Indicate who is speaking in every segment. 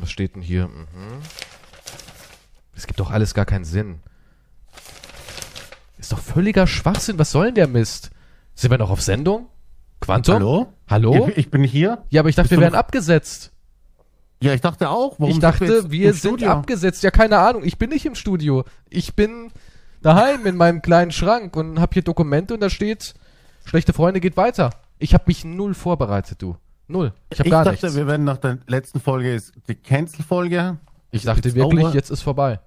Speaker 1: Was steht denn hier? Mhm. Es gibt doch alles gar keinen Sinn. Ist doch völliger Schwachsinn. Was soll denn der Mist? Sind wir noch auf Sendung? Quantum?
Speaker 2: Hallo?
Speaker 1: Hallo?
Speaker 2: Ich, ich bin hier.
Speaker 1: Ja, aber ich dachte,
Speaker 2: Bist
Speaker 1: wir wären abgesetzt.
Speaker 2: Ja, ich dachte auch. Warum
Speaker 1: ich dachte, wir
Speaker 2: im
Speaker 1: sind
Speaker 2: Studio?
Speaker 1: abgesetzt. Ja, keine Ahnung. Ich bin nicht im Studio. Ich bin daheim in meinem kleinen Schrank und habe hier Dokumente und da steht, schlechte Freunde geht weiter. Ich habe mich null vorbereitet, du. Null. Ich habe
Speaker 2: Ich
Speaker 1: gar
Speaker 2: dachte,
Speaker 1: nichts.
Speaker 2: wir werden nach der letzten Folge ist die Cancel-Folge.
Speaker 1: Ich dachte wirklich,
Speaker 2: over.
Speaker 1: jetzt ist vorbei.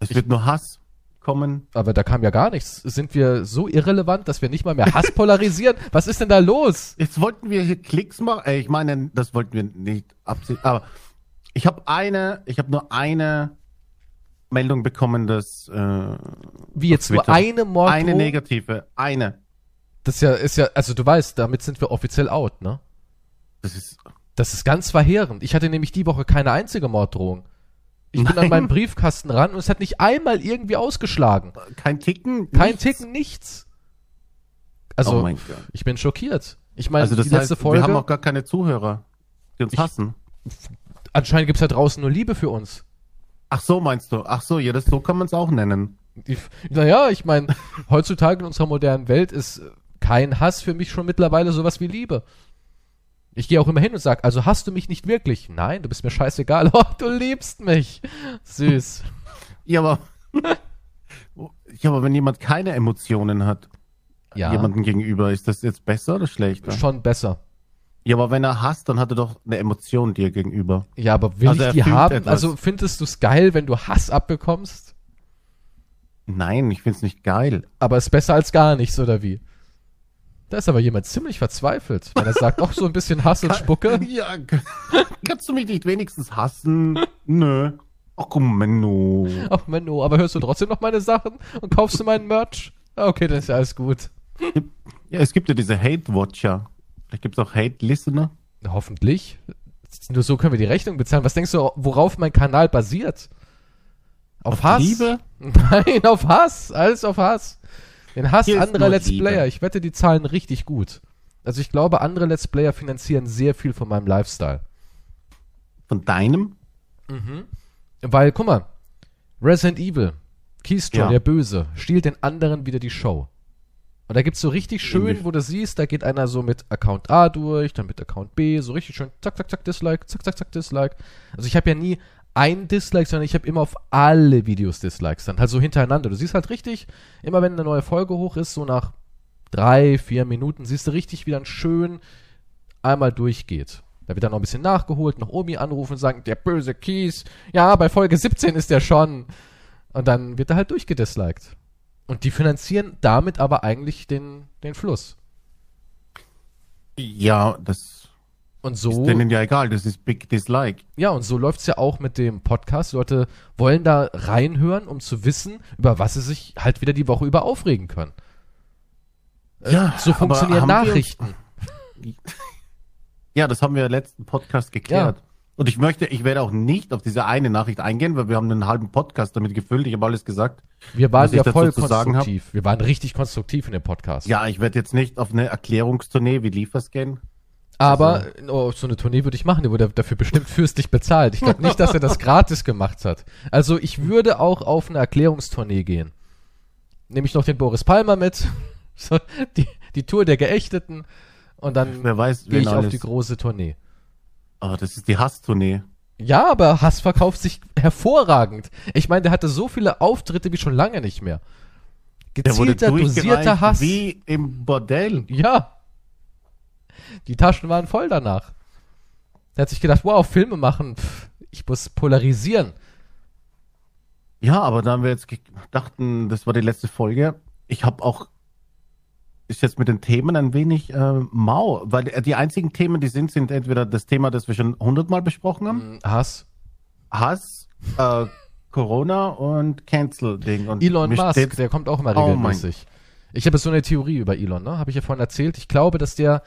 Speaker 2: Es wird nur Hass kommen.
Speaker 1: Aber da kam ja gar nichts. Sind wir so irrelevant, dass wir nicht mal mehr Hass polarisieren? Was ist denn da los?
Speaker 2: Jetzt wollten wir hier Klicks machen. Äh, ich meine, das wollten wir nicht absichtlich. Aber ich habe eine, ich habe nur eine Meldung bekommen, dass äh,
Speaker 1: Wie jetzt nur eine Morddrohung?
Speaker 2: eine negative, eine.
Speaker 1: Das ist ja, ist ja, also du weißt, damit sind wir offiziell out, ne?
Speaker 2: Das ist
Speaker 1: Das ist ganz verheerend. Ich hatte nämlich die Woche keine einzige Morddrohung. Ich bin an
Speaker 2: Nein.
Speaker 1: meinen Briefkasten ran und es hat nicht einmal irgendwie ausgeschlagen.
Speaker 2: kein Ticken.
Speaker 1: Kein
Speaker 2: nichts.
Speaker 1: Ticken, nichts. Also,
Speaker 2: oh
Speaker 1: ich bin schockiert. Ich meine,
Speaker 2: Also das
Speaker 1: die letzte
Speaker 2: heißt,
Speaker 1: Folge,
Speaker 2: wir haben auch gar keine Zuhörer, die uns
Speaker 1: Ich-
Speaker 2: hassen.
Speaker 1: anscheinend gibt's da draußen nur Liebe für uns.
Speaker 2: Ach so, meinst du? Ach so, ja, das so kann man es auch nennen.
Speaker 1: Naja, ich meine, heutzutage in unserer modernen Welt ist äh, kein Hass für mich schon mittlerweile sowas wie Liebe. Ich gehe auch immer hin und sag, also hast du mich nicht wirklich? Nein, du bist mir scheißegal. Oh, du liebst mich. Süß.
Speaker 2: Ja, aber ja, aber wenn jemand keine Emotionen hat,
Speaker 1: Ja,
Speaker 2: jemandem gegenüber, ist das jetzt besser oder schlechter?
Speaker 1: schon besser.
Speaker 2: Ja, aber wenn er hasst, dann hat er doch eine Emotion dir gegenüber.
Speaker 1: Ja, aber will
Speaker 2: Also
Speaker 1: ich die haben?
Speaker 2: etwas.
Speaker 1: Also findest du es geil, wenn du Hass abbekommst?
Speaker 2: Nein, ich find's nicht geil.
Speaker 1: Aber ist besser als gar nichts, oder wie? Da ist aber jemand ziemlich verzweifelt, wenn er sagt, auch so ein bisschen Hass und Spucke.
Speaker 2: Ja, kannst du mich nicht wenigstens hassen? Nö. Ach komm, Menno.
Speaker 1: Ach Menno, aber hörst du trotzdem noch meine Sachen und kaufst du meinen Merch? Ah, Okay, dann ist ja alles gut.
Speaker 2: Ja, es gibt ja diese Hate-Watcher. Vielleicht gibt's auch Hate-Listener.
Speaker 1: Hoffentlich. Nur so können wir die Rechnung bezahlen. Was denkst du, worauf mein Kanal basiert? Auf,
Speaker 2: Auf
Speaker 1: Hass?
Speaker 2: Liebe?
Speaker 1: Nein, auf Hass. Alles auf Hass. Den Hass
Speaker 2: Hier
Speaker 1: anderer Let's
Speaker 2: Liebe.
Speaker 1: Player. Ich wette, die zahlen richtig gut. Also ich glaube, andere Let's Player finanzieren sehr viel von meinem Lifestyle.
Speaker 2: Von deinem?
Speaker 1: Weil, guck mal, Resident Evil, Keystone,
Speaker 2: Ja.
Speaker 1: der Böse, stiehlt den anderen wieder die Show. Und da gibt's so richtig schön, wo du siehst, da geht einer so mit Account A durch, dann mit Account B, so richtig schön, zack, zack, zack, Dislike, zack, zack, zack, Dislike. Also ich habe ja nie ein Dislike, sondern ich habe immer auf alle Videos Dislikes, dann halt so hintereinander. Du siehst halt richtig, immer wenn eine neue Folge hoch ist, so nach drei, vier Minuten, siehst du richtig, wie dann schön einmal durchgeht. Da wird dann noch ein bisschen nachgeholt, noch Omi anrufen und sagen, der böse Kies, ja, bei Folge 17 ist der schon. Und dann wird er halt durchgedisliked. Und die finanzieren damit aber eigentlich den, den Fluss.
Speaker 2: Ja, das
Speaker 1: Und
Speaker 2: ist
Speaker 1: so,
Speaker 2: denen ja egal. Das ist Big Dislike.
Speaker 1: ja, und so läuft's ja auch mit dem Podcast. Leute wollen da reinhören, um zu wissen, über was sie sich halt wieder die Woche über aufregen können. Äh,
Speaker 2: Ja,
Speaker 1: so funktionieren Nachrichten.
Speaker 2: Ja, das haben wir im letzten Podcast geklärt.
Speaker 1: Ja.
Speaker 2: Und ich möchte, ich werde auch nicht auf diese eine Nachricht eingehen, weil wir haben einen halben Podcast damit gefüllt. Ich habe alles gesagt.
Speaker 1: Wir waren ja voll konstruktiv. Wir waren richtig konstruktiv in dem Podcast.
Speaker 2: Ja, ich werde jetzt nicht auf eine Erklärungstournee wie Liefers gehen.
Speaker 1: Aber oh, so eine Tournee würde ich machen, die wurde dafür bestimmt fürstlich bezahlt. Ich glaube nicht, dass er das gratis gemacht hat. Also ich würde auch auf eine Erklärungstournee gehen. Nehme ich noch den Boris Palmer mit, so, die, die Tour der Geächteten und dann gehe ich auf
Speaker 2: alles.
Speaker 1: die große Tournee.
Speaker 2: Oh, das ist die Hasstournee.
Speaker 1: Ja, aber Hass verkauft sich hervorragend. Ich meine, der hatte so viele Auftritte wie schon lange nicht mehr.
Speaker 2: Der
Speaker 1: Gezielter, dosierter Hass.
Speaker 2: wie im Bordell.
Speaker 1: Ja. Die Taschen waren voll danach. Der hat sich gedacht, wow, Filme machen, pff, ich muss polarisieren.
Speaker 2: Ja, aber da haben wir jetzt gedachten, das war die letzte Folge. Ich habe auch ist jetzt mit den Themen ein wenig äh, mau, weil äh, die einzigen Themen, die sind, sind entweder das Thema, das wir schon hundertmal besprochen haben,
Speaker 1: Hm, Hass.
Speaker 2: Hass, äh, Corona und Cancel-Ding. Und
Speaker 1: Elon Musk,
Speaker 2: steht-
Speaker 1: der kommt auch immer
Speaker 2: Oh
Speaker 1: regelmäßig. ich habe so eine Theorie über Elon, ne? Habe ich ja vorhin erzählt. Ich glaube, dass der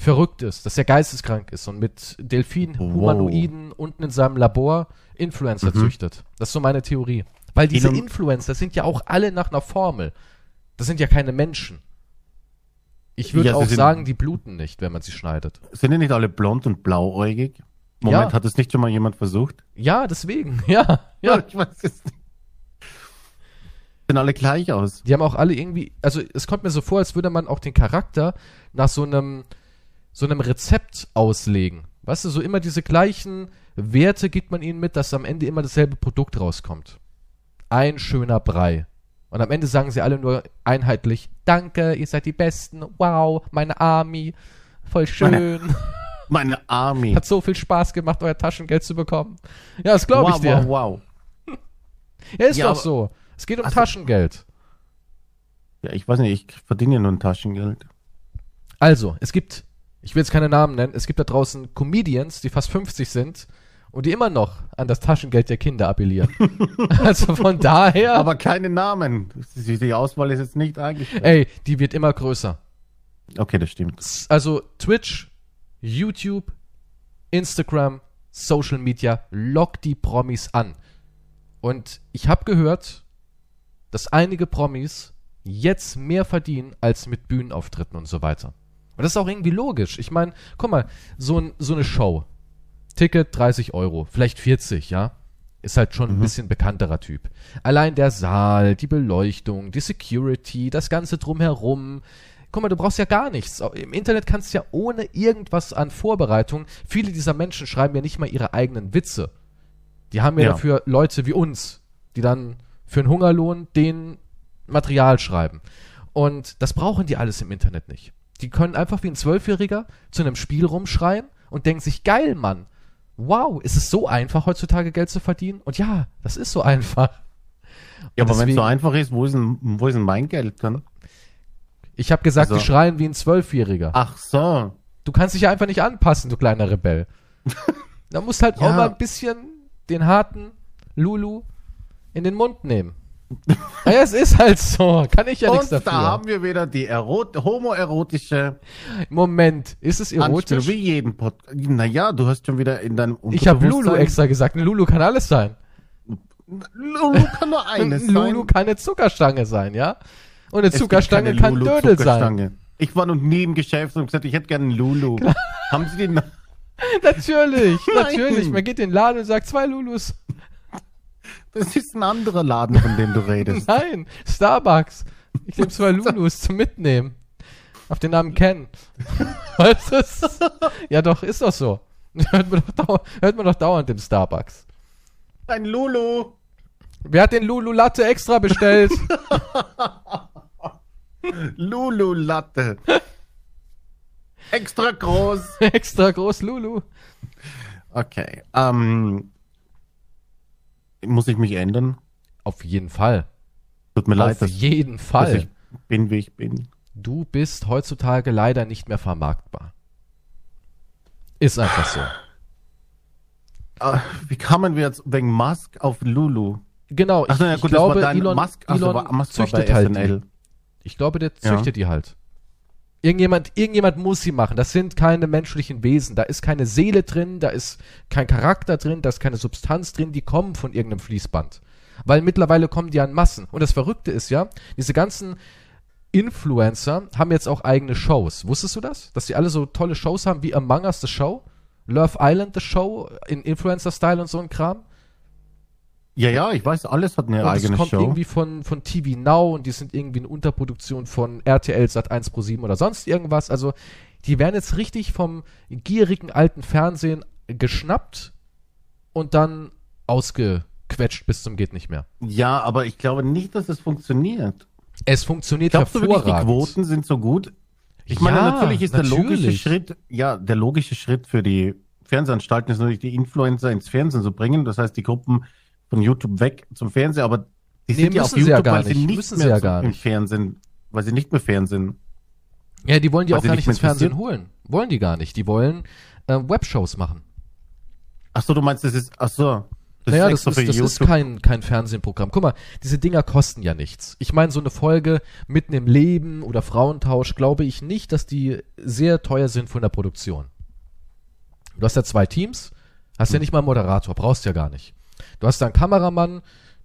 Speaker 1: verrückt ist, dass er geisteskrank ist und mit Delfinen,
Speaker 2: Wow.
Speaker 1: Humanoiden unten in seinem Labor Influencer
Speaker 2: Mhm.
Speaker 1: züchtet. Das ist so meine Theorie. Weil diese
Speaker 2: Elon-
Speaker 1: Influencer sind ja auch alle nach einer Formel. Das sind ja keine Menschen. Ich würde
Speaker 2: Ja,
Speaker 1: auch
Speaker 2: sind-
Speaker 1: sagen, die bluten nicht, wenn man sie schneidet.
Speaker 2: sind die nicht alle blond und blauäugig? Moment,
Speaker 1: Ja.
Speaker 2: hat es nicht schon mal jemand versucht?
Speaker 1: Ja, deswegen, ja, ja.
Speaker 2: ich weiß es nicht. Sehen alle gleich aus.
Speaker 1: Die haben auch alle irgendwie, also es kommt mir so vor, als würde man auch den Charakter nach so einem, so einem Rezept auslegen. Weißt du, so immer diese gleichen Werte gibt man ihnen mit, dass am Ende immer dasselbe Produkt rauskommt. Ein schöner Brei. Und am Ende sagen sie alle nur einheitlich, danke, ihr seid die Besten, wow, meine Army, voll schön.
Speaker 2: Meine Army.
Speaker 1: Hat so viel Spaß gemacht, euer Taschengeld zu bekommen. Ja, das glaube ich
Speaker 2: wow,
Speaker 1: dir.
Speaker 2: wow, wow.
Speaker 1: Ja, ist
Speaker 2: Ja,
Speaker 1: doch so. Es geht um
Speaker 2: Also-
Speaker 1: Taschengeld.
Speaker 2: Ja, ich weiß nicht, ich verdiene ja nur ein Taschengeld.
Speaker 1: Also, es gibt, ich will jetzt keine Namen nennen, es gibt da draußen Comedians, die fast 50 sind und die immer noch an das Taschengeld der Kinder appellieren. also von daher,
Speaker 2: Aber keine Namen. Die, Auswahl ist jetzt nicht eingestellt.
Speaker 1: ey, die wird immer größer.
Speaker 2: Okay, das stimmt.
Speaker 1: Also Twitch, YouTube, Instagram, Social Media, lock die Promis an. Und ich habe gehört, dass einige Promis jetzt mehr verdienen als mit Bühnenauftritten und so weiter. Und das ist auch irgendwie logisch. Ich meine, guck mal, so, ein, so eine Show. Ticket 30 Euro, vielleicht 40, ja? Ist halt schon ein bisschen bekannterer Typ. Allein der Saal, die Beleuchtung, die Security, das Ganze drumherum. Guck mal, du brauchst ja gar nichts. Im Internet kannst du ja ohne irgendwas an Vorbereitung, viele dieser Menschen schreiben ja nicht mal ihre eigenen Witze. Die haben ja,
Speaker 2: Ja.
Speaker 1: dafür Leute wie uns, die dann für einen Hungerlohn den Material schreiben. Und das brauchen die alles im Internet nicht. Die können einfach wie ein Zwölfjähriger zu einem Spiel rumschreien und denken sich, geil, Mann. Wow, ist es so einfach heutzutage Geld zu verdienen? Und ja, das ist so einfach.
Speaker 2: Ja, aber wenn es so einfach ist, wo ist denn, wo ist denn mein Geld dann?
Speaker 1: Ich habe gesagt,
Speaker 2: Also-
Speaker 1: die schreien wie ein Zwölfjähriger.
Speaker 2: Ach so.
Speaker 1: Du kannst dich ja einfach nicht anpassen, du kleiner Rebell. da musst halt auch
Speaker 2: Ja.
Speaker 1: mal ein bisschen den harten Lulu in den Mund nehmen. Naja, es ist halt so. Kann ich ja nichts
Speaker 2: Und
Speaker 1: dafür.
Speaker 2: da haben wir wieder die erot homoerotische
Speaker 1: Moment, ist es erotisch?
Speaker 2: wie jeden Podcast. Naja, du hast schon wieder in deinem
Speaker 1: Ich habe Lulu extra gesagt. Lulu kann alles sein.
Speaker 2: Lulu kann nur
Speaker 1: Ein
Speaker 2: eines
Speaker 1: Lulu
Speaker 2: sein.
Speaker 1: kann eine Zuckerstange sein, ja? Und eine
Speaker 2: Es
Speaker 1: Zuckerstange kann
Speaker 2: Lulu
Speaker 1: Dödel sein.
Speaker 2: Zuckerstange. Ich war noch nie im Geschäft und gesagt, ich hätte gerne einen Lulu. Haben Sie den?
Speaker 1: Natürlich, natürlich. Man geht in den Laden und sagt zwei Lulus.
Speaker 2: Das ist ein anderer Laden, von dem du redest.
Speaker 1: Nein, Starbucks. Ich nehme zwei Lulus zum Mitnehmen. Auf den Namen Ken. Weißt du? das? Ja, doch, ist doch so. Hört man doch, hört man doch dauernd im Starbucks.
Speaker 2: Ein Lulu.
Speaker 1: Wer hat den Lulu Latte extra bestellt?
Speaker 2: Lulu Latte. Extra groß.
Speaker 1: extra groß Lulu.
Speaker 2: Okay. Ähm, muss ich mich ändern?
Speaker 1: Auf jeden Fall.
Speaker 2: Tut mir leid,
Speaker 1: Auf
Speaker 2: dass,
Speaker 1: jeden
Speaker 2: dass
Speaker 1: Fall.
Speaker 2: ich bin, wie ich bin.
Speaker 1: Du bist heutzutage leider nicht mehr vermarktbar. Ist einfach so.
Speaker 2: Ah, wie kamen wir jetzt wegen Musk auf Lulu?
Speaker 1: Genau, ich,
Speaker 2: Ach so, ja,
Speaker 1: ich
Speaker 2: gut,
Speaker 1: glaube, Elon,
Speaker 2: Musk,
Speaker 1: Elon
Speaker 2: Musk bei
Speaker 1: züchtet halt
Speaker 2: SNL.
Speaker 1: die. Ich glaube, der
Speaker 2: Ja.
Speaker 1: züchtet die halt. Irgendjemand, irgendjemand muss sie machen. Das sind keine menschlichen Wesen. Da ist keine Seele drin, da ist kein Charakter drin, da ist keine Substanz drin. Die kommen von irgendeinem Fließband. Weil mittlerweile kommen die an Massen. Und das Verrückte ist ja, diese ganzen Influencer haben jetzt auch eigene Shows. Wusstest du das? Dass die alle so tolle Shows haben wie Among Us The Show, Love Island The Show in Influencer-Style und so ein Kram.
Speaker 2: Ja, ja, ich weiß, alles hat eine
Speaker 1: Und
Speaker 2: eigene
Speaker 1: es kommt
Speaker 2: Show.
Speaker 1: irgendwie von, von TV Now und die sind irgendwie eine Unterproduktion von RTL Sat 1 Pro 7 oder sonst irgendwas. Also die werden jetzt richtig vom gierigen alten Fernsehen geschnappt und dann ausgequetscht bis zum geht nicht mehr.
Speaker 2: Ja, aber ich glaube nicht, dass es funktioniert.
Speaker 1: Es funktioniert
Speaker 2: Glaubst du wirklich, die
Speaker 1: hervorragend.
Speaker 2: Quoten sind so gut? Ich meine,
Speaker 1: Ja,
Speaker 2: natürlich ist der logische
Speaker 1: natürlich.
Speaker 2: Schritt, ja, der logische Schritt für die Fernsehanstalten ist natürlich, die Influencer ins Fernsehen zu bringen. Das heißt, die Gruppen von YouTube weg zum Fernsehen, aber die
Speaker 1: Nee,
Speaker 2: sind ja auf
Speaker 1: ja
Speaker 2: YouTube,
Speaker 1: gar
Speaker 2: weil sie
Speaker 1: nicht.
Speaker 2: nicht
Speaker 1: Müssen
Speaker 2: mehr
Speaker 1: sie ja
Speaker 2: im
Speaker 1: nicht.
Speaker 2: Fernsehen, weil sie nicht mehr Fernsehen.
Speaker 1: Ja, die wollen die auch gar
Speaker 2: nicht
Speaker 1: ins Fernsehen holen. Wollen die gar nicht. Die wollen äh, Webshows machen.
Speaker 2: Ach so, du meinst, das ist, ach so. Das
Speaker 1: naja,
Speaker 2: ist
Speaker 1: das, ist, das ist kein, kein Fernsehprogramm. Guck mal, diese Dinger kosten ja nichts. Ich meine, so eine Folge mitten im Leben oder Frauentausch, glaube ich nicht, dass die sehr teuer sind von der Produktion. Du hast ja zwei Teams, hast ja
Speaker 2: Hm.
Speaker 1: nicht mal einen Moderator, brauchst ja gar nicht. Du hast da einen Kameramann,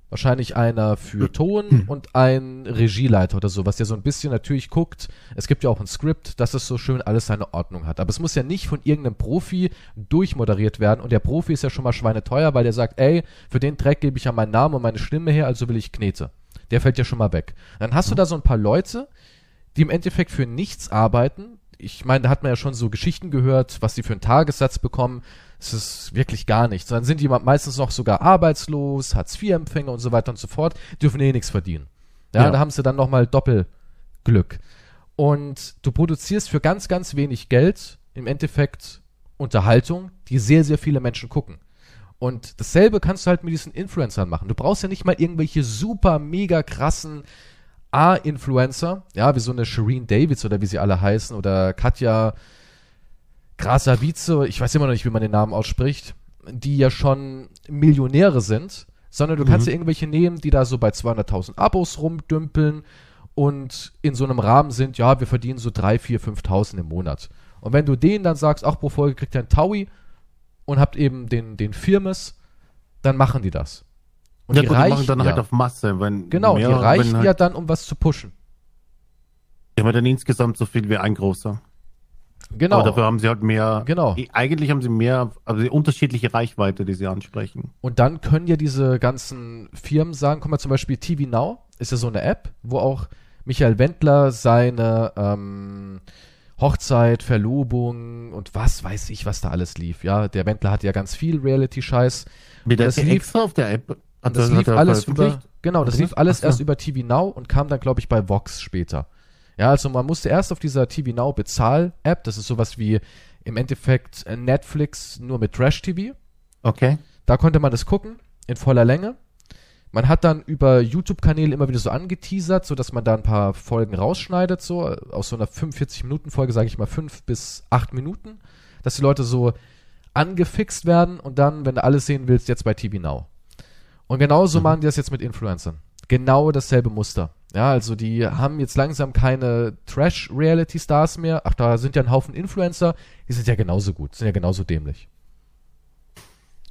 Speaker 1: Wahrscheinlich einer für Ton und ein Regieleiter oder sowas, der so ein bisschen natürlich guckt. Es gibt ja auch ein Skript, dass es so schön alles seine Ordnung hat. Aber es muss ja nicht von irgendeinem Profi durchmoderiert werden. Und der Profi ist ja schon mal schweineteuer, weil der sagt, ey, für den Track gebe ich ja meinen Namen und meine Stimme her, also will ich Knete. Der fällt ja schon mal weg. Dann hast du da so ein paar Leute, die im Endeffekt für nichts arbeiten. Ich meine, da hat man ja schon so Geschichten gehört, was sie für einen Tagessatz bekommen. Es ist wirklich gar nichts. Dann sind die meistens noch sogar arbeitslos, Hartz-IV-Empfänger und so weiter und so fort, dürfen eh nichts verdienen. Ja,
Speaker 2: Ja.
Speaker 1: da haben sie dann nochmal Doppelglück. Und du produzierst für ganz, ganz wenig Geld im Endeffekt Unterhaltung, die sehr, sehr viele Menschen gucken. Und dasselbe kannst du halt mit diesen Influencern machen. Du brauchst ja nicht mal irgendwelche super, mega krassen A-Influencer, ja, wie so eine Shireen Davids oder wie sie alle heißen, oder Katja Krasavice, ich weiß immer noch nicht, wie man den Namen ausspricht, die ja schon Millionäre sind, sondern du kannst ja irgendwelche nehmen, die da so bei 200.000 Abos rumdümpeln und in so einem Rahmen sind, ja, wir verdienen so 3, 4, 5.000 im Monat. Und wenn du denen dann sagst, ach, pro Folge kriegt ihr ein Taui und habt eben den, den Firmes, dann machen die das. Und
Speaker 2: ja,
Speaker 1: die
Speaker 2: gut, die machen
Speaker 1: reichen
Speaker 2: dann
Speaker 1: ja.
Speaker 2: halt auf Masse. Wenn
Speaker 1: Genau,
Speaker 2: mehr,
Speaker 1: die reichen
Speaker 2: halt,
Speaker 1: ja dann, um was zu pushen.
Speaker 2: Die haben dann insgesamt so viel wie ein großer.
Speaker 1: Genau.
Speaker 2: Aber dafür haben sie halt mehr.
Speaker 1: Genau.
Speaker 2: Eigentlich haben sie mehr, also die unterschiedliche Reichweite, die sie ansprechen.
Speaker 1: Und dann können ja diese ganzen Firmen sagen, guck mal zum Beispiel TV Now ist ja so eine App, wo auch Michael Wendler seine ähm, Hochzeit, Verlobung und was weiß ich, was da alles lief. Ja, der Wendler hat ja ganz viel Reality-Scheiß.
Speaker 2: Mit der
Speaker 1: das
Speaker 2: das
Speaker 1: lief-
Speaker 2: extra auf der App.
Speaker 1: Das
Speaker 2: hat
Speaker 1: lief alles über, genau, das lief alles
Speaker 2: Ach
Speaker 1: erst über TV Now und kam dann, glaube ich, bei Vox später. Ja, also man musste erst auf dieser TV Now Bezahl-App, das ist sowas wie im Endeffekt äh, Netflix nur mit Trash-TV.
Speaker 2: Okay.
Speaker 1: Da konnte man das gucken, in voller Länge. Man hat dann über YouTube-Kanäle immer wieder so angeteasert, so dass man da ein paar Folgen rausschneidet, so aus so einer 45-Minuten-Folge, sage ich mal, 5 bis 8 Minuten, dass die Leute so angefixt werden und dann, wenn du alles sehen willst, jetzt bei TV Now. Und genauso machen die das jetzt mit Influencern. Genau dasselbe Muster. Ja, also die haben jetzt langsam keine Trash-Reality-Stars mehr. Ach, da sind ja ein Haufen Influencer, die sind ja genauso gut, sind ja genauso dämlich.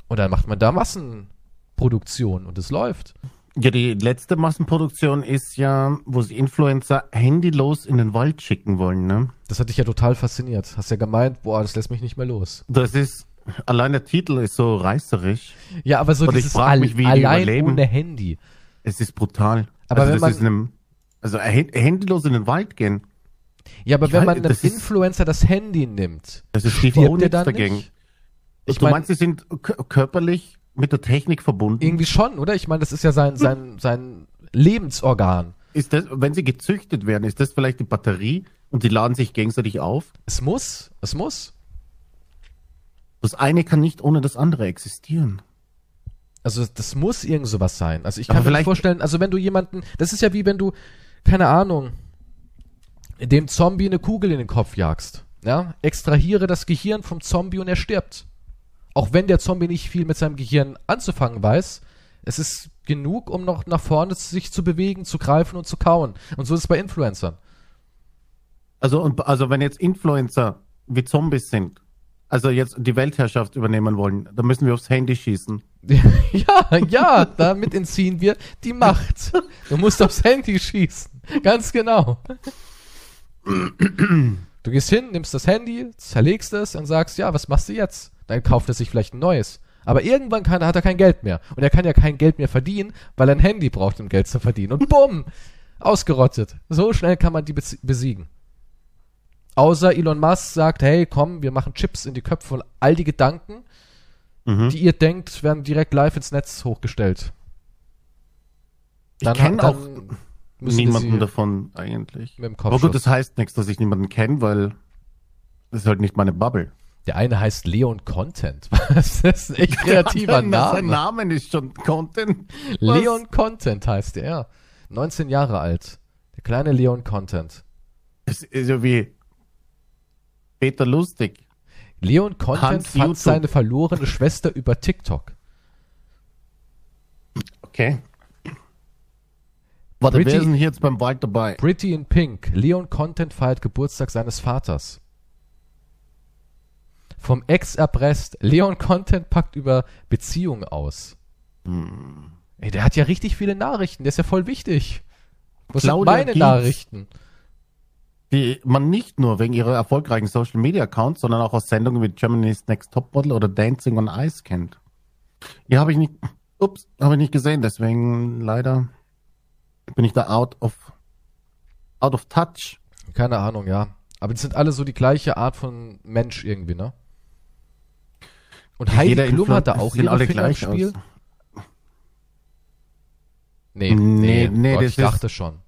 Speaker 1: Und dann macht man da Massenproduktion und es läuft.
Speaker 2: Ja, die letzte Massenproduktion ist ja, wo sie Influencer handylos in den Wald schicken wollen, ne?
Speaker 1: Das hat dich ja total fasziniert. Hast ja gemeint, boah, das lässt mich nicht mehr los.
Speaker 2: Das ist, allein der Titel ist so reißerisch.
Speaker 1: Ja, aber so
Speaker 2: Und ich
Speaker 1: dieses
Speaker 2: frag mich, wie die
Speaker 1: allein ohne Handy.
Speaker 2: Es ist brutal.
Speaker 1: Aber
Speaker 2: also
Speaker 1: wenn
Speaker 2: das
Speaker 1: man-
Speaker 2: ist einem, also hän- handylos in den Wald gehen,
Speaker 1: Ja, aber
Speaker 2: Ich
Speaker 1: wenn
Speaker 2: weiß,
Speaker 1: man einem
Speaker 2: das ist-
Speaker 1: Influencer das Handy nimmt,
Speaker 2: das ist
Speaker 1: stirbt der dann
Speaker 2: dagegen.
Speaker 1: nicht? Ich
Speaker 2: du
Speaker 1: mein-
Speaker 2: meinst, sie sind körperlich mit der Technik verbunden?
Speaker 1: Irgendwie schon, oder? Ich meine, das ist ja sein, sein, sein Lebensorgan.
Speaker 2: Ist das, wenn sie gezüchtet werden, ist das vielleicht die Batterie und die laden sich gegenseitig auf?
Speaker 1: Es muss, es muss.
Speaker 2: Das eine kann nicht ohne das andere existieren.
Speaker 1: Also das muss irgend sowas sein. Also ich
Speaker 2: Aber
Speaker 1: kann mir nicht
Speaker 2: vielleicht-
Speaker 1: vorstellen, also wenn du jemanden, das ist ja wie wenn du, keine Ahnung, dem Zombie eine Kugel in den Kopf jagst. Ja? Extrahiere das Gehirn vom Zombie und er stirbt. Auch wenn der Zombie nicht viel mit seinem Gehirn anzufangen weiß, es ist genug, um noch nach vorne sich zu bewegen, zu greifen und zu kauen. Und so ist es bei Influencern.
Speaker 2: Also, und, also wenn jetzt Influencer wie Zombies sind, also jetzt die Weltherrschaft übernehmen wollen, dann müssen wir aufs Handy schießen.
Speaker 1: Ja, ja, damit entziehen wir die Macht. Du musst aufs Handy schießen. Ganz genau. Du gehst hin, nimmst das Handy, zerlegst es und sagst, ja, was machst du jetzt? Dann kauft er sich vielleicht ein neues. Aber irgendwann kann, hat er kein Geld mehr. Und er kann ja kein Geld mehr verdienen, weil er ein Handy braucht, um Geld zu verdienen. Und bumm, ausgerottet. So schnell kann man die bes- besiegen. Außer Elon Musk sagt, hey, komm, wir machen Chips in die Köpfe von all die Gedanken,
Speaker 2: Mhm.
Speaker 1: die ihr denkt, werden direkt live ins Netz hochgestellt.
Speaker 2: Ich kenne
Speaker 1: dann
Speaker 2: auch niemanden davon eigentlich. Aber gut, das heißt nichts, dass ich niemanden kenne, weil das ist halt nicht meine Bubble.
Speaker 1: Der eine heißt Leon Content. Was? Das ist ein echt kreativer
Speaker 2: Sein
Speaker 1: Name.
Speaker 2: Name ist schon Content.
Speaker 1: Leon Content heißt er, ja. 19 Jahre alt. Der kleine Leon Content.
Speaker 2: Das ist ja wie Peter Lustig.
Speaker 1: Leon Content fand seine verlorene Schwester über TikTok.
Speaker 2: Okay. Warte,
Speaker 1: Pretty-
Speaker 2: wer ist denn hier jetzt beim Wald dabei?
Speaker 1: Pretty in Pink. Leon Content feiert Geburtstag seines Vaters. Vom Ex erpresst. Leon Content packt über Beziehungen aus. Ey, der hat ja richtig viele Nachrichten, der ist ja voll wichtig. Was
Speaker 2: Claudia
Speaker 1: sind meine
Speaker 2: Gies.
Speaker 1: Nachrichten?
Speaker 2: Die man nicht nur wegen ihrer erfolgreichen Social Media Accounts, sondern auch aus Sendungen wie Germany's Next Topmodel oder Dancing on Ice kennt. Die habe ich nicht, ups, habe ich nicht gesehen, deswegen leider bin ich da out of, out of touch.
Speaker 1: Keine Ahnung, ja. Aber die sind alle so die gleiche Art von Mensch irgendwie, ne? Und Heidi
Speaker 2: Jeder
Speaker 1: Klum hat da auch ihre
Speaker 2: alle
Speaker 1: Finger im
Speaker 2: gleich
Speaker 1: Spiel?
Speaker 2: aus.
Speaker 1: Nee,
Speaker 2: Nee,
Speaker 1: nee,
Speaker 2: nee,
Speaker 1: Gott, ich dachte schon.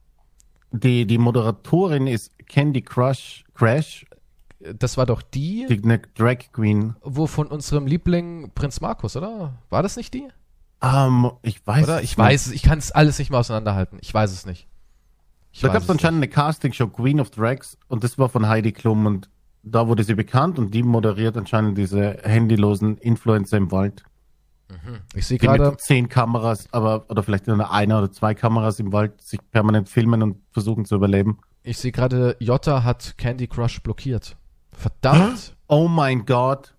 Speaker 2: Die, die Moderatorin ist Candy Crush, Crash,
Speaker 1: Das war doch die,
Speaker 2: die eine Drag Queen.
Speaker 1: wo von unserem Liebling Prinz Markus, oder? War das nicht die?
Speaker 2: Ähm, ich weiß
Speaker 1: Oder?
Speaker 2: es
Speaker 1: Ich weiß es, ich kann es alles nicht mehr auseinanderhalten. Ich weiß es nicht. Ich
Speaker 2: Da gab es anscheinend eine Castingshow Queen of Drags und das war von Heidi Klum und da wurde sie bekannt und die moderiert anscheinend diese handylosen Influencer im Wald.
Speaker 1: nicht. Ich sehe gerade,
Speaker 2: zehn Kameras, aber oder vielleicht nur einer oder zwei Kameras im Wald sich permanent filmen und versuchen zu überleben.
Speaker 1: Ich sehe gerade, Jota hat Candy Crush blockiert. Verdammt.
Speaker 2: Oh mein Gott.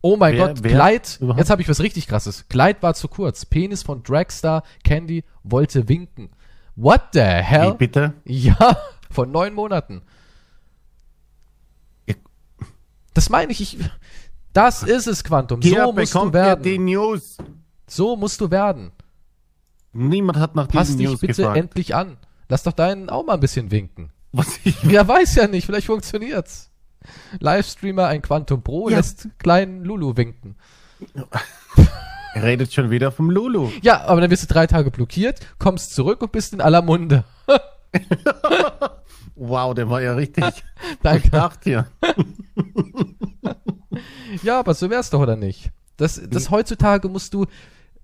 Speaker 1: Oh mein
Speaker 2: Wer-
Speaker 1: Gott,
Speaker 2: wer
Speaker 1: Kleid.
Speaker 2: überhaupt?
Speaker 1: Jetzt habe ich was richtig krasses. Kleid war zu kurz. Penis von Dragstar Candy wollte winken. What the
Speaker 2: Wie
Speaker 1: hell?
Speaker 2: bitte?
Speaker 1: Ja, von neun Monaten.
Speaker 2: Ich-
Speaker 1: Das meine ich, ich. Das ist es, Quantum.
Speaker 2: Hier
Speaker 1: So musst du
Speaker 2: ihr die
Speaker 1: werden.
Speaker 2: News.
Speaker 1: So musst du werden.
Speaker 2: Niemand hat nach
Speaker 1: Pass
Speaker 2: diesen
Speaker 1: dich
Speaker 2: News
Speaker 1: bitte
Speaker 2: gefragt.
Speaker 1: endlich an. Lass doch deinen auch mal ein bisschen winken.
Speaker 2: Was ich,
Speaker 1: Wer weiß ja nicht, vielleicht funktioniert's. Livestreamer, ein Quantum Pro,
Speaker 2: Ja.
Speaker 1: lässt kleinen Lulu winken.
Speaker 2: er redet schon wieder vom Lulu.
Speaker 1: Ja, aber dann wirst du drei Tage blockiert, kommst zurück und bist in aller Munde.
Speaker 2: Wow, der war ja richtig
Speaker 1: Danke.
Speaker 2: gedacht hier.
Speaker 1: Ja, aber so wär's doch, oder nicht? Das, das heutzutage musst du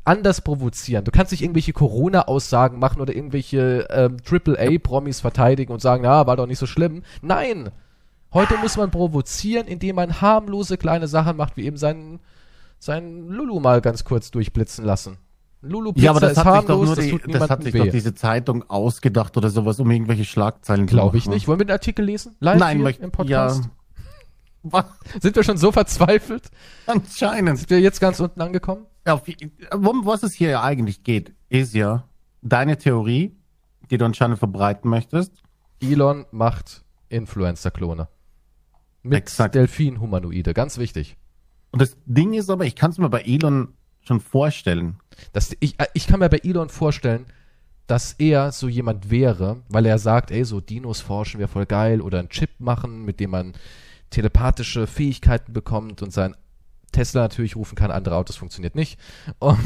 Speaker 1: anders provozieren. Du kannst nicht irgendwelche Corona-Aussagen machen oder irgendwelche ähm, AAA-Promis verteidigen und sagen, na, war doch nicht so schlimm. Nein! Heute muss man provozieren, indem man harmlose kleine Sachen macht, wie eben seinen, seinen Lulu mal ganz kurz durchblitzen lassen. Lulu Pizza
Speaker 2: Ja, aber das
Speaker 1: ist
Speaker 2: hat sich doch nur
Speaker 1: das
Speaker 2: die, das hat sich
Speaker 1: weh.
Speaker 2: doch diese Zeitung ausgedacht oder sowas, um irgendwelche Schlagzeilen zu
Speaker 1: Glaube ich
Speaker 2: machen.
Speaker 1: nicht. Wollen wir den Artikel lesen? Live
Speaker 2: Nein,
Speaker 1: hier
Speaker 2: möchte
Speaker 1: im Podcast?
Speaker 2: Ja?
Speaker 1: Sind wir schon so verzweifelt?
Speaker 2: Anscheinend.
Speaker 1: Sind wir jetzt ganz unten angekommen?
Speaker 2: Ja, wie- um was es hier ja eigentlich geht, ist ja deine Theorie, die du anscheinend verbreiten möchtest.
Speaker 1: Elon macht Influencer-Klone. Mit
Speaker 2: Exakt.
Speaker 1: Delfin-Humanoide, ganz wichtig.
Speaker 2: Und das Ding ist aber, ich kann es mir bei Elon schon vorstellen.
Speaker 1: Das, ich, äh, ich kann mir bei Elon vorstellen, dass er so jemand wäre, weil er sagt, ey, so Dinos forschen wäre voll geil oder einen Chip machen, mit dem man telepathische Fähigkeiten bekommt und sein Tesla natürlich rufen kann, andere Autos funktioniert nicht. Und,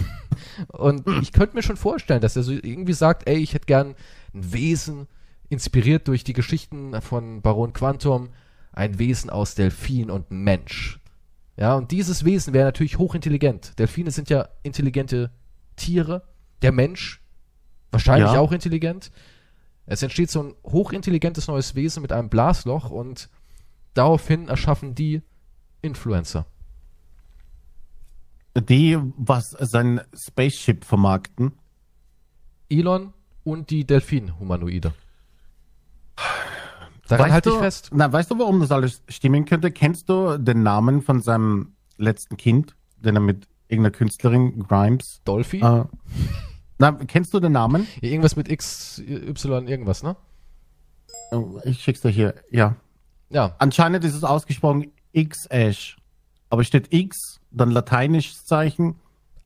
Speaker 1: und ich könnte mir schon vorstellen, dass er so irgendwie sagt, ey, ich hätte gern ein Wesen, inspiriert durch die Geschichten von Baron Quantum, ein Wesen aus Delfin und Mensch. Ja, und dieses Wesen wäre natürlich hochintelligent. Delfine sind ja intelligente Tiere. Der Mensch wahrscheinlich
Speaker 2: Ja.
Speaker 1: auch intelligent. Es entsteht so ein hochintelligentes neues Wesen mit einem Blasloch und daraufhin erschaffen die Influencer.
Speaker 2: Die, was sein Spaceship vermarkten.
Speaker 1: Elon und die Delfin-Humanoide. Daran
Speaker 2: Weißt
Speaker 1: halte
Speaker 2: du,
Speaker 1: ich fest.
Speaker 2: Na, weißt du, warum das alles stimmen könnte? Kennst du den Namen von seinem letzten Kind, den er mit irgendeiner Künstlerin, Grimes,
Speaker 1: Dolphy?
Speaker 2: äh, na, kennst du den Namen?
Speaker 1: Irgendwas mit X, Y, irgendwas, ne?
Speaker 2: Oh, Ich schick's dir hier, ja.
Speaker 1: Ja.
Speaker 2: Anscheinend ist es ausgesprochen X-Ash. Aber steht X, dann lateinisch Zeichen,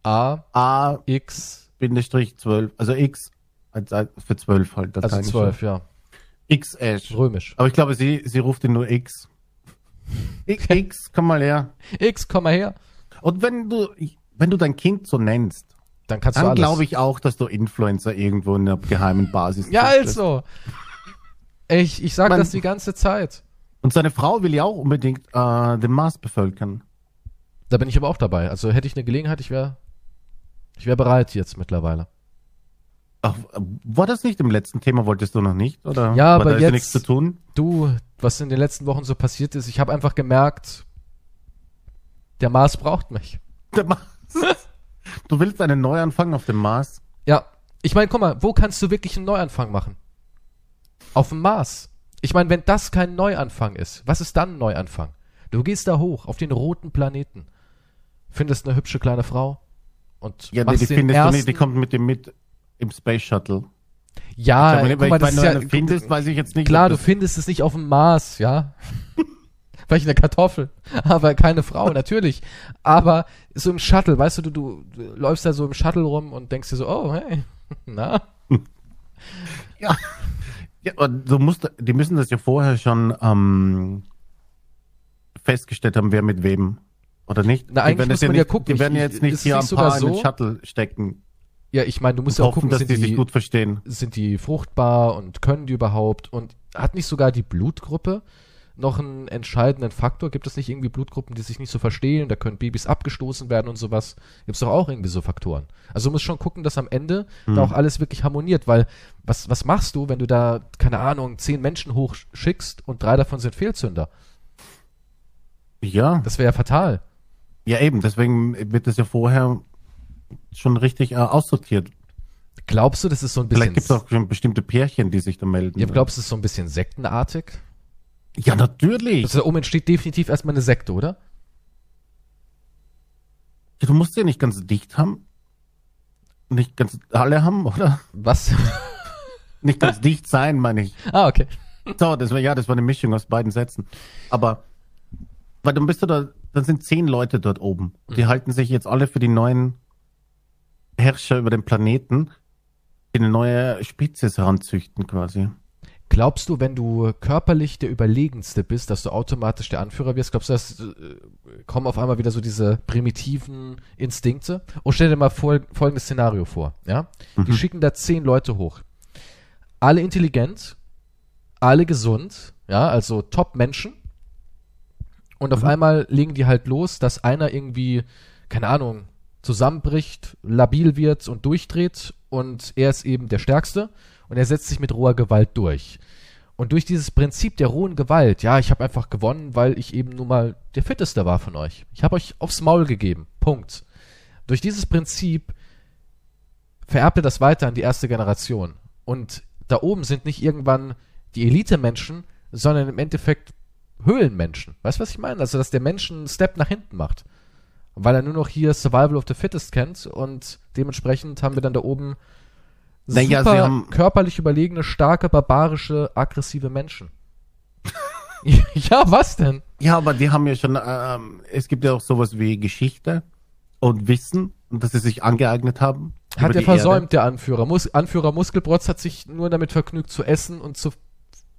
Speaker 1: A,
Speaker 2: A,
Speaker 1: X,
Speaker 2: Bindestrich 12, also X für 12 halt.
Speaker 1: also
Speaker 2: lateinisch.
Speaker 1: 12, ja.
Speaker 2: X-Ash.
Speaker 1: Römisch.
Speaker 2: Aber ich glaube, sie, sie ruft ihn nur X. X, X, komm mal her.
Speaker 1: X, komm mal her.
Speaker 2: Und wenn du, wenn du dein Kind so nennst,
Speaker 1: Dann kannst
Speaker 2: dann glaube ich auch, dass du Influencer irgendwo in einer geheimen Basis
Speaker 1: Ja,
Speaker 2: züchtest.
Speaker 1: also. Ich, ich sag
Speaker 2: Man-
Speaker 1: das die ganze Zeit.
Speaker 2: Und seine Frau will ja auch unbedingt äh, den Mars bevölkern.
Speaker 1: Da bin ich aber auch dabei. Also hätte ich eine Gelegenheit, ich wäre ich wäre bereit jetzt mittlerweile.
Speaker 2: Ach, war das nicht im letzten Thema, wolltest du noch nicht? Oder
Speaker 1: Ja, aber
Speaker 2: da ist
Speaker 1: jetzt-
Speaker 2: nichts zu tun?
Speaker 1: Du, was in den letzten Wochen so passiert ist, ich habe einfach gemerkt, der Mars braucht mich.
Speaker 2: Der Mars. Du willst einen Neuanfang auf dem Mars?
Speaker 1: Ja, ich meine, guck mal, wo kannst du wirklich einen Neuanfang machen? Auf dem Mars. Ich meine, wenn das kein Neuanfang ist, was ist dann ein Neuanfang? Du gehst da hoch, auf den roten Planeten, findest eine hübsche kleine Frau und
Speaker 2: Ja, die,
Speaker 1: machst
Speaker 2: die
Speaker 1: den
Speaker 2: findest du
Speaker 1: ersten,
Speaker 2: nicht, die kommt mit dem mit im Space Shuttle.
Speaker 1: Ja,
Speaker 2: Aber
Speaker 1: guck mal, das
Speaker 2: wenn
Speaker 1: ist
Speaker 2: du
Speaker 1: ja,
Speaker 2: findest, weiß ich jetzt nicht.
Speaker 1: klar, du findest es nicht auf dem Mars, ja. Vielleicht eine Kartoffel, aber keine Frau, natürlich. Aber so im Shuttle, weißt du, du, du, du läufst da so im Shuttle rum und denkst dir so, oh, hey, na,
Speaker 2: Ja. Ja aber du musst, die müssen das ja vorher schon ähm, festgestellt haben, wer mit wem. Oder nicht?
Speaker 1: Na,
Speaker 2: Die werden
Speaker 1: muss
Speaker 2: ja
Speaker 1: man ja
Speaker 2: nicht,
Speaker 1: gucken.
Speaker 2: Die werden
Speaker 1: Ich-
Speaker 2: ja jetzt nicht hier
Speaker 1: nicht
Speaker 2: ein paar in den
Speaker 1: so?
Speaker 2: Shuttle stecken
Speaker 1: ja, ich meine, du musst
Speaker 2: und
Speaker 1: ja auch
Speaker 2: hoffen,
Speaker 1: gucken,
Speaker 2: dass die sich gut verstehen.
Speaker 1: sind die fruchtbar und können die überhaupt und hat nicht sogar die Blutgruppe noch einen entscheidenden Faktor? Gibt es nicht irgendwie Blutgruppen, die sich nicht so verstehen? Da können Babys abgestoßen werden und sowas. Gibt es doch auch irgendwie so Faktoren. Also du musst schon gucken, dass am Ende
Speaker 2: Hm.
Speaker 1: da auch alles wirklich harmoniert, weil was, was machst du, wenn du da, keine Ahnung, zehn Menschen hochschickst und drei davon sind Fehlzünder?
Speaker 2: Ja,
Speaker 1: Das wäre ja fatal.
Speaker 2: ja eben. Deswegen wird das ja vorher schon richtig äh, aussortiert.
Speaker 1: Glaubst du, das ist so ein bisschen.
Speaker 2: Vielleicht gibt es auch schon bestimmte Pärchen, die sich da melden.
Speaker 1: ja, glaubst du, das ist so ein bisschen sektenartig?
Speaker 2: Ja natürlich.
Speaker 1: Also da oben entsteht definitiv erstmal eine Sekte, oder?
Speaker 2: Du musst ja nicht ganz dicht haben. Nicht ganz alle haben, oder?
Speaker 1: Was?
Speaker 2: Nicht ganz dicht sein, meine ich.
Speaker 1: ah, okay.
Speaker 2: So, das war ja, das war eine Mischung aus beiden Sätzen. Aber weil dann bist du da, dann sind zehn Leute dort oben. Die
Speaker 1: Mhm.
Speaker 2: halten sich jetzt alle für die neuen Herrscher über den Planeten, die eine neue Spezies heranzüchten quasi.
Speaker 1: Glaubst du, wenn du körperlich der Überlegenste bist, dass du automatisch der Anführer wirst? Glaubst du, dass äh, kommen auf einmal wieder so diese primitiven Instinkte? Und stell dir mal fol folgendes Szenario vor, ja? Die schicken da zehn Leute hoch. Alle intelligent, alle gesund, ja, also Top-Menschen. Und auf einmal legen die halt los, dass einer irgendwie, keine Ahnung, zusammenbricht, labil wird und durchdreht und er ist eben der Stärkste und er setzt sich mit roher Gewalt durch. Und durch dieses Prinzip der rohen Gewalt, ja, ich habe einfach gewonnen, weil ich eben nun mal der Fitteste war von euch. Ich habe euch aufs Maul gegeben. Punkt. Durch dieses Prinzip vererbt er das weiter an die erste Generation. Und da oben sind nicht irgendwann die Elite-Menschen, sondern im Endeffekt Höhlenmenschen. Weißt du, was ich meine? Also, dass der Mensch einen Step nach hinten macht. Weil er nur noch hier Survival of the Fittest kennt und dementsprechend haben wir dann da oben
Speaker 2: Naja,
Speaker 1: super
Speaker 2: haben-
Speaker 1: körperlich überlegene, starke, barbarische, aggressive Menschen. ja, was denn?
Speaker 2: Ja, aber die haben ja schon, ähm, es gibt ja auch sowas wie Geschichte und Wissen, und dass sie sich angeeignet haben.
Speaker 1: Hat er versäumt, der Anführer. Mus Anführer Muskelprotz hat sich nur damit vergnügt zu essen und zu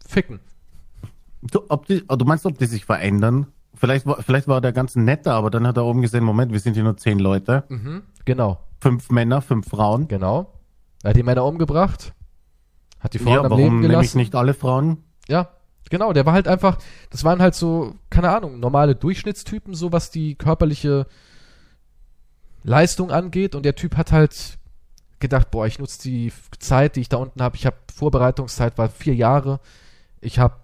Speaker 1: ficken.
Speaker 2: Erde. Du, ob die, du meinst, ob die sich verändern? Vielleicht war, vielleicht war der ganz netter, aber dann hat er oben gesehen, Moment, wir sind hier nur zehn Leute.
Speaker 1: Mhm, genau,
Speaker 2: Fünf Männer, fünf Frauen.
Speaker 1: genau. Er hat die Männer umgebracht, hat die Frauen
Speaker 2: ja,
Speaker 1: am
Speaker 2: warum
Speaker 1: Leben gelassen.
Speaker 2: nicht alle Frauen?
Speaker 1: Ja, genau, der war halt einfach, das waren halt so, keine Ahnung, normale Durchschnittstypen, so was die körperliche Leistung angeht. Und der Typ hat halt gedacht, boah, ich nutze die Zeit, die ich da unten habe. Ich habe Vorbereitungszeit, war vier Jahre. Ich habe,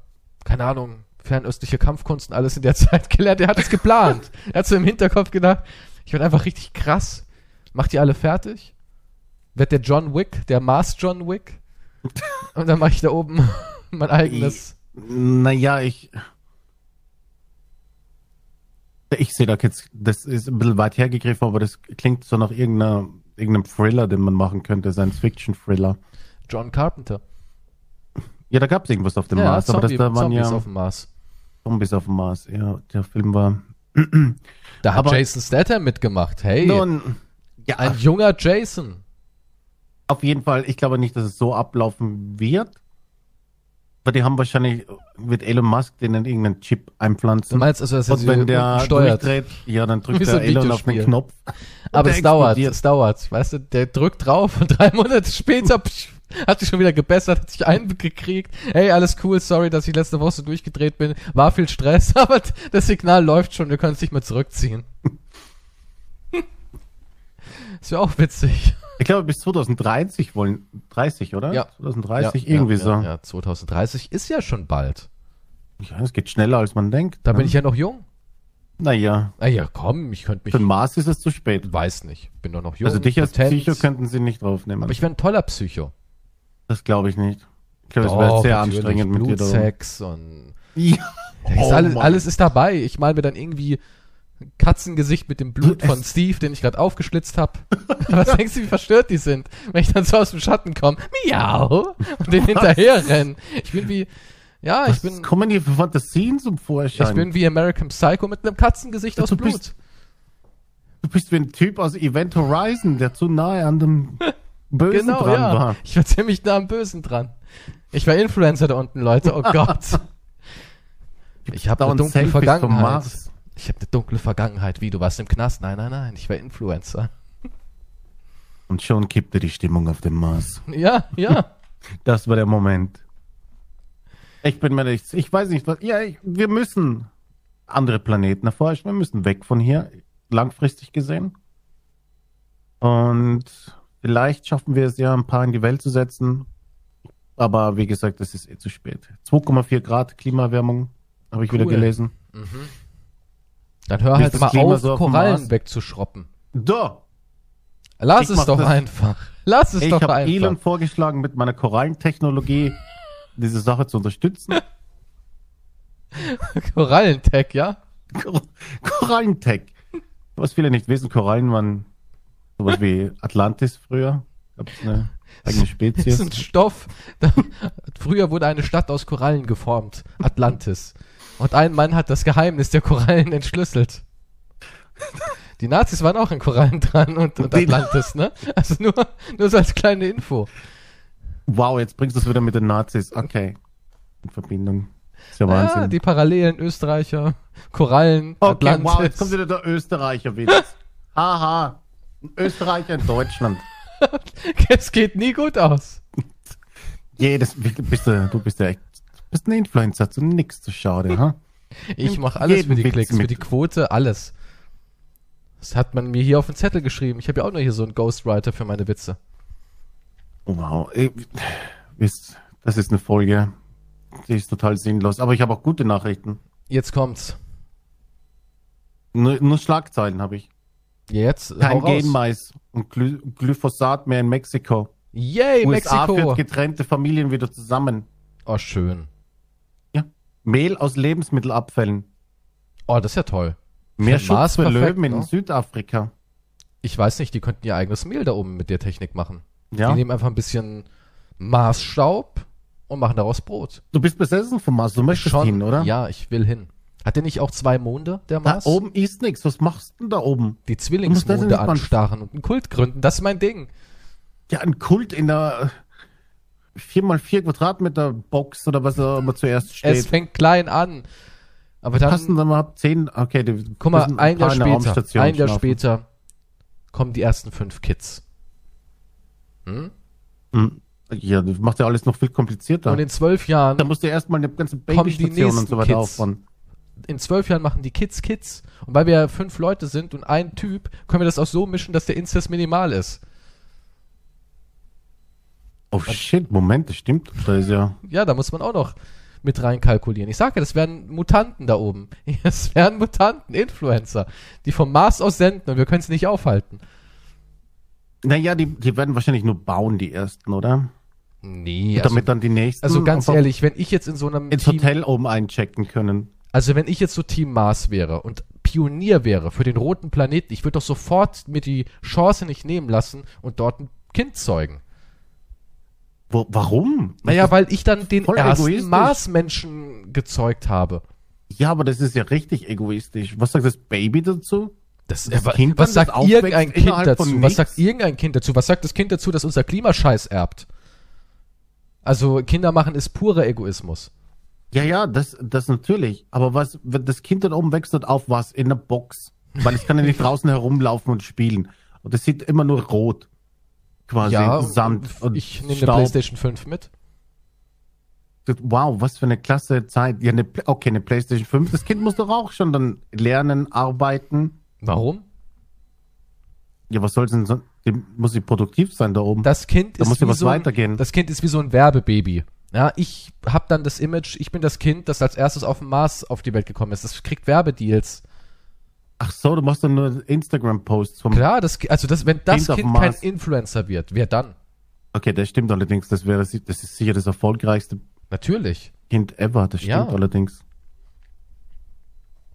Speaker 1: keine Ahnung, fernöstliche Kampfkunst und alles in der Zeit gelernt. Er hat es geplant. er hat so im Hinterkopf gedacht, ich werde einfach richtig krass. Mach die alle fertig. Werd der John Wick, der Mars John Wick. Und dann mache ich da oben mein eigenes.
Speaker 2: Naja, ich. Ich sehe da jetzt, das ist ein bisschen weit hergegriffen, aber das klingt so nach irgendeiner, irgendeinem Thriller, den man machen könnte, Science-Fiction-Thriller.
Speaker 1: John Carpenter.
Speaker 2: Ja, da gab es irgendwas auf dem Mars, aber das
Speaker 1: Zombie-
Speaker 2: da waren
Speaker 1: Zombies
Speaker 2: ja
Speaker 1: auf dem Mars.
Speaker 2: Zombies auf dem Mars. Ja, der Film war.
Speaker 1: Da hat
Speaker 2: Aber-
Speaker 1: Jason Statham mitgemacht. Hey,
Speaker 2: Nun, ja,
Speaker 1: ein junger Jason.
Speaker 2: Auf jeden Fall. Ich glaube nicht, dass es so ablaufen wird. Weil die haben wahrscheinlich, wird Elon Musk denen irgendeinen Chip einpflanzen.
Speaker 1: Du meinst also, dass
Speaker 2: Und wenn der
Speaker 1: steuert?
Speaker 2: durchdreht, ja, dann drückt der Elon auf den. Knopf.
Speaker 1: Aber es dauert, es dauert. Weißt du, der drückt drauf und drei Monate später psch, hat sich schon wieder gebessert, hat sich eingekriegt. Hey, alles cool, sorry, dass ich letzte Woche so durchgedreht bin. War viel Stress, aber das Signal läuft schon, wir können es nicht mehr zurückziehen. ist ja auch witzig.
Speaker 2: Ich glaube, bis 2030 wollen, 30, oder?
Speaker 1: Ja.
Speaker 2: 2030,
Speaker 1: Ja,
Speaker 2: irgendwie
Speaker 1: ja,
Speaker 2: so.
Speaker 1: Ja,
Speaker 2: Ja,
Speaker 1: ja, 2030 ist ja schon bald.
Speaker 2: es geht schneller, als man denkt.
Speaker 1: Da
Speaker 2: ne?
Speaker 1: bin ich ja noch jung.
Speaker 2: Naja,
Speaker 1: Ah ja, komm, ich könnte mich.
Speaker 2: für den Mars ist es zu spät.
Speaker 1: Weiß nicht. Bin doch noch jung.
Speaker 2: Also dich als
Speaker 1: potent.
Speaker 2: Psycho könnten sie nicht draufnehmen.
Speaker 1: Aber ich wäre ein toller Psycho.
Speaker 2: das glaube ich nicht. Ich glaube, es wäre sehr anstrengend mit dir.
Speaker 1: Blutsex und
Speaker 2: Ja. Oh
Speaker 1: alles, alles ist dabei. Ich male mir dann irgendwie Katzengesicht mit dem Blut von Steve, den ich gerade aufgeschlitzt habe. Was denkst du, wie verstört die sind, wenn ich dann so aus dem Schatten komme? Miau! Und den hinterher rennen. Ich bin wie, ja, ich
Speaker 2: Was
Speaker 1: bin,
Speaker 2: kommen hier für Fantasien zum Vorschein?
Speaker 1: ich bin wie American Psycho mit einem Katzengesicht aus
Speaker 2: Du
Speaker 1: Blut.
Speaker 2: bist- du bist wie ein Typ aus Event Horizon, der zu nahe an dem Bösen
Speaker 1: Genau,
Speaker 2: dran
Speaker 1: ja.
Speaker 2: war.
Speaker 1: Ich war ziemlich nah am Bösen dran. Ich war Influencer da unten, Leute. Oh Gott. Ich habe eine dunkle
Speaker 2: Selfies
Speaker 1: Vergangenheit. Ich habe eine dunkle Vergangenheit. Wie, du warst im Knast? Nein, nein, nein. Ich war Influencer.
Speaker 2: Und schon kippte die Stimmung auf dem Mars.
Speaker 1: Ja, ja.
Speaker 2: Das war der Moment. Ich bin mir nicht, ich weiß nicht, was, ja, ich, wir müssen andere Planeten erforschen, wir müssen weg von hier, langfristig gesehen. Und vielleicht schaffen wir es ja, ein paar in die Welt zu setzen. Aber wie gesagt, das ist eh zu spät. 2,4 Grad Klimaerwärmung, habe ich wieder
Speaker 1: Cool.
Speaker 2: gelesen.
Speaker 1: Dann hör halt
Speaker 2: das
Speaker 1: mal auf,
Speaker 2: so auf
Speaker 1: Korallen
Speaker 2: Mars?
Speaker 1: wegzuschroppen.
Speaker 2: Da!
Speaker 1: Lass
Speaker 2: Ich
Speaker 1: es doch
Speaker 2: das-
Speaker 1: einfach. Lass es
Speaker 2: Ich
Speaker 1: doch
Speaker 2: habe
Speaker 1: einfach.
Speaker 2: Elon vorgeschlagen, mit meiner Korallentechnologie diese Sache zu unterstützen.
Speaker 1: Korallentech, ja?
Speaker 2: Kor Korallentech. Was viele nicht wissen, Korallen waren sowas wie Atlantis früher. Gab es eine eigene
Speaker 1: Das
Speaker 2: Spezies.
Speaker 1: ist ein Stoff. Früher wurde eine Stadt aus Korallen geformt. Atlantis. Und ein Mann hat das Geheimnis der Korallen entschlüsselt. Die Nazis waren auch in Korallen dran und, und Atlantis, ne? Also nur, nur so als kleine Info.
Speaker 2: Wow, jetzt bringst du es wieder mit den Nazis. Okay. In Verbindung. Ist ja
Speaker 1: Ja,
Speaker 2: Wahnsinn.
Speaker 1: die Parallelen Österreicher, Korallen,
Speaker 2: okay,
Speaker 1: Atlantis.
Speaker 2: wow, jetzt kommt wieder der Österreicher wieder. Haha. Österreicher in Deutschland.
Speaker 1: es geht nie gut aus.
Speaker 2: Jedes, bist du, du bist ja echt, bist ein Influencer, zu nix zu schade, ha?
Speaker 1: Ich mache alles für die
Speaker 2: Witz
Speaker 1: Klicks, für
Speaker 2: mit.
Speaker 1: die Quote, alles. Das hat man mir hier auf den Zettel geschrieben. Ich habe ja auch noch hier so einen Ghostwriter für meine Witze.
Speaker 2: Oh, wow. Das ist eine Folge, die ist total sinnlos. Aber ich habe auch gute Nachrichten.
Speaker 1: Jetzt kommt's.
Speaker 2: Nur, nur Schlagzeilen habe ich.
Speaker 1: Jetzt
Speaker 2: Kein
Speaker 1: raus.
Speaker 2: Genmais und Gly
Speaker 1: Yay,
Speaker 2: Glyphosat mehr in Mexiko. USA
Speaker 1: Mexiko.
Speaker 2: führt getrennte Familien wieder zusammen.
Speaker 1: Oh, schön.
Speaker 2: Mehl aus Lebensmittelabfällen.
Speaker 1: Oh, das ist ja toll.
Speaker 2: Mehr
Speaker 1: Für Mars
Speaker 2: Schutz für
Speaker 1: perfekt,
Speaker 2: Löwen in
Speaker 1: ne?
Speaker 2: Südafrika.
Speaker 1: Ich weiß nicht, die könnten ihr eigenes Mehl da oben mit der Technik machen.
Speaker 2: Ja.
Speaker 1: Die nehmen einfach ein bisschen Marsstaub und machen daraus Brot.
Speaker 2: Du bist besessen vom Mars, du möchtest hin, oder?
Speaker 1: Ja, ich will hin. Hat der nicht auch zwei Monde, der
Speaker 2: Da
Speaker 1: Mars?
Speaker 2: oben ist nichts. Was machst du denn da oben?
Speaker 1: Die Zwillingsmonde anstarren und einen Kult gründen. Das ist mein Ding.
Speaker 2: Ja, ein Kult in der 4x4 Quadratmeter Box oder was da immer zuerst steht.
Speaker 1: Es fängt klein an. Aber dann,
Speaker 2: passen dann mal zehn. Okay, die
Speaker 1: guck mal, ein Jahr später, ein Jahr später kommen die ersten fünf Kids. Hm?
Speaker 2: Hm. Ja, das macht ja alles noch viel komplizierter.
Speaker 1: Und in zwölf Jahren
Speaker 2: da musst du erstmal eine ganze Babystation und so weiter
Speaker 1: Kids.
Speaker 2: aufbauen.
Speaker 1: in zwölf Jahren machen die Kids Kids. Und weil wir ja fünf Leute sind und ein Typ, können wir das auch so mischen, dass der Inzest minimal ist.
Speaker 2: Oh shit, Moment, das stimmt. Da ist ja.
Speaker 1: Ja, da muss man auch noch mit reinkalkulieren. Ich sage ja, das wären Mutanten da oben. Es wären Mutanten, Influencer, die vom Mars aus senden und wir können es nicht aufhalten.
Speaker 2: Naja, die, die werden wahrscheinlich nur bauen, die ersten, oder?
Speaker 1: Nee,
Speaker 2: Und
Speaker 1: also,
Speaker 2: damit dann die nächsten
Speaker 1: also ganz ehrlich, wenn ich jetzt in so einem
Speaker 2: ins
Speaker 1: Team,
Speaker 2: Hotel oben einchecken können.
Speaker 1: also wenn ich jetzt so Team Mars wäre und Pionier wäre für den roten Planeten, ich würde doch sofort mir die Chance nicht nehmen lassen und dort ein Kind zeugen.
Speaker 2: Wo, warum?
Speaker 1: Naja, weil ich dann den
Speaker 2: voll
Speaker 1: ersten
Speaker 2: egoistisch.
Speaker 1: Marsmenschen gezeugt habe.
Speaker 2: Ja, aber das ist ja richtig egoistisch. Was sagt das Baby dazu?
Speaker 1: Das,
Speaker 2: Das
Speaker 1: wa-
Speaker 2: Kind
Speaker 1: was sagt irgendein Kind dazu? Was sagt irgendein Kind dazu? Was sagt das Kind dazu, dass unser Klimascheiß erbt? Also Kinder machen ist purer Egoismus.
Speaker 2: Ja, ja, das, das natürlich. Aber was, wenn das Kind dann oben wächst und auf was? In der Box. Weil es kann ja nicht draußen herumlaufen und spielen. Und es sieht immer nur rot. Quasi Sand und
Speaker 1: ich nehme eine. Playstation 5 mit.
Speaker 2: Wow, was für eine klasse Zeit. Ja, eine, okay, eine Playstation 5. Das Kind muss doch auch schon dann lernen, arbeiten.
Speaker 1: Warum?
Speaker 2: Ja, was soll denn so? Die muss sie produktiv sein da oben.
Speaker 1: Das Kind
Speaker 2: Da
Speaker 1: ist
Speaker 2: muss ja
Speaker 1: wie
Speaker 2: was
Speaker 1: so ein,
Speaker 2: weitergehen.
Speaker 1: Das Kind ist wie so ein Werbebaby. Ja, ich habe dann das Image, ich bin das Kind, das als erstes auf dem Mars auf die Welt gekommen ist. Das kriegt Werbedeals.
Speaker 2: Ach so, du machst dann nur Instagram-Posts vom.
Speaker 1: Klar, das, also das, wenn das
Speaker 2: Kind
Speaker 1: Kind kein. Influencer wird, wer dann?
Speaker 2: Okay, das stimmt allerdings. Das wäre, das ist sicher das erfolgreichste
Speaker 1: Natürlich.
Speaker 2: Kind ever. Das stimmt
Speaker 1: Ja.
Speaker 2: allerdings.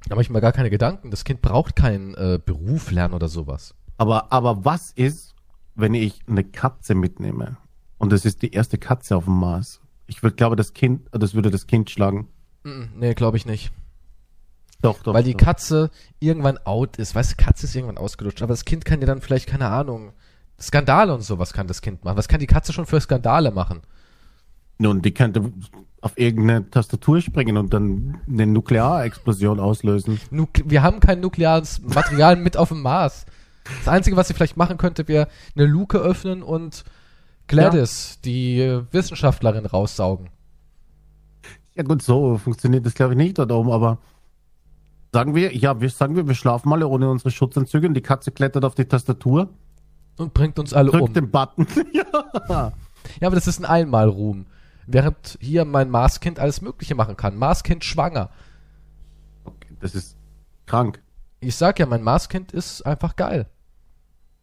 Speaker 1: Da mache ich mir gar keine Gedanken. Das Kind braucht keinen äh, Beruf lernen oder sowas.
Speaker 2: Aber, aber was ist, wenn ich eine Katze mitnehme und das ist die erste Katze auf dem Mars? Ich würde glaube, das Kind, das würde das Kind schlagen.
Speaker 1: Nee, glaube ich nicht.
Speaker 2: Doch, doch.
Speaker 1: Weil die
Speaker 2: doch.
Speaker 1: Katze irgendwann out ist. Weißt du, Katze ist irgendwann ausgelutscht. Aber das Kind kann ja dann vielleicht, keine Ahnung, Skandale und sowas kann das Kind machen. Was kann die Katze schon für Skandale machen?
Speaker 2: Nun, die könnte auf irgendeine Tastatur springen und dann eine Nuklearexplosion auslösen.
Speaker 1: Nuk wir haben kein nukleares Material mit auf dem Mars. Das Einzige, was sie vielleicht machen könnte, wäre eine Luke öffnen und Gladys, die äh, Wissenschaftlerin, raussaugen.
Speaker 2: Ja gut, so funktioniert das glaube ich nicht dort oben, aber sagen wir, ja, wir sagen wir, wir schlafen alle ohne unsere Schutzanzüge und die Katze klettert auf die Tastatur,
Speaker 1: Und bringt uns alle
Speaker 2: drückt
Speaker 1: um.
Speaker 2: den Button. ja.
Speaker 1: Ja, aber das ist ein Einmalruhm. Während hier mein Marskind alles Mögliche machen kann. Marskind schwanger.
Speaker 2: Okay, das ist krank.
Speaker 1: Ich sag ja, mein Marskind ist einfach geil.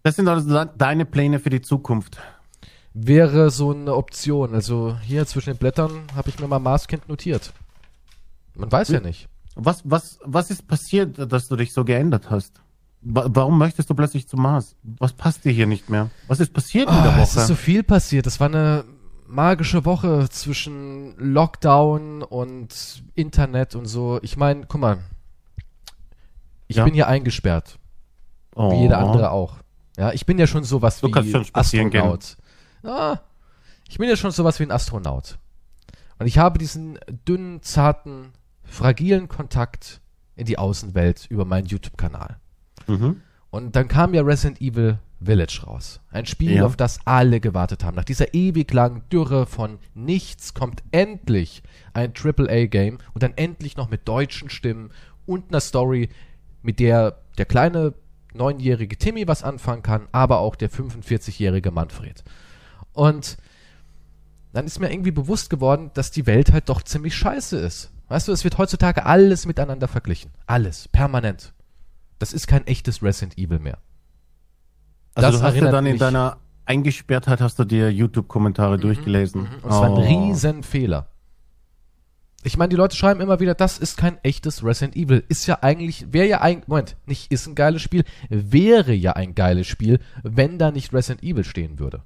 Speaker 2: Das sind also de- deine Pläne für die Zukunft.
Speaker 1: Wäre so eine Option. Also hier zwischen den Blättern habe ich mir mal Marskind notiert. Man weiß ja nicht.
Speaker 2: Was, was, was ist passiert, dass du dich so geändert hast? Wa- Warum möchtest du plötzlich zum Mars? Was passt dir hier nicht mehr? Was ist passiert in der
Speaker 1: Ah, es
Speaker 2: Woche?
Speaker 1: ist so viel passiert. Das war eine magische Woche zwischen Lockdown und Internet und so. Ich meine, guck mal. Ich
Speaker 2: Ja.
Speaker 1: bin hier eingesperrt.
Speaker 2: oh.
Speaker 1: Wie jeder andere auch. Ja, ich bin ja schon sowas
Speaker 2: Du
Speaker 1: wie
Speaker 2: gehen.
Speaker 1: Astronaut. Ah, ich bin ja schon sowas wie ein Astronaut. Und ich habe diesen dünnen, zarten, fragilen Kontakt in die Außenwelt über meinen YouTube-Kanal.
Speaker 2: Mhm.
Speaker 1: Und dann kam ja Resident Evil Village raus. Ein Spiel,
Speaker 2: Ja.
Speaker 1: auf das alle gewartet haben. Nach dieser ewig langen Dürre von nichts kommt endlich ein AAA-Game und dann endlich noch mit deutschen Stimmen und einer Story, mit der der kleine neunjährige Timmy was anfangen kann, aber auch der 45-jährige Manfred. Und dann ist mir irgendwie bewusst geworden, dass die Welt halt doch ziemlich scheiße ist. Weißt du, es wird heutzutage alles miteinander verglichen. Alles. Permanent. Das ist kein echtes Resident Evil mehr.
Speaker 2: Also
Speaker 1: Das
Speaker 2: du hast ja dann in deiner Eingesperrtheit hast du dir YouTube-Kommentare durchgelesen.
Speaker 1: Mhm. Und es war ein
Speaker 2: Oh.
Speaker 1: riesen Fehler. Ich meine, die Leute schreiben immer wieder, das ist kein echtes Resident Evil. Ist ja eigentlich, wäre ja ein, Moment, nicht ist ein geiles Spiel, wäre ja ein geiles Spiel, wenn da nicht Resident Evil stehen würde.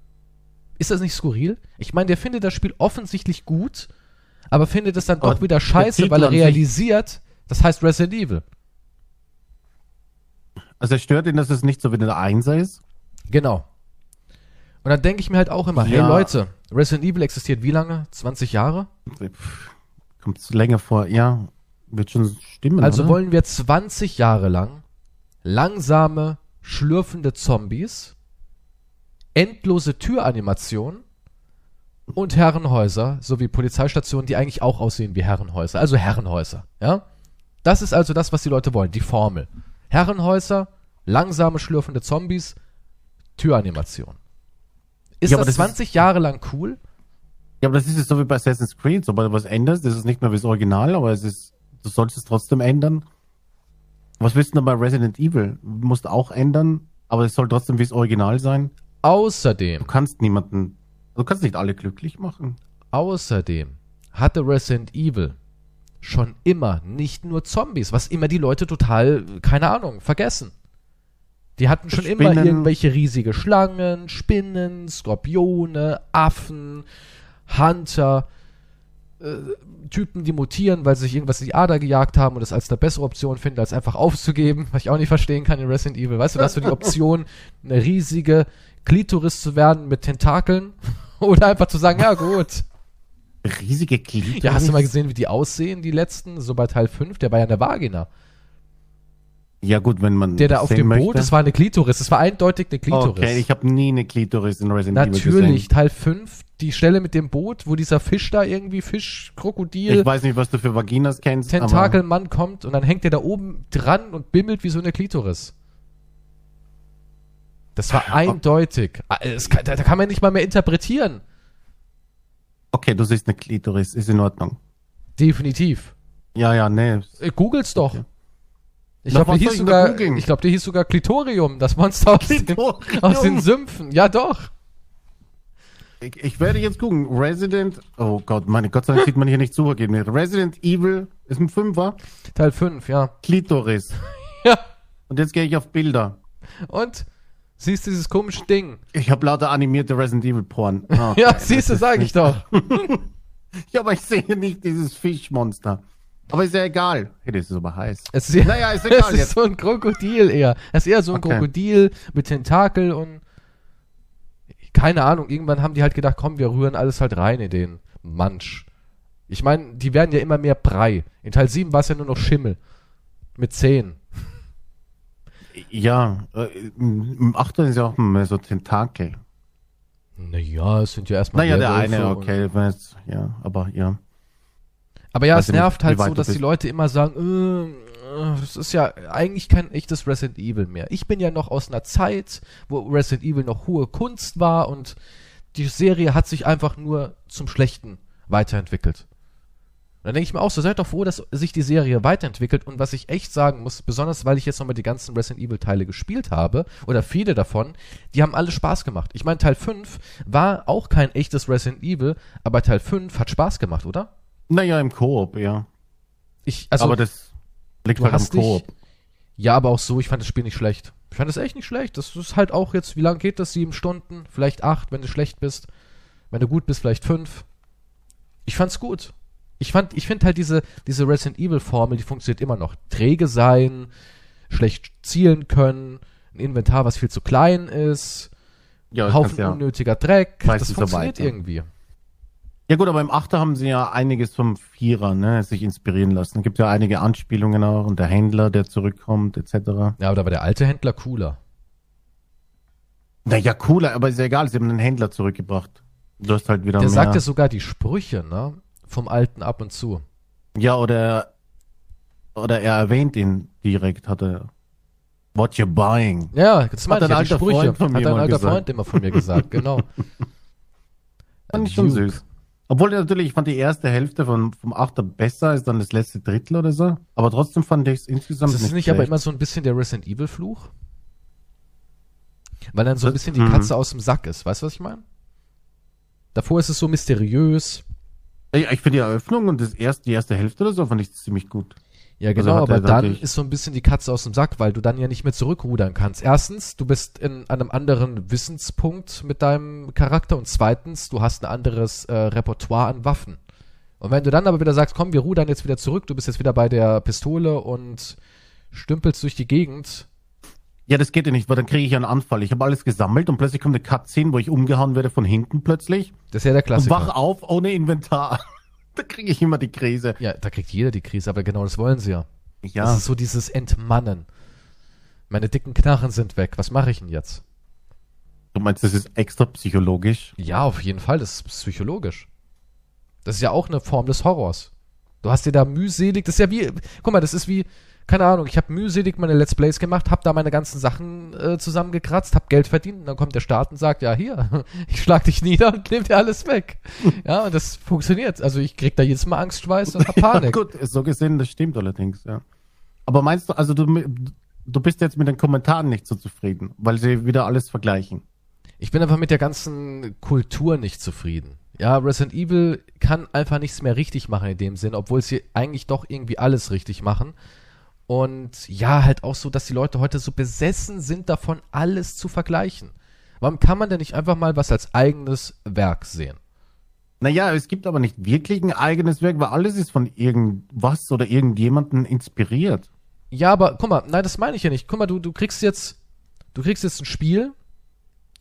Speaker 1: Ist das nicht skurril? Ich meine, der findet das Spiel offensichtlich gut, aber findet es dann
Speaker 2: Aber
Speaker 1: doch wieder
Speaker 2: der
Speaker 1: scheiße, weil er realisiert, das heißt Resident Evil.
Speaker 2: Also es stört ihn, dass es nicht so wie der Einser ist.
Speaker 1: Genau. Und dann denke ich mir halt auch immer, hey
Speaker 2: Ja.
Speaker 1: Leute, Resident Evil existiert wie lange? 20 Jahre?
Speaker 2: Kommt länger vor. Ja, wird schon stimmen,
Speaker 1: Also
Speaker 2: oder?
Speaker 1: wollen wir 20 Jahre lang langsame, schlürfende Zombies, endlose Türanimationen und Herrenhäuser sowie Polizeistationen, die eigentlich auch aussehen wie Herrenhäuser. Also Herrenhäuser, ja? Das ist also das, was die Leute wollen, die Formel. Herrenhäuser, langsame, schlürfende Zombies, Türanimation. Ist
Speaker 2: Ja, aber
Speaker 1: das
Speaker 2: das ist-
Speaker 1: 20 Jahre lang cool?
Speaker 2: Ja, aber das ist jetzt so wie bei Assassin's Creed. Sobald du was änderst, das ist nicht mehr wie das Original, aber es ist, du sollst es trotzdem ändern. Was willst du denn bei Resident Evil? Du musst auch ändern, aber es soll trotzdem wie das Original sein.
Speaker 1: Außerdem
Speaker 2: Du kannst niemanden, du kannst nicht alle glücklich machen.
Speaker 1: Außerdem hatte Resident Evil schon immer nicht nur Zombies, was immer die Leute total, keine Ahnung, vergessen. Die hatten schon immer
Speaker 2: Spinnen.
Speaker 1: irgendwelche riesige Schlangen, Spinnen, Skorpione, Affen, Hunter, äh, Typen, die mutieren, weil sie sich irgendwas in die Ader gejagt haben und es als eine bessere Option finden, als einfach aufzugeben, was ich auch nicht verstehen kann in Resident Evil. Weißt du, da hast du die Option, eine riesige Klitoris zu werden mit Tentakeln oder einfach zu sagen, ja gut.
Speaker 2: Riesige Glieder.
Speaker 1: Ja, hast du mal gesehen, wie die aussehen, die letzten, so bei Teil 5? Der war ja eine Vagina.
Speaker 2: Ja gut, wenn man
Speaker 1: Der da auf dem
Speaker 2: möchte.
Speaker 1: Boot, das war eine Klitoris. Das war eindeutig eine Klitoris.
Speaker 2: Okay, ich habe nie eine Klitoris in Resident Evil
Speaker 1: Natürlich,
Speaker 2: gesehen.
Speaker 1: Teil 5, die Stelle mit dem Boot, wo dieser Fisch da irgendwie, Fisch, Krokodil,
Speaker 2: Ich weiß nicht, was du für Vaginas kennst,
Speaker 1: Tentakelmann kommt und dann hängt der da oben dran und bimmelt wie so eine Klitoris. Das war eindeutig. Ah, kann, da, kann man nicht mal mehr interpretieren.
Speaker 2: okay, du siehst eine Klitoris, ist in Ordnung.
Speaker 1: Definitiv.
Speaker 2: Ja, ja, nee.
Speaker 1: Äh, Googles doch.
Speaker 2: Okay.
Speaker 1: Ich glaube, der
Speaker 2: soll
Speaker 1: hieß sogar, ich glaube, der hieß sogar Klitorium, das Monster aus den,
Speaker 2: Klitorium.
Speaker 1: aus den Sümpfen. Ja, doch.
Speaker 2: Ich, ich werde jetzt gucken. Resident, oh Gott, meine Gott sei Dank sieht man hier nicht zu gehen. Resident Evil ist ein Fünfer.
Speaker 1: Teil 5, ja.
Speaker 2: Klitoris.
Speaker 1: Ja.
Speaker 2: Und jetzt gehe ich auf Bilder.
Speaker 1: Und siehst du dieses komische Ding?
Speaker 2: Ich habe lauter animierte Resident Evil Porn. Ah, Okay,
Speaker 1: ja, siehst du,
Speaker 2: ist
Speaker 1: sag ich doch.
Speaker 2: Ja, aber ich sehe nicht dieses Fischmonster. Aber ist ja egal. Hey, das ist aber heiß.
Speaker 1: Es ist,
Speaker 2: Naja, ist
Speaker 1: es
Speaker 2: egal
Speaker 1: ist
Speaker 2: jetzt.
Speaker 1: so ein Krokodil eher. Es ist eher so ein
Speaker 2: Okay.
Speaker 1: Krokodil mit Tentakel und keine Ahnung, irgendwann haben die halt gedacht, komm, wir rühren alles halt rein in den Mansch. Ich meine, die werden ja immer mehr Brei. In Teil 7 war es ja nur noch Schimmel. Mit Zehen.
Speaker 2: Ja, äh, im Achter ist ja auch mehr so Tentakel.
Speaker 1: Naja, es sind ja erstmal.
Speaker 2: Naja, der eine, okay, weiß, ja, aber ja.
Speaker 1: Aber ja,
Speaker 2: Weiß
Speaker 1: es
Speaker 2: nicht,
Speaker 1: nervt
Speaker 2: wie
Speaker 1: halt so, dass die
Speaker 2: bist.
Speaker 1: Leute immer sagen, äh, das ist ja eigentlich kein echtes Resident Evil mehr. Ich bin ja noch aus einer Zeit, wo Resident Evil noch hohe Kunst war und die Serie hat sich einfach nur zum Schlechten weiterentwickelt. Und dann denke ich mir auch so, seid doch froh, dass sich die Serie weiterentwickelt und was ich echt sagen muss, besonders weil ich jetzt nochmal die ganzen Resident Evil Teile gespielt habe, oder viele davon, die haben alle Spaß gemacht. Ich meine, Teil 5 war auch kein echtes Resident Evil, aber Teil 5 hat Spaß gemacht, oder?
Speaker 2: Naja, im Koop, ja.
Speaker 1: Ich, also,
Speaker 2: aber das liegt halt am
Speaker 1: dich,
Speaker 2: Koop.
Speaker 1: ja, aber auch so, ich fand das Spiel nicht schlecht. Ich fand es echt nicht schlecht. Das ist halt auch jetzt, wie lange geht das? Sieben Stunden, vielleicht acht, wenn du schlecht bist. Wenn du gut bist, vielleicht fünf. Ich fand's gut. Ich fand, ich finde halt diese, diese Resident Evil Formel, die funktioniert immer noch. Träge sein, schlecht zielen können, ein Inventar, was viel zu klein ist,
Speaker 2: Ja,
Speaker 1: Haufen
Speaker 2: ja.
Speaker 1: unnötiger Dreck. Das
Speaker 2: so
Speaker 1: funktioniert
Speaker 2: weiter.
Speaker 1: irgendwie.
Speaker 2: Ja gut, aber im Achter haben sie ja einiges vom Vierer, ne, sich inspirieren lassen. Gibt ja einige Anspielungen auch und der Händler, der zurückkommt, etc.
Speaker 1: Ja, aber da war der alte Händler cooler.
Speaker 2: Naja, cooler, aber ist ja egal, sie haben einen Händler zurückgebracht. Du hast halt wieder
Speaker 1: Der
Speaker 2: mehr.
Speaker 1: sagte sogar die Sprüche, ne? Vom alten ab und zu.
Speaker 2: ja, oder, oder er erwähnt ihn direkt, hat er. What you buying?
Speaker 1: Ja, das
Speaker 2: Hat ein alter
Speaker 1: Sprüche.
Speaker 2: Freund von mir
Speaker 1: Hat ein alter
Speaker 2: gesagt.
Speaker 1: Freund immer von mir gesagt, genau.
Speaker 2: Fand ich schon
Speaker 1: Duke.
Speaker 2: süß. Obwohl natürlich, ich fand die erste Hälfte von, vom Achter besser als dann das letzte Drittel oder so. Aber trotzdem fand ich es insgesamt
Speaker 1: Das ist
Speaker 2: nicht
Speaker 1: nicht aber immer so ein bisschen der Resident Evil Fluch? Weil dann so ein bisschen die
Speaker 2: mhm.
Speaker 1: Katze aus dem Sack ist, weißt du, was ich meine? Davor ist es so mysteriös.
Speaker 2: Ich, ich finde die Eröffnung und das erste, die erste Hälfte oder so fand ich ziemlich gut.
Speaker 1: Ja,
Speaker 2: Also
Speaker 1: genau,
Speaker 2: hat
Speaker 1: aber
Speaker 2: er
Speaker 1: dann ist so ein bisschen die Katze aus dem Sack, weil du dann ja nicht mehr zurückrudern kannst. Erstens, du bist in einem anderen Wissenspunkt mit deinem Charakter und zweitens, du hast ein anderes äh, Repertoire an Waffen. Und wenn du dann aber wieder sagst, komm, wir rudern jetzt wieder zurück, du bist jetzt wieder bei der Pistole und stümpelst durch die Gegend,
Speaker 2: Ja, das geht ja nicht, weil dann kriege ich einen Anfall. Ich habe alles gesammelt und plötzlich kommt eine Cutscene, wo ich umgehauen werde von hinten plötzlich
Speaker 1: das ist ja der
Speaker 2: und
Speaker 1: Klassiker.
Speaker 2: wach auf ohne Inventar. da kriege ich immer die Krise.
Speaker 1: Ja, da kriegt jeder die Krise, aber genau das wollen sie ja. Das
Speaker 2: Ja,
Speaker 1: ist so dieses Entmannen. Meine dicken Knarren sind weg. Was mache ich denn jetzt?
Speaker 2: du meinst, das ist extra psychologisch?
Speaker 1: Ja, auf jeden Fall. Das ist psychologisch. Das ist ja auch eine Form des Horrors. Du hast dir da mühselig, das ist ja wie, guck mal, das ist wie, keine Ahnung, ich habe mühselig meine Let's Plays gemacht, habe da meine ganzen Sachen äh, zusammengekratzt, habe Geld verdient und dann kommt der Staat und sagt, ja hier, ich schlag dich nieder und nehm dir alles weg. ja, und das funktioniert. Also ich krieg da jedes Mal Angstschweiß und hab Panik.
Speaker 2: Gut, so gesehen, das stimmt allerdings, ja. Aber meinst du, also du, du bist jetzt mit den Kommentaren nicht so zufrieden, weil sie wieder alles vergleichen?
Speaker 1: Ich bin einfach mit der ganzen Kultur nicht zufrieden. Ja, Resident Evil kann einfach nichts mehr richtig machen in dem Sinn, obwohl sie eigentlich doch irgendwie alles richtig machen. Und ja, halt auch so, dass die Leute heute so besessen sind davon, alles zu vergleichen. Warum kann man denn nicht einfach mal was als eigenes Werk sehen?
Speaker 2: Naja, es gibt aber nicht wirklich ein eigenes Werk, weil alles ist von irgendwas oder irgendjemanden inspiriert.
Speaker 1: Ja, aber guck mal, nein, das meine ich ja nicht. Guck mal, du, du kriegst jetzt, du kriegst jetzt ein Spiel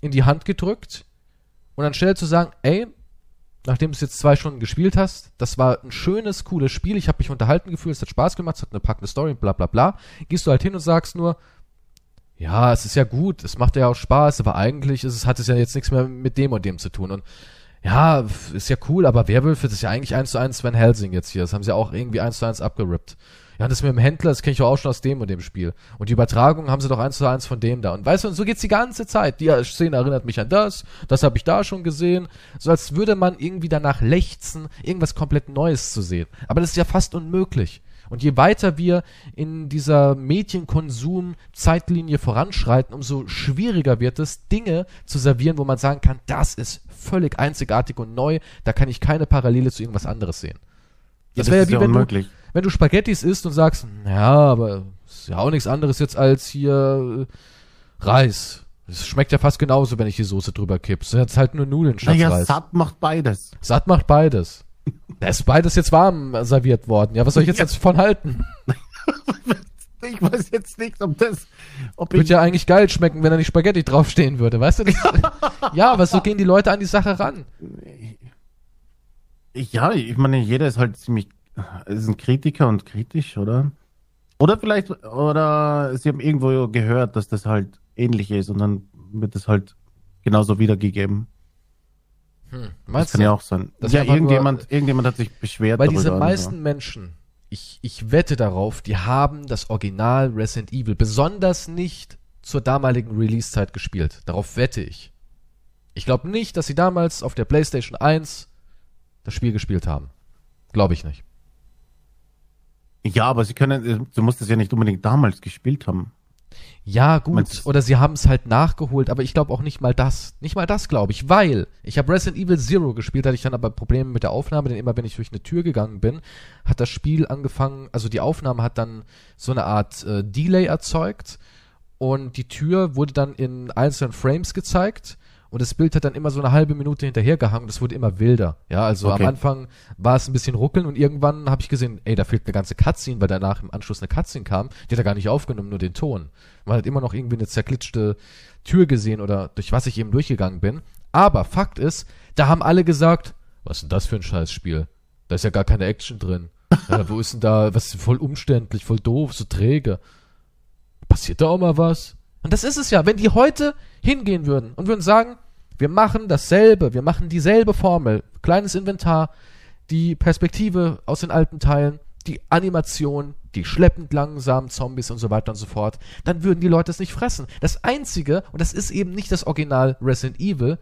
Speaker 1: in die Hand gedrückt und anstelle zu sagen, ey, nachdem du es jetzt zwei Stunden gespielt hast, das war ein schönes, cooles Spiel, ich habe mich unterhalten gefühlt, es hat Spaß gemacht, es hat eine packende Story, bla bla bla, gehst du halt hin und sagst nur, ja, es ist ja gut, es macht ja auch Spaß, aber eigentlich ist es, hat es ja jetzt nichts mehr mit dem und dem zu tun und ja, ist ja cool, aber Werwölfe, das ist ja eigentlich eins zu eins Sven Helsing jetzt hier. Das haben sie auch irgendwie eins zu eins abgerippt. Ja, das mit dem Händler, das kenne ich doch auch schon aus dem und dem Spiel. Und die Übertragung haben sie doch eins zu eins von dem da. Und weißt du, und so geht's die ganze Zeit. Die Szene erinnert mich an das, das habe ich da schon gesehen. So als würde man irgendwie danach lechzen, irgendwas komplett Neues zu sehen. Aber das ist ja fast unmöglich. Und je weiter wir in dieser Medienkonsum-Zeitlinie voranschreiten, umso schwieriger wird es, Dinge zu servieren, wo man sagen kann, das ist völlig einzigartig und neu, da kann ich keine Parallele zu irgendwas anderes sehen. Das,
Speaker 2: Ja,
Speaker 1: wäre
Speaker 2: ist
Speaker 1: ja wie wenn du,
Speaker 2: unmöglich.
Speaker 1: Wenn du Spaghettis isst und sagst, ja, aber ist ja auch nichts anderes jetzt als hier äh, Reis. Es schmeckt ja fast genauso, wenn ich die Soße drüber kipp. Es sind jetzt halt nur Nudeln statt
Speaker 2: Naja,
Speaker 1: Reis.
Speaker 2: satt macht beides.
Speaker 1: Satt macht beides. Da ist beides jetzt warm serviert worden. Ja, was soll ich jetzt,
Speaker 2: Ja.
Speaker 1: jetzt von halten?
Speaker 2: Ich weiß jetzt nicht, ob das, ob
Speaker 1: Würde ja eigentlich geil schmecken, wenn da nicht Spaghetti draufstehen würde, weißt du? Das, ja, aber so gehen die Leute an die Sache ran.
Speaker 2: ja, ich meine, jeder ist halt ziemlich, ein Kritiker und kritisch, oder? Oder vielleicht, oder sie haben irgendwo gehört, dass das halt ähnlich ist und dann wird es halt genauso wiedergegeben. Das
Speaker 1: Meinst
Speaker 2: kann
Speaker 1: du?
Speaker 2: ja auch sein.
Speaker 1: Das
Speaker 2: ja,
Speaker 1: einfach nur-
Speaker 2: irgendjemand, irgendjemand hat sich beschwert
Speaker 1: Weil diese meisten Menschen, ich, ich wette darauf, die haben das Original Resident Evil besonders nicht zur damaligen Release-Zeit gespielt. Darauf wette ich. Ich glaube nicht, dass sie damals auf der PlayStation 1 das Spiel gespielt haben. Glaube ich nicht.
Speaker 2: Ja, aber sie können, du musst es ja nicht unbedingt damals gespielt haben.
Speaker 1: Ja, gut.
Speaker 2: Meinst
Speaker 1: Oder sie haben es halt nachgeholt, aber ich glaube auch nicht mal das. Nicht mal das, glaube ich, weil ich habe Resident Evil Zero gespielt, hatte ich dann aber Probleme mit der Aufnahme, denn immer wenn ich durch eine Tür gegangen bin, hat das Spiel angefangen, also die Aufnahme hat dann so eine Art äh, Delay erzeugt und die Tür wurde dann in einzelnen Frames gezeigt und das Bild hat dann immer so eine halbe Minute hinterhergehangen und es wurde immer wilder. Ja, also
Speaker 2: Okay.
Speaker 1: am Anfang war es ein bisschen ruckeln und irgendwann habe ich gesehen, ey, da fehlt eine ganze Cutscene, weil danach im Anschluss eine Cutscene kam, die hat er gar nicht aufgenommen, nur den Ton. Man hat immer noch irgendwie eine zerklitschte Tür gesehen oder durch was ich eben durchgegangen bin. Aber Fakt ist, da haben alle gesagt, was ist denn das für ein Scheißspiel? Da ist ja gar keine Action drin. Ja, wo ist denn da, was ist voll umständlich, voll doof, so träge. Passiert da auch mal was? Und das ist es ja, wenn die heute hingehen würden und würden sagen, wir machen dasselbe, wir machen dieselbe Formel, kleines Inventar, die Perspektive aus den alten Teilen, die Animation, die schleppend langsamen Zombies und so weiter und so fort, dann würden die Leute es nicht fressen. Das einzige, und das ist eben nicht das Original Resident Evil,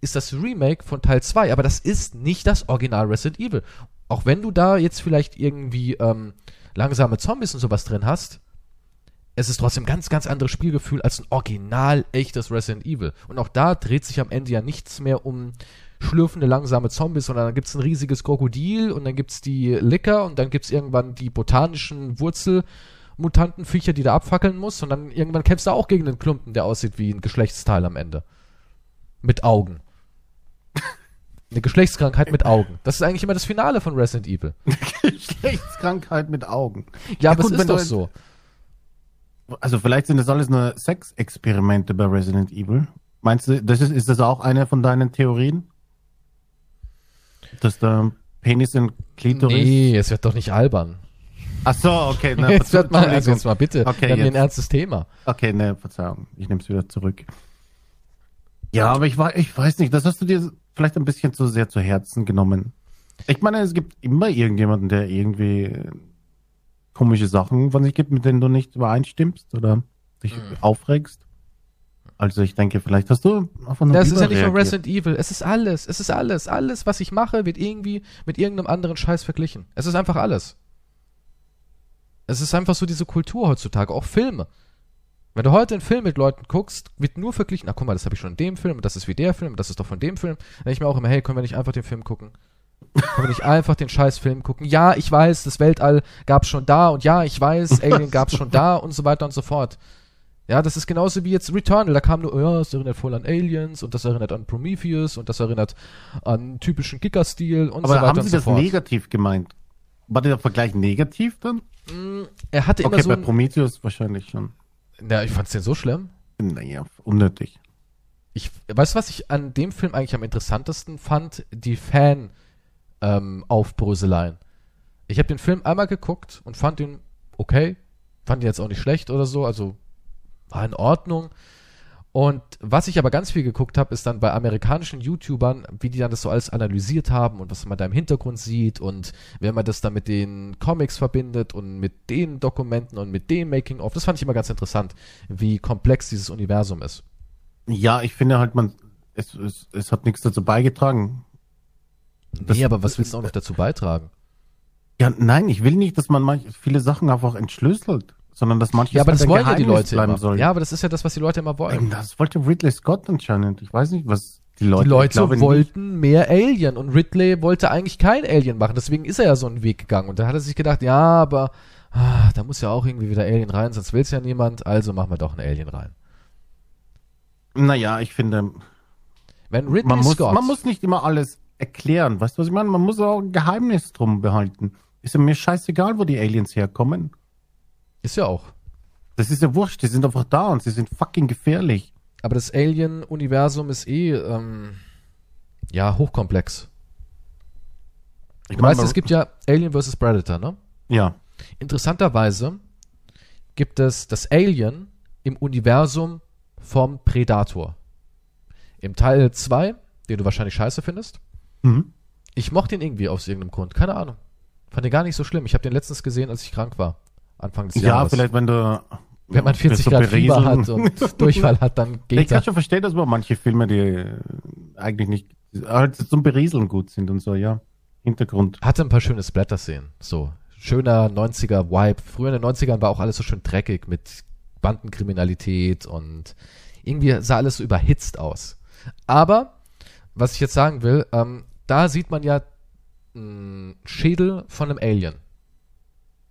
Speaker 1: ist das Remake von Teil 2, aber das ist nicht das Original Resident Evil. Auch wenn du da jetzt vielleicht irgendwie ähm, langsame Zombies und sowas drin hast, es ist trotzdem ein ganz, ganz anderes Spielgefühl als ein original echtes Resident Evil. Und auch da dreht sich am Ende ja nichts mehr um schlürfende, langsame Zombies, sondern dann gibt's ein riesiges Krokodil und dann gibt's die Licker und dann gibt's irgendwann die botanischen Wurzelmutantenviecher, die da abfackeln muss und dann irgendwann kämpfst du auch gegen einen Klumpen, der aussieht wie ein Geschlechtsteil am Ende. Mit Augen. Eine Geschlechtskrankheit mit Augen. Das ist eigentlich immer das Finale von Resident Evil.
Speaker 2: Geschlechtskrankheit mit Augen.
Speaker 1: Ja, aber
Speaker 2: gut,
Speaker 1: es ist doch so.
Speaker 2: Also vielleicht sind das alles nur Sexexperimente bei Resident Evil. Meinst du, das ist, ist das auch eine von deinen Theorien? Dass der Penis in Klitoris.
Speaker 1: Nee, es wird doch nicht albern.
Speaker 2: Ach so, okay. Na,
Speaker 1: jetzt wird mal, also jetzt mal bitte.
Speaker 2: Okay,
Speaker 1: wir haben hier ein
Speaker 2: jetzt.
Speaker 1: ernstes Thema.
Speaker 2: Okay, ne, Verzeihung. Ich nehme es wieder zurück. Ja, aber ich, wei- ich weiß nicht, das hast du dir vielleicht ein bisschen zu sehr zu Herzen genommen. Ich meine, es gibt immer irgendjemanden, der irgendwie komische Sachen von sich gibt, mit denen du nicht übereinstimmst oder dich
Speaker 1: Mhm.
Speaker 2: aufregst. Also ich denke, vielleicht hast du auf einen
Speaker 1: Das ist ja nicht nur. Resident Evil. Es ist alles. Es ist alles. Alles, was ich mache, wird irgendwie mit irgendeinem anderen Scheiß verglichen. Es ist einfach alles. Es ist einfach so diese Kultur heutzutage. Auch Filme. Wenn du heute einen Film mit Leuten guckst, wird nur verglichen, ach guck mal, das habe ich schon in dem Film, und das ist wie der Film, und das ist doch von dem Film. Dann denke ich mir auch immer, hey, können wir nicht einfach den Film gucken? Können wir nicht einfach den scheiß Film gucken? Ja, ich weiß, das Weltall gab's schon da, und ja, ich weiß, Alien gab's schon da, und so weiter und so fort. Ja, das ist genauso wie jetzt Returnal. Da kam nur, ja, das erinnert voll an Aliens und das erinnert an Prometheus und das erinnert an typischen Kicker-Stil und so
Speaker 2: Aber
Speaker 1: weiter
Speaker 2: haben
Speaker 1: und
Speaker 2: Sie
Speaker 1: so
Speaker 2: das
Speaker 1: fort.
Speaker 2: negativ gemeint? War der Vergleich negativ dann?
Speaker 1: Er hatte immer
Speaker 2: Okay,
Speaker 1: so
Speaker 2: bei
Speaker 1: ein,
Speaker 2: Prometheus wahrscheinlich schon.
Speaker 1: Ja, ich fand's den so schlimm.
Speaker 2: Naja, unnötig.
Speaker 1: Ich, weißt du, was ich an dem Film eigentlich am interessantesten fand? Die Fan, ähm, Aufbröseleien. Ich habe den Film einmal geguckt und fand ihn okay. Fand ihn jetzt auch nicht schlecht oder so, also war in Ordnung. Und was ich aber ganz viel geguckt habe, ist dann bei amerikanischen YouTubern, wie die dann das so alles analysiert haben und was man da im Hintergrund sieht und wenn man das dann mit den Comics verbindet und mit den Dokumenten und mit dem Making-of. Das fand ich immer ganz interessant, wie komplex dieses Universum ist.
Speaker 2: Ja, ich finde halt, man, es, es, es hat nichts dazu beigetragen. Das-
Speaker 1: nee, aber was willst du auch noch dazu beitragen?
Speaker 2: Ja, nein, ich will nicht, dass man viele Sachen einfach entschlüsselt, sondern dass manche
Speaker 1: Ja, aber das
Speaker 2: halt ein
Speaker 1: wollen ja die Leute
Speaker 2: bleiben
Speaker 1: immer. Ja, aber das ist ja das, was die Leute immer wollen.
Speaker 2: Das wollte Ridley Scott anscheinend. Ich weiß nicht, was die Leute.
Speaker 1: Die Leute
Speaker 2: glaube nicht.
Speaker 1: wollten mehr Alien und Ridley wollte eigentlich kein Alien machen. Deswegen ist er ja so einen Weg gegangen. Und da hat er sich gedacht, ja, aber ah, da muss ja auch irgendwie wieder Alien rein, sonst will's ja niemand. Also machen wir doch ein Alien rein.
Speaker 2: Naja, ich finde,
Speaker 1: Wenn Ridley
Speaker 2: man muss,
Speaker 1: Scott,
Speaker 2: man muss nicht immer alles erklären. Weißt du, was ich meine? Man muss auch ein Geheimnis drum behalten. Ist ja mir scheißegal, wo die Aliens herkommen.
Speaker 1: ist ja auch.
Speaker 2: Das ist ja wurscht. Die sind einfach da und sie sind fucking gefährlich.
Speaker 1: Aber das Alien-Universum ist eh, ähm, ja, hochkomplex.
Speaker 2: Ich
Speaker 1: Du
Speaker 2: meine,
Speaker 1: weißt, es gibt ja Alien vs. Predator, ne?
Speaker 2: Ja.
Speaker 1: Interessanterweise gibt es das Alien im Universum vom Predator. Im Teil 2, den du wahrscheinlich scheiße findest.
Speaker 2: Mhm.
Speaker 1: Ich mochte ihn irgendwie aus irgendeinem Grund. Keine Ahnung. Fand den gar nicht so schlimm. Ich habe den letztens gesehen, als ich krank war. Anfang des
Speaker 2: Ja,
Speaker 1: Jahres.
Speaker 2: vielleicht, wenn du.
Speaker 1: Wenn man 40
Speaker 2: so
Speaker 1: Grad Fieber hat und Durchfall hat, dann
Speaker 2: Ich
Speaker 1: geht
Speaker 2: kann
Speaker 1: das.
Speaker 2: schon verstehen, dass man manche Filme, die eigentlich nicht halt zum Berieseln gut sind und so, ja. Hintergrund.
Speaker 1: Hatte ein paar schöne Splatter-Szenen. So. Schöner 90er-Vibe. Früher in den 90ern war auch alles so schön dreckig mit Bandenkriminalität und irgendwie sah alles so überhitzt aus. Aber, was ich jetzt sagen will, ähm, da sieht man ja einen Schädel von einem Alien.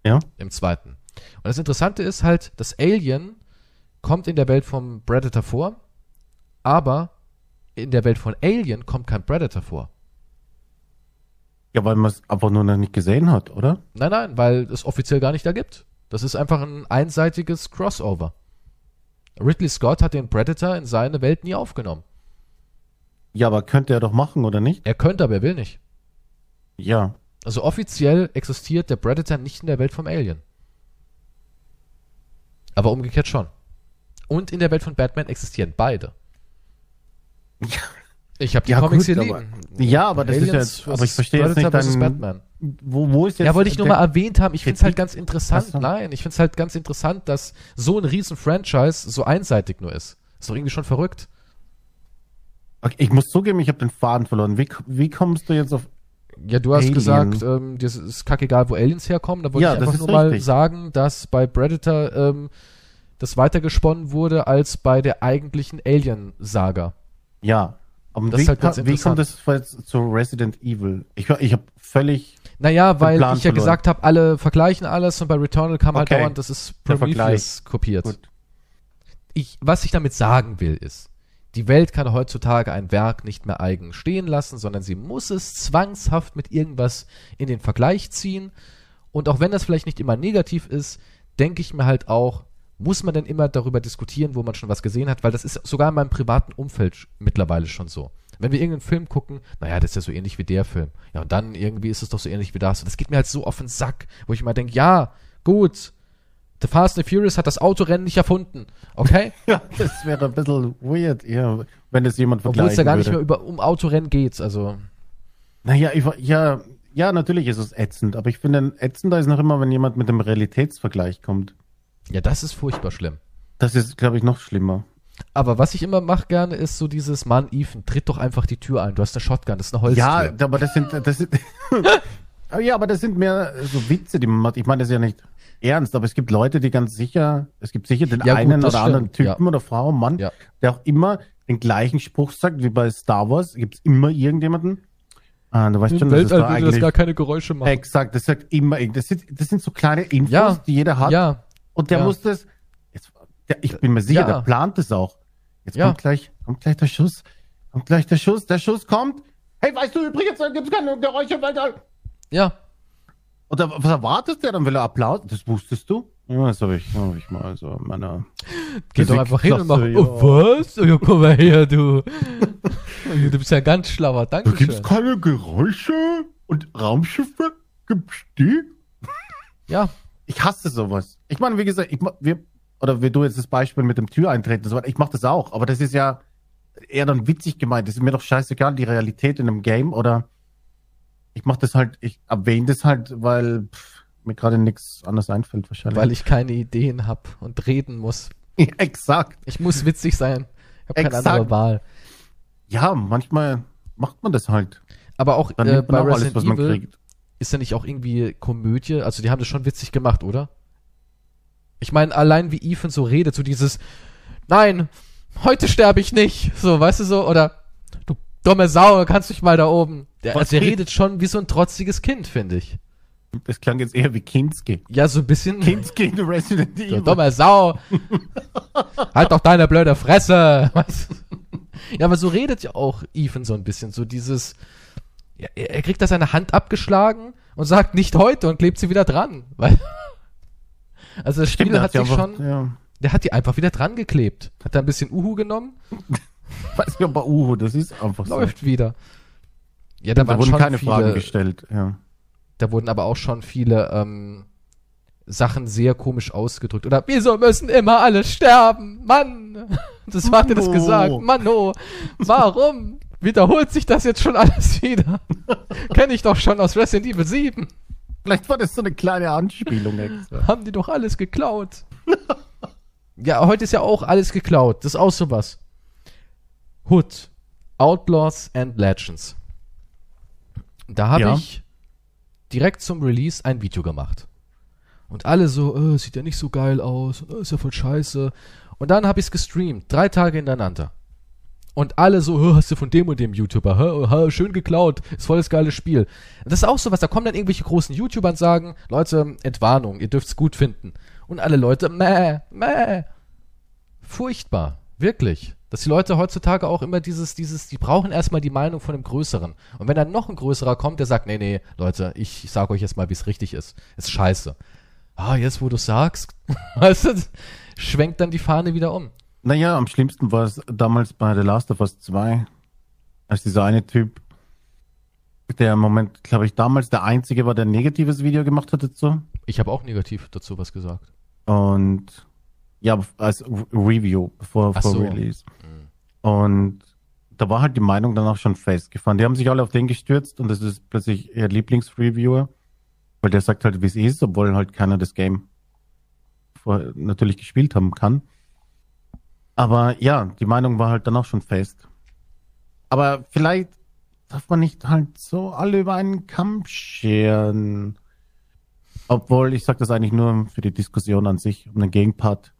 Speaker 2: Ja.
Speaker 1: Im zweiten. Und das Interessante ist halt, das Alien kommt in der Welt vom Predator vor, aber in der Welt von Alien kommt kein Predator vor.
Speaker 2: Ja, weil man es einfach nur noch nicht gesehen hat, oder?
Speaker 1: Nein, nein, weil es offiziell gar nicht da gibt. Das ist einfach ein einseitiges Crossover. Ridley Scott hat den Predator in seine Welt nie aufgenommen.
Speaker 2: Ja, aber könnte er doch machen, oder nicht?
Speaker 1: Er könnte, aber er will nicht.
Speaker 2: Ja.
Speaker 1: Also offiziell existiert der Predator nicht in der Welt vom Alien. Aber umgekehrt schon. Und in der Welt von Batman existieren beide. Ich habe die
Speaker 2: Ja,
Speaker 1: Comics
Speaker 2: gut,
Speaker 1: hier
Speaker 2: aber-
Speaker 1: liegen.
Speaker 2: Ja, aber das ist ja-
Speaker 1: Aliens
Speaker 2: aber ich verstehe jetzt nicht deinen-
Speaker 1: Batman.
Speaker 2: Wo, wo ist jetzt.
Speaker 1: Ja, wollte ich nur mal erwähnt haben. Ich finde es halt ganz interessant. Nein, ich finde es halt ganz interessant, dass so ein riesen Franchise so einseitig nur ist. Ist doch irgendwie schon verrückt.
Speaker 2: Okay, ich muss zugeben, ich habe den Faden verloren. Wie, wie kommst du jetzt auf.
Speaker 1: Ja, du hast
Speaker 2: Alien.
Speaker 1: gesagt, ähm, dir ist- kackegal, wo Aliens herkommen. Da wollte
Speaker 2: Ja,
Speaker 1: ich einfach nur mal
Speaker 2: richtig.
Speaker 1: sagen, dass bei Predator ähm, das weitergesponnen wurde als bei der eigentlichen Alien-Saga.
Speaker 2: Ja. Aber
Speaker 1: Das
Speaker 2: wie,
Speaker 1: ist halt ganz
Speaker 2: wie kommt das jetzt zu Resident Evil? Ich, ich habe völlig.
Speaker 1: Naja, weil ich ja
Speaker 2: verloren.
Speaker 1: gesagt habe, alle vergleichen alles und bei Returnal kam halt
Speaker 2: Okay.
Speaker 1: dauernd, das ist Prometheus kopiert.
Speaker 2: Gut.
Speaker 1: ich, was ich damit sagen will, ist, die Welt kann heutzutage ein Werk nicht mehr eigen stehen lassen, sondern sie muss es zwangshaft mit irgendwas in den Vergleich ziehen. Und auch wenn das vielleicht nicht immer negativ ist, denke ich mir halt auch, muss man denn immer darüber diskutieren, wo man schon was gesehen hat, weil das ist sogar in meinem privaten Umfeld mittlerweile schon so. Wenn wir irgendeinen Film gucken, naja, das ist ja so ähnlich wie der Film. Ja, und dann irgendwie ist es doch so ähnlich wie das. Und das geht mir halt so auf den Sack, wo ich immer denke, ja, gut, The Fast and Furious hat das Autorennen nicht erfunden, okay?
Speaker 2: Ja, das wäre ein bisschen weird, ja, wenn das jemand
Speaker 1: Obwohl
Speaker 2: vergleichen
Speaker 1: es ja gar nicht
Speaker 2: würde.
Speaker 1: mehr über, um Autorennen geht. Also,
Speaker 2: Naja, ich, ja, ja, natürlich ist es ätzend, aber ich finde, ätzender ist noch immer, wenn jemand mit dem Realitätsvergleich kommt.
Speaker 1: ja, das ist furchtbar schlimm.
Speaker 2: Das ist, glaube ich, noch schlimmer.
Speaker 1: Aber was ich immer mache gerne, ist so dieses, Mann, Ethan, tritt doch einfach die Tür ein. Du hast eine Shotgun, das ist eine Holztür.
Speaker 2: Ja, aber das sind, das sind, ja, aber das sind mehr so Witze, die man macht. Ich meine, das ist ja nicht ernst, aber es gibt Leute, die ganz sicher, es gibt sicher den
Speaker 1: Ja, gut,
Speaker 2: einen
Speaker 1: das
Speaker 2: oder anderen
Speaker 1: stimmt,
Speaker 2: Typen oder Frau, Mann,
Speaker 1: Ja.
Speaker 2: der auch immer den gleichen Spruch sagt, wie bei Star Wars, gibt es immer irgendjemanden. Ah, du weißt
Speaker 1: Im
Speaker 2: schon, das ist
Speaker 1: Weltall
Speaker 2: da
Speaker 1: würde das
Speaker 2: eigentlich.
Speaker 1: gar keine Geräusche machen.
Speaker 2: Exakt, das sagt immer, das sind, das sind so kleine Infos,
Speaker 1: Ja,
Speaker 2: die jeder hat.
Speaker 1: ja,
Speaker 2: Und der
Speaker 1: ja.
Speaker 2: muss das, jetzt, der, ich bin mir sicher,
Speaker 1: Ja.
Speaker 2: der plant es auch. Jetzt
Speaker 1: Ja.
Speaker 2: kommt gleich, kommt gleich der Schuss, kommt gleich der Schuss, der Schuss kommt. Hey, weißt du übrigens, da gibt es keine Geräusche im Weltall.
Speaker 1: ja.
Speaker 2: Da, was erwartest du? Dann will er Applaus. Das wusstest du? Ja, das habe ich, hab ich mal so in meiner.
Speaker 1: Geh doch einfach hin und mach,
Speaker 2: Klasse,
Speaker 1: oh, was? Oh, ja, komm mal her, du. du bist ja ganz schlauer,
Speaker 2: Da
Speaker 1: danke
Speaker 2: gibt's
Speaker 1: schön.
Speaker 2: keine Geräusche und Raumschiffe? Gibt's die?
Speaker 1: Ja,
Speaker 2: Ich hasse sowas. Ich meine, wie gesagt, ich, wir, oder wie du jetzt das Beispiel mit dem Türeintreten, und so weiter, ich mache das auch, aber das ist ja eher dann witzig gemeint. Das ist mir doch scheißegal, die Realität in einem Game oder ich mache das halt, ich erwähne das halt, weil pff, mir gerade nichts anderes einfällt wahrscheinlich.
Speaker 1: weil ich keine Ideen hab und reden muss.
Speaker 2: Ja, exakt.
Speaker 1: Ich muss witzig sein. Ich habe keine andere Wahl.
Speaker 2: Ja, manchmal macht man das halt.
Speaker 1: Aber auch
Speaker 2: Dann
Speaker 1: äh, bei
Speaker 2: auch alles,
Speaker 1: Resident
Speaker 2: was man
Speaker 1: Evil
Speaker 2: kriegt.
Speaker 1: ist ja nicht auch irgendwie Komödie? Also die haben das schon witzig gemacht, oder? Ich meine, allein wie Ethan so redet, so dieses, nein, heute sterbe ich nicht, so, weißt du so, oder du dumme Sau, kannst dich mal da oben. Der, also der redet schon wie so ein trotziges Kind, finde ich.
Speaker 2: Das klang jetzt eher wie Kinski.
Speaker 1: Ja, so ein bisschen.
Speaker 2: Kinski in Resident
Speaker 1: Du
Speaker 2: Evil.
Speaker 1: dumme Sau. halt doch deine blöde Fresse. Weißt du? Ja, aber so redet ja auch Ethan so ein bisschen. So dieses, ja, er kriegt da seine Hand abgeschlagen und sagt nicht heute und klebt sie wieder dran. Weil, also das Spiel
Speaker 2: der
Speaker 1: hat
Speaker 2: ja
Speaker 1: sich schon,
Speaker 2: Ja.
Speaker 1: der hat die einfach wieder dran geklebt. Hat da ein bisschen Uhu genommen,
Speaker 2: Weiß nicht, aber Uhu, das ist einfach so.
Speaker 1: läuft wieder. Ja, da,
Speaker 2: Da wurden
Speaker 1: schon
Speaker 2: keine
Speaker 1: viele,
Speaker 2: Fragen gestellt. Ja.
Speaker 1: da wurden aber auch schon viele ähm, Sachen sehr komisch ausgedrückt. Oder wieso müssen immer alle sterben? Mann! Das hat er das gesagt. Manno! Warum? Wiederholt sich das jetzt schon alles wieder? Kenne ich doch schon aus Resident Evil 7.
Speaker 2: Vielleicht war das so eine kleine Anspielung extra.
Speaker 1: Haben die doch alles geklaut. ja, heute ist ja auch alles geklaut. Das ist auch sowas. Hood. Outlaws and Legends. Da habe
Speaker 2: Ja.
Speaker 1: ich direkt zum Release ein Video gemacht. Und alle so, äh, sieht ja nicht so geil aus, äh, ist ja voll scheiße. Und dann habe ich es gestreamt, drei Tage hintereinander. Und alle so, "Hä, hast du von dem und dem YouTuber, hä, hä, schön geklaut, ist voll das geile Spiel. Das ist auch sowas, da kommen dann irgendwelche großen YouTuber und sagen, Leute, Entwarnung, ihr dürft's gut finden. Und alle Leute, meh, meh. Furchtbar, wirklich. Dass die Leute heutzutage auch immer dieses, dieses, die brauchen erstmal die Meinung von einem Größeren. Und wenn dann noch ein Größerer kommt, der sagt, nee, nee, Leute, ich, ich sag euch jetzt mal, wie es richtig ist. Ist scheiße. Ah, jetzt wo du sagst, weißt du, schwenkt dann die Fahne wieder um.
Speaker 2: Naja, am schlimmsten war es damals bei The Last of Us 2, als dieser eine Typ, der im Moment, glaube ich, damals der einzige war, der ein negatives Video gemacht hat dazu.
Speaker 1: Ich habe auch negativ dazu was gesagt.
Speaker 2: Und ja, als Re- Review vor
Speaker 1: so.
Speaker 2: Release. Und da war halt die Meinung dann auch schon festgefahren. Die haben sich alle auf den gestürzt und das ist plötzlich ihr Lieblingsreviewer, weil der sagt halt, wie es ist, obwohl halt keiner das Game natürlich gespielt haben kann. Aber ja, die Meinung war halt dann auch schon fest. Aber vielleicht darf man nicht halt so alle über einen Kamm scheren. Obwohl, ich sage das eigentlich nur für die Diskussion an sich, um einen Gegenpart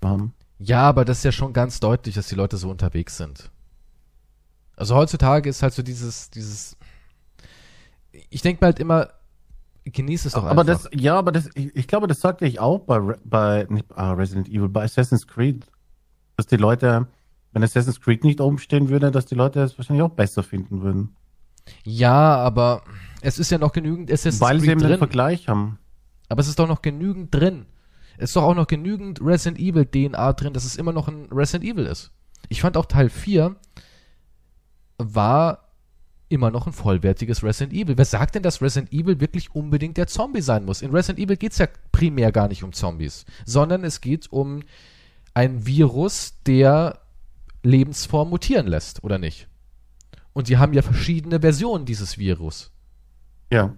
Speaker 2: zu haben.
Speaker 1: Ja, aber das ist ja schon ganz deutlich, dass die Leute so unterwegs sind. Also heutzutage ist halt so dieses, dieses. Ich denke mir halt immer, genieß es doch
Speaker 2: aber
Speaker 1: einfach.
Speaker 2: das, ja, aber das, ich, ich glaube, das sagte ich auch bei, bei nicht, ah, Resident Evil, bei Assassin's Creed, dass die Leute, wenn Assassin's Creed nicht oben stehen würde, dass die Leute es wahrscheinlich auch besser finden würden.
Speaker 1: ja, aber es ist ja noch genügend Assassin's
Speaker 2: Weil sie
Speaker 1: Creed
Speaker 2: eben den
Speaker 1: drin.
Speaker 2: Vergleich haben.
Speaker 1: Aber es ist doch noch genügend drin. Ist doch auch noch genügend Resident Evil DNA drin, dass es immer noch ein Resident Evil ist. Ich fand auch Teil 4 war immer noch ein vollwertiges Resident Evil. Wer sagt denn, dass Resident Evil wirklich unbedingt der Zombie sein muss? In Resident Evil geht es ja primär gar nicht um Zombies, sondern es geht um ein Virus, der Lebensform mutieren lässt, oder nicht? Und die haben ja verschiedene Versionen dieses Virus.
Speaker 2: Ja.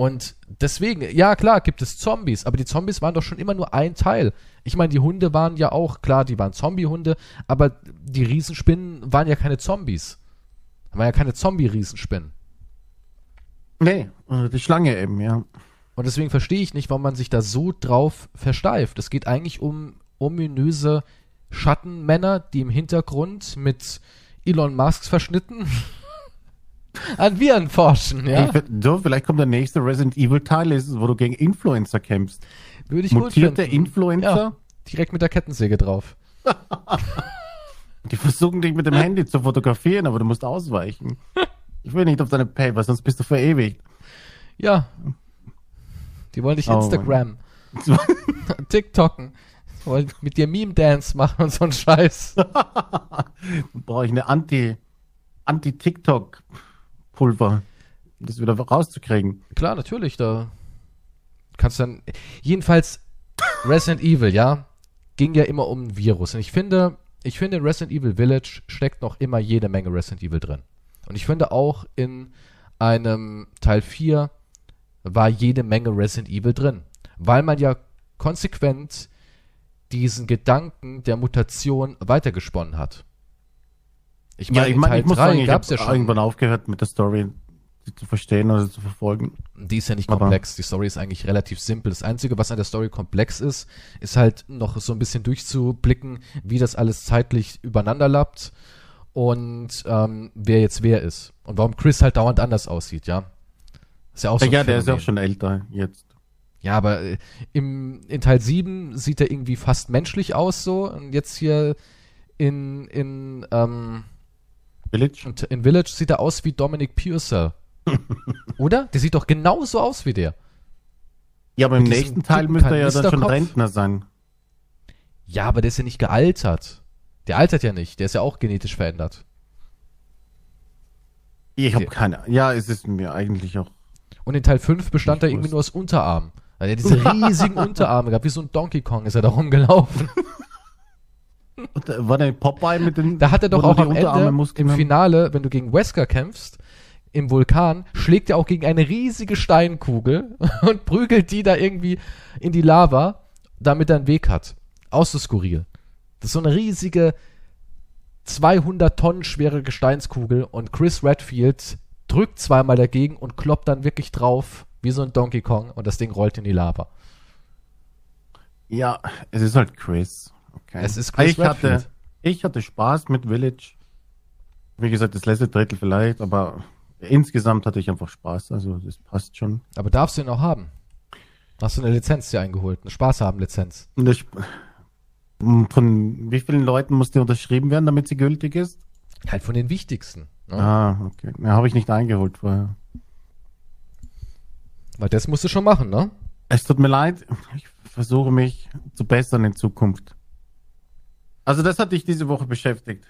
Speaker 1: Und deswegen, ja klar, gibt es Zombies, aber die Zombies waren doch schon immer nur ein Teil. Ich meine, die Hunde waren ja auch, klar, die waren Zombie-Hunde, aber die Riesenspinnen waren ja keine Zombies. Waren ja keine Zombie-Riesenspinnen.
Speaker 2: Nee, äh, die Schlange eben, ja.
Speaker 1: Und deswegen verstehe ich nicht, warum man sich da so drauf versteift. Es geht eigentlich um ominöse Schattenmänner, die im Hintergrund mit Elon Musks verschnitten an Viren forschen, ja.
Speaker 2: Ich, du, vielleicht kommt der nächste Resident Evil Teil, wo du gegen Influencer kämpfst.
Speaker 1: Würde ich gut
Speaker 2: Mutierte
Speaker 1: finden.
Speaker 2: Influencer,
Speaker 1: Ja, direkt mit der Kettensäge drauf.
Speaker 2: die versuchen dich mit dem Handy zu fotografieren, aber du musst ausweichen. Ich will nicht auf deine Paper, sonst bist du verewigt.
Speaker 1: Ja. Die wollen dich
Speaker 2: Oh,
Speaker 1: Instagram, TikToken, wollen mit dir Meme-Dance machen und so ein Scheiß.
Speaker 2: brauche ich eine Anti, Anti-TikTok-Pulver, um das wieder rauszukriegen.
Speaker 1: Klar, natürlich, da kannst du dann. Jedenfalls, Resident Evil, ja, ging ja immer um ein Virus. Und ich finde, ich finde, in Resident Evil Village steckt noch immer jede Menge Resident Evil drin. Und ich finde auch in einem Teil 4 war jede Menge Resident Evil drin. Weil man ja konsequent diesen Gedanken der Mutation weitergesponnen hat. Ich meine, in Teil
Speaker 2: ich muss
Speaker 1: 3
Speaker 2: sagen, ich habe
Speaker 1: ja schon.
Speaker 2: irgendwann aufgehört mit der Story. zu verstehen oder zu verfolgen.
Speaker 1: Die ist ja nicht
Speaker 2: Aber-
Speaker 1: komplex. Die Story ist eigentlich relativ simpel. Das Einzige, was an der Story komplex ist, ist halt noch so ein bisschen durchzublicken, wie das alles zeitlich übereinander lappt und ähm, wer jetzt wer ist. Und warum Chris halt dauernd anders aussieht, ja. Ist ja auch so
Speaker 2: Ja,
Speaker 1: ein
Speaker 2: der ist ja auch schon älter jetzt.
Speaker 1: Ja, aber äh, im, in Teil 7 sieht er irgendwie fast menschlich aus so. Und jetzt hier in, in, ähm,
Speaker 2: Village?
Speaker 1: und in Village sieht er aus wie Dominic Purcell. Oder? Der sieht doch genauso aus wie der.
Speaker 2: Ja, aber im
Speaker 1: Mit
Speaker 2: nächsten Teil müsste er ja dann schon. Rentner sein.
Speaker 1: Ja, aber der ist ja nicht gealtert. Der altert ja nicht. Der ist ja auch genetisch verändert.
Speaker 2: Ich habe keine. Ja, es ist mir eigentlich auch.
Speaker 1: Und in Teil 5 bestand er irgendwie nur aus Unterarmen. Weil er diese riesigen Unterarme gehabt, wie so ein Donkey Kong ist er da rumgelaufen.
Speaker 2: Und, War der Popeye mit den.
Speaker 1: Da hat er doch auch am Ende im
Speaker 2: haben?
Speaker 1: Finale, wenn du gegen Wesker kämpfst, im Vulkan, schlägt er auch gegen eine riesige Steinkugel und prügelt die da irgendwie in die Lava, damit er einen Weg hat. So skurril. Das ist so eine riesige 200 Tonnen schwere Gesteinskugel und Chris Redfield drückt zweimal dagegen und kloppt dann wirklich drauf, wie so ein Donkey Kong und das Ding rollt in die Lava.
Speaker 2: Ja, es ist halt Chris. Okay.
Speaker 1: Es ist Chris
Speaker 2: ich hatte, ich hatte Spaß mit Village. Wie gesagt, das letzte Drittel vielleicht, aber insgesamt hatte ich einfach Spaß. Also das passt schon.
Speaker 1: Aber darfst du ihn auch haben? Hast du eine Lizenz dir eingeholt? Eine Spaß haben Lizenz?
Speaker 2: Das, von wie vielen Leuten muss die unterschrieben werden, damit sie gültig ist?
Speaker 1: Halt von den wichtigsten. Ne?
Speaker 2: Ah, okay. Ja, habe ich nicht eingeholt vorher.
Speaker 1: Weil das musst du schon machen, ne?
Speaker 2: Es tut mir leid. Ich versuche mich zu bessern in Zukunft. Also das hat dich diese Woche beschäftigt.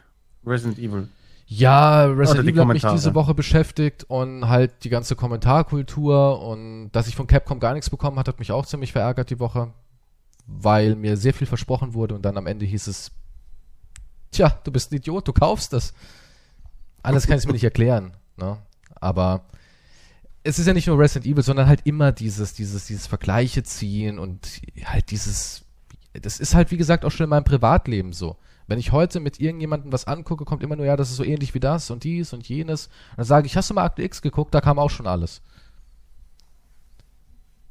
Speaker 2: Resident Evil.
Speaker 1: Ja, Resident Evil hat mich diese Woche beschäftigt und halt die ganze Kommentarkultur und dass ich von Capcom gar nichts bekommen hat, hat mich auch ziemlich verärgert die Woche, weil mir sehr viel versprochen wurde und dann am Ende hieß es, tja, du bist ein Idiot, du kaufst das. Alles kann ich mir nicht erklären, ne? Aber es ist ja nicht nur Resident Evil, sondern halt immer dieses, dieses, dieses Vergleiche ziehen und halt dieses, das ist halt wie gesagt auch schon in meinem Privatleben so. Wenn ich heute mit irgendjemandem was angucke, kommt immer nur, ja, das ist so ähnlich wie das und dies und jenes. Und dann sage ich, hast du mal Akte X geguckt? Da kam auch schon alles.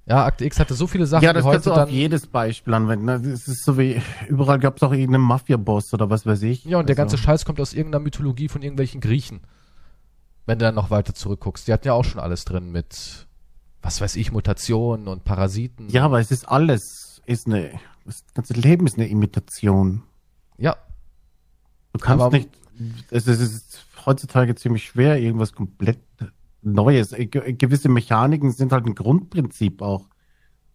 Speaker 1: Ja, Akte X hatte so viele Sachen,
Speaker 2: Ja, das kannst du auf jedes Beispiel anwenden. ne? Es ist so wie, überall gab es auch irgendeinen Mafia-Boss oder was weiß ich.
Speaker 1: Ja, und der
Speaker 2: Also,
Speaker 1: ganze Scheiß kommt aus irgendeiner Mythologie von irgendwelchen Griechen. Wenn du dann noch weiter zurückguckst. Die hatten ja auch schon alles drin mit, was weiß ich, Mutationen und Parasiten.
Speaker 2: Ja, aber es ist alles, ist eine, das ganze Leben ist eine Imitation.
Speaker 1: Ja,
Speaker 2: Du kannst
Speaker 1: Aber-
Speaker 2: nicht, es ist, heutzutage ziemlich schwer, irgendwas komplett Neues. Äh, ge- Gewisse Mechaniken sind halt ein Grundprinzip auch.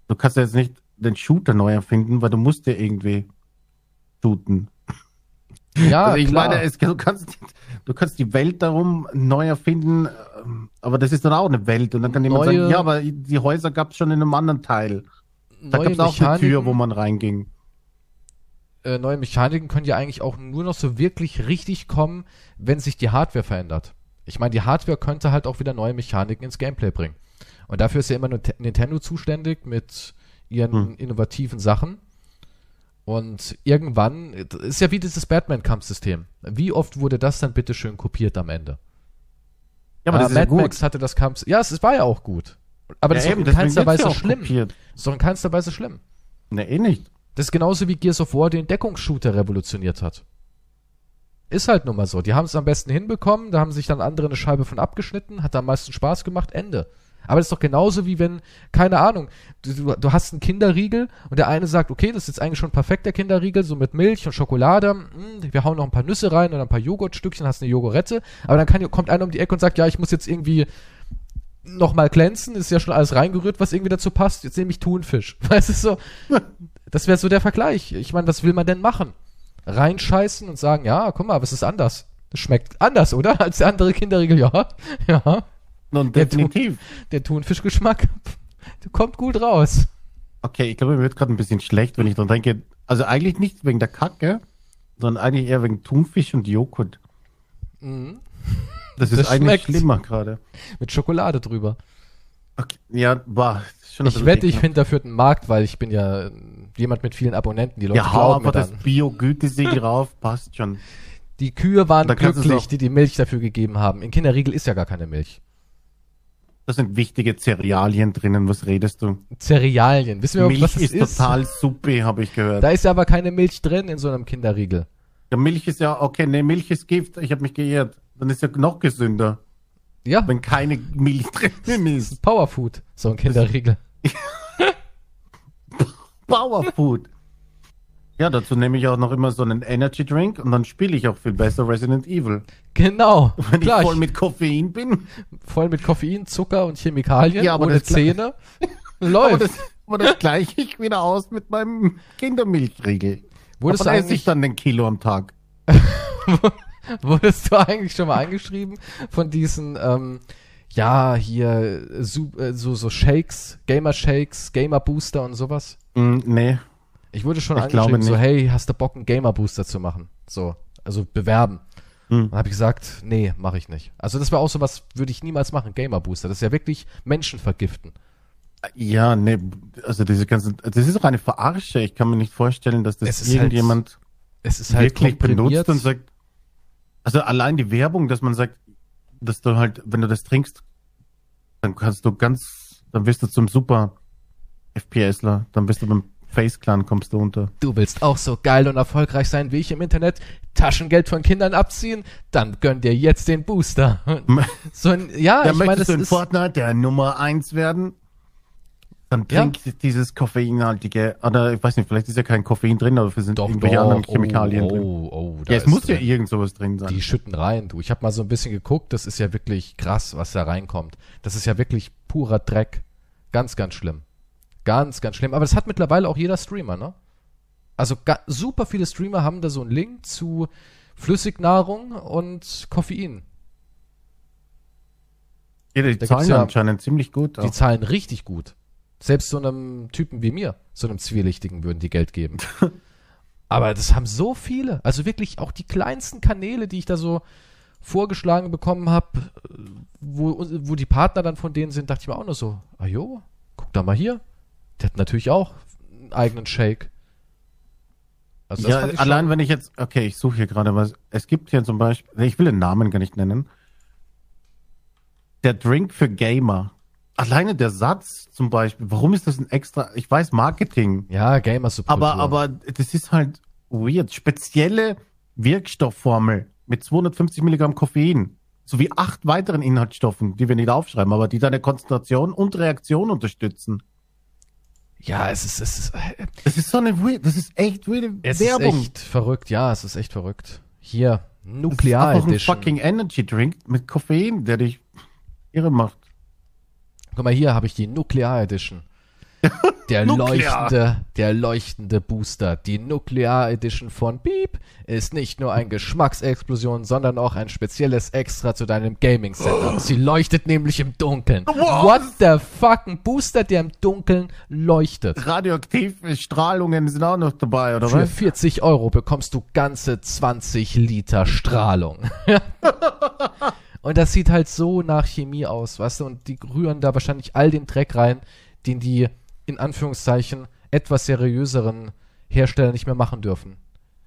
Speaker 2: Du kannst ja jetzt nicht den Shooter neu erfinden, weil du musst ja irgendwie shooten.
Speaker 1: ja,
Speaker 2: also ich
Speaker 1: klar.
Speaker 2: meine, es, du, kannst, du kannst die Welt darum neu erfinden, ähm, aber das ist dann auch eine Welt. Und dann kann jemand
Speaker 1: Neue-
Speaker 2: sagen, ja, aber die Häuser gab es schon in einem anderen Teil. Da
Speaker 1: neue
Speaker 2: gab es auch eine Tür,
Speaker 1: Mechaniken-
Speaker 2: wo man reinging.
Speaker 1: äh, neue Mechaniken können ja eigentlich auch nur noch so wirklich richtig kommen, wenn sich die Hardware verändert. Ich meine, die Hardware könnte halt auch wieder neue Mechaniken ins Gameplay bringen. Und dafür ist ja immer nur Te- Nintendo zuständig mit ihren
Speaker 2: Hm.
Speaker 1: innovativen Sachen. Und irgendwann, äh, ist ja wie dieses Batman-Kampfsystem. Wie oft wurde das dann bitte schön kopiert am Ende?
Speaker 2: Ja, aber
Speaker 1: Ah,
Speaker 2: das ist ja
Speaker 1: Mad
Speaker 2: gut.
Speaker 1: Max hatte das Kampf. Ja, es war ja auch gut. Aber das
Speaker 2: ja,
Speaker 1: ist doch
Speaker 2: eben,
Speaker 1: in keinster Weise schlimm.
Speaker 2: kopiert.
Speaker 1: Das ist doch in keinster Weise schlimm.
Speaker 2: Ne, eh nicht.
Speaker 1: Das ist genauso wie Gears of War den Deckungsshooter revolutioniert hat. Ist halt nun mal so. Die haben es am besten hinbekommen, da haben sich dann andere eine Scheibe von abgeschnitten, hat am meisten Spaß gemacht, Ende. Aber das ist doch genauso wie wenn, keine Ahnung, du, du, hast einen Kinderriegel und der eine sagt, okay, das ist jetzt eigentlich schon perfekt, der Kinderriegel, so mit Milch und Schokolade, mm, wir hauen noch ein paar Nüsse rein und ein paar Joghurtstückchen, hast eine Jogurette, aber dann kann, kommt einer um die Ecke und sagt, ja, ich muss jetzt irgendwie nochmal glänzen, ist ja schon alles reingerührt, was irgendwie dazu passt, jetzt nehme ich Thunfisch. Weißt du, so, das wäre so der Vergleich. Ich meine, was will man denn machen? Reinscheißen und sagen, ja, guck mal, was ist anders? Das schmeckt anders, oder? Als der andere Kinderriegel, ja. Ja. Der
Speaker 2: definitiv.
Speaker 1: Der Thunfischgeschmack kommt gut raus.
Speaker 2: Okay, ich glaube, mir wird gerade ein bisschen schlecht, wenn ich dran denke. Also eigentlich nicht wegen der Kacke, sondern eigentlich eher wegen Thunfisch und Joghurt.
Speaker 1: Mhm.
Speaker 2: Das ist
Speaker 1: Das
Speaker 2: eigentlich
Speaker 1: schmeckt.
Speaker 2: schlimmer gerade.
Speaker 1: Mit Schokolade drüber.
Speaker 2: Okay. Ja, war schon
Speaker 1: Ich wette, ich finde dafür einen Markt, weil ich bin ja äh, jemand mit vielen Abonnenten. Die Leute
Speaker 2: Ja,
Speaker 1: glauben mir
Speaker 2: einfach das. Bio-Gütesiegel rauf, passt schon.
Speaker 1: Die Kühe waren glücklich, die die Milch dafür gegeben haben. In Kinderriegel ist ja gar keine Milch.
Speaker 2: Da sind wichtige Cerealien drinnen, was redest du?
Speaker 1: Cerealien. Wissen wir,
Speaker 2: Milch
Speaker 1: was das
Speaker 2: ist,
Speaker 1: ist?
Speaker 2: total supi, habe ich gehört.
Speaker 1: Da ist ja aber keine Milch drin in so einem Kinderriegel.
Speaker 2: Ja, Milch ist ja, okay, nee, Milch ist Gift, ich habe mich geirrt. Dann ist ja noch gesünder,
Speaker 1: Ja,
Speaker 2: wenn keine Milch drin ist.
Speaker 1: Powerfood, so ein Kinderriegel.
Speaker 2: Powerfood. Ja, dazu nehme ich auch noch immer so einen Energy Drink und dann spiele ich auch viel besser Resident Evil.
Speaker 1: Genau.
Speaker 2: Wenn
Speaker 1: Klar,
Speaker 2: ich voll mit Koffein bin.
Speaker 1: voll mit Koffein, Zucker und Chemikalien,
Speaker 2: Ja, aber
Speaker 1: ohne Zähne.
Speaker 2: Aber
Speaker 1: Läuft.
Speaker 2: das, aber das gleiche ich wieder aus mit meinem Kindermilchriegel.
Speaker 1: Wurdest
Speaker 2: aber
Speaker 1: du,
Speaker 2: esse ich dann den Kilo am Tag.
Speaker 1: wurdest du eigentlich schon mal eingeschrieben von diesen, ähm, ja, hier, so, äh, so, so Shakes, Gamer-Shakes, Gamer-Booster und sowas?
Speaker 2: Mm, nee.
Speaker 1: Ich wurde schon
Speaker 2: Ich
Speaker 1: angeschrieben, so, hey, hast du Bock, einen Gamer-Booster zu machen? So, also bewerben.
Speaker 2: Hm.
Speaker 1: Dann habe ich gesagt, nee, mache ich nicht. Also das war auch sowas, würde ich niemals machen, Gamer-Booster. Das ist ja wirklich Menschen vergiften.
Speaker 2: Ja, nee, also diese ganzen, das ist auch eine Verarsche. Ich kann mir nicht vorstellen, dass das
Speaker 1: Es halt
Speaker 2: irgendjemand
Speaker 1: Es ist halt
Speaker 2: wirklich benutzt und sagt, also allein die Werbung, dass man sagt, dass du halt, wenn du das trinkst, dann kannst du ganz, dann wirst du zum super FPSler, dann bist du beim Face Clan kommst du unter.
Speaker 1: Du willst auch so geil und erfolgreich sein wie ich im Internet, Taschengeld von Kindern abziehen, dann gönn dir jetzt den Booster. So ein, ja,
Speaker 2: Ja,
Speaker 1: ich meine, das
Speaker 2: du in
Speaker 1: ist,
Speaker 2: Fortnite der Nummer eins werden? Dann
Speaker 1: Ja.
Speaker 2: trink dieses koffeinhaltige, oder ich weiß nicht, vielleicht ist ja kein Koffein drin, aber es sind
Speaker 1: doch,
Speaker 2: irgendwelche
Speaker 1: doch,
Speaker 2: anderen Chemikalien
Speaker 1: oh,
Speaker 2: drin.
Speaker 1: oh, oh, da
Speaker 2: Ja, es muss
Speaker 1: drin.
Speaker 2: ja irgend sowas drin sein.
Speaker 1: Die schütten rein, du. Ich habe mal so ein bisschen geguckt, das ist ja wirklich krass, was da reinkommt. Das ist ja wirklich purer Dreck. Ganz, ganz schlimm. Ganz, ganz schlimm. Aber das hat mittlerweile auch jeder Streamer, ne? Also super viele Streamer haben da so einen Link zu Flüssignahrung und Koffein.
Speaker 2: ja, die
Speaker 1: da
Speaker 2: zahlen
Speaker 1: ja-
Speaker 2: anscheinend ziemlich gut.
Speaker 1: Die
Speaker 2: Auch.
Speaker 1: zahlen richtig gut. Selbst so einem Typen wie mir, so einem Zwielichtigen, würden die Geld geben. Aber das haben so viele. Also wirklich auch die kleinsten Kanäle, die ich da so vorgeschlagen bekommen habe, wo, wo die Partner dann von denen sind, dachte ich mir auch nur so, ah jo, guck da mal hier. Der hat natürlich auch einen eigenen Shake. Also
Speaker 2: Ja, allein
Speaker 1: schon-
Speaker 2: wenn ich jetzt, okay, ich suche hier gerade was. Es gibt hier zum Beispiel, ich will den Namen gar nicht nennen. Der Drink für Gamer. Alleine der Satz zum Beispiel, warum ist das ein extra, ich weiß Marketing,
Speaker 1: Ja, Gamer-Subkultur.
Speaker 2: aber, aber das ist halt weird. Spezielle Wirkstoffformel mit 250 Milligramm Koffein sowie acht weiteren Inhaltsstoffen, die wir nicht aufschreiben, aber die deine Konzentration und Reaktion unterstützen.
Speaker 1: Ja, es ist, es ist,
Speaker 2: Das ist so eine weird, das ist echt weird
Speaker 1: es
Speaker 2: Werbung.
Speaker 1: ist echt verrückt. Ja, es ist echt verrückt. Hier,
Speaker 2: Das ist
Speaker 1: Nuklear
Speaker 2: einfach ein fucking Energy Drink mit Koffein, der dich irre macht.
Speaker 1: Guck mal, hier habe ich die Nuklear Edition. Der leuchtende, der leuchtende Booster. Die Nuklear Edition von Beep ist nicht nur eine Geschmacksexplosion, sondern auch ein spezielles Extra zu deinem Gaming-Setup. Sie leuchtet nämlich im Dunkeln. What the fuck? Ein Booster, der im Dunkeln leuchtet.
Speaker 2: Radioaktive Strahlungen sind auch noch dabei, oder
Speaker 1: Für
Speaker 2: was?
Speaker 1: 40 Euro bekommst du ganze 20 Liter Strahlung. und das sieht halt so nach Chemie aus, weißt du? Und die rühren da wahrscheinlich all den Dreck rein, den die in Anführungszeichen etwas seriöseren Hersteller nicht mehr machen dürfen.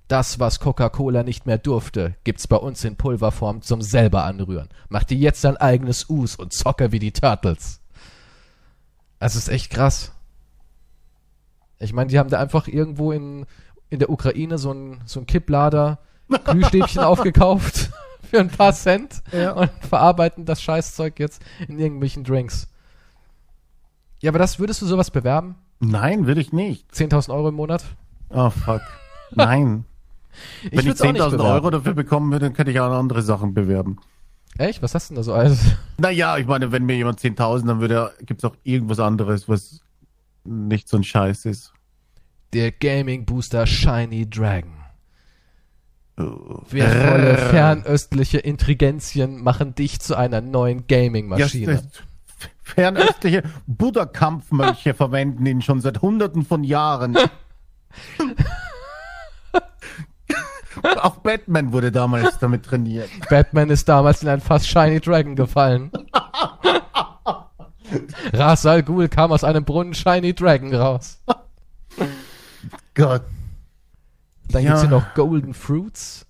Speaker 1: Das, was Coca-Cola nicht mehr durfte, gibt's bei uns in Pulverform zum selber anrühren. Mach dir jetzt dein eigenes Us und zocke wie die Turtles. Also ist echt krass. Ich meine, die haben da einfach irgendwo in, in der Ukraine so ein, so ein Kipplader Glühstäbchen aufgekauft für ein paar Cent
Speaker 2: Ja.
Speaker 1: und verarbeiten das Scheißzeug jetzt in irgendwelchen Drinks. Ja, aber das würdest du sowas bewerben?
Speaker 2: Nein, will ich nicht.
Speaker 1: 10.000 Euro im Monat?
Speaker 2: Oh, fuck. Nein.
Speaker 1: Ich
Speaker 2: Wenn ich
Speaker 1: würd's auch nicht
Speaker 2: 10.000
Speaker 1: bewerben.
Speaker 2: Euro dafür bekommen würde, dann könnte ich auch andere Sachen bewerben.
Speaker 1: Echt? Was hast du denn da so alles?
Speaker 2: Naja, ich meine, wenn mir jemand 10.000, dann würde, gibt's auch irgendwas anderes, was nicht so ein Scheiß ist.
Speaker 1: Der Gaming Booster Shiny Dragon. Wertvolle
Speaker 2: Äh.
Speaker 1: fernöstliche Intelligenzien machen dich zu einer neuen Gaming-Maschine.
Speaker 2: Ja, fernöstliche Buddha-Kampfmönche verwenden ihn schon seit hunderten von Jahren. Auch Batman wurde damals damit trainiert.
Speaker 1: Batman ist damals in ein fast Shiny Dragon gefallen. Ra's al Ghul kam aus einem Brunnen Shiny Dragon raus.
Speaker 2: Gott.
Speaker 1: Dann
Speaker 2: Ja.
Speaker 1: gibt's hier noch Golden Fruits.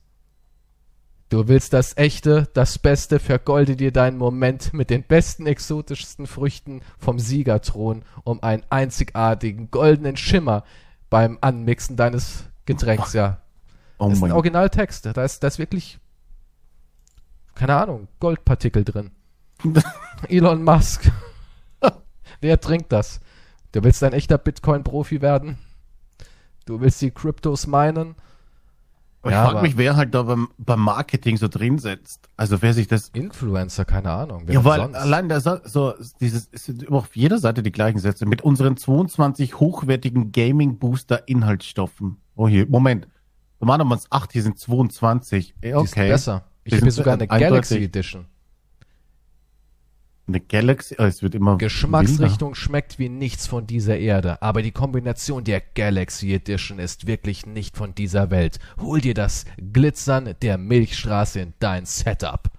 Speaker 1: Du willst das Echte, das Beste, vergolde dir deinen Moment mit den besten, exotischsten Früchten vom Siegerthron, um einen einzigartigen, goldenen Schimmer beim Anmixen deines Getränks, ja.
Speaker 2: Oh
Speaker 1: das ist ein
Speaker 2: mein
Speaker 1: Originaltext. Da ist, da ist wirklich, keine Ahnung, Goldpartikel drin. Elon Musk. Wer trinkt das? Du willst ein echter Bitcoin-Profi werden? Du willst die Kryptos meinen?
Speaker 2: Ich
Speaker 1: Ja,
Speaker 2: frage
Speaker 1: aber-
Speaker 2: mich, wer halt da beim, beim Marketing so drin setzt. Also wer sich das.
Speaker 1: Influencer, keine Ahnung.
Speaker 2: Ja, weil
Speaker 1: sonst?
Speaker 2: allein da so, so dieses es sind immer auf jeder Seite die gleichen Sätze mit unseren 22 hochwertigen Gaming Booster Inhaltsstoffen. Oh hier, Moment. Normaler man es 8, hier sind 22. Eh,
Speaker 1: Die ist
Speaker 2: Okay.
Speaker 1: besser. Ich habe hier
Speaker 2: sind
Speaker 1: sogar eine
Speaker 2: eindeutig-
Speaker 1: Galaxy Edition.
Speaker 2: Eine Galaxy, oh, es wird immer.
Speaker 1: Geschmacksrichtung schmeckt wie nichts von dieser Erde, aber die Kombination der Galaxy Edition ist wirklich nicht von dieser Welt. Hol dir das Glitzern der Milchstraße in dein Setup.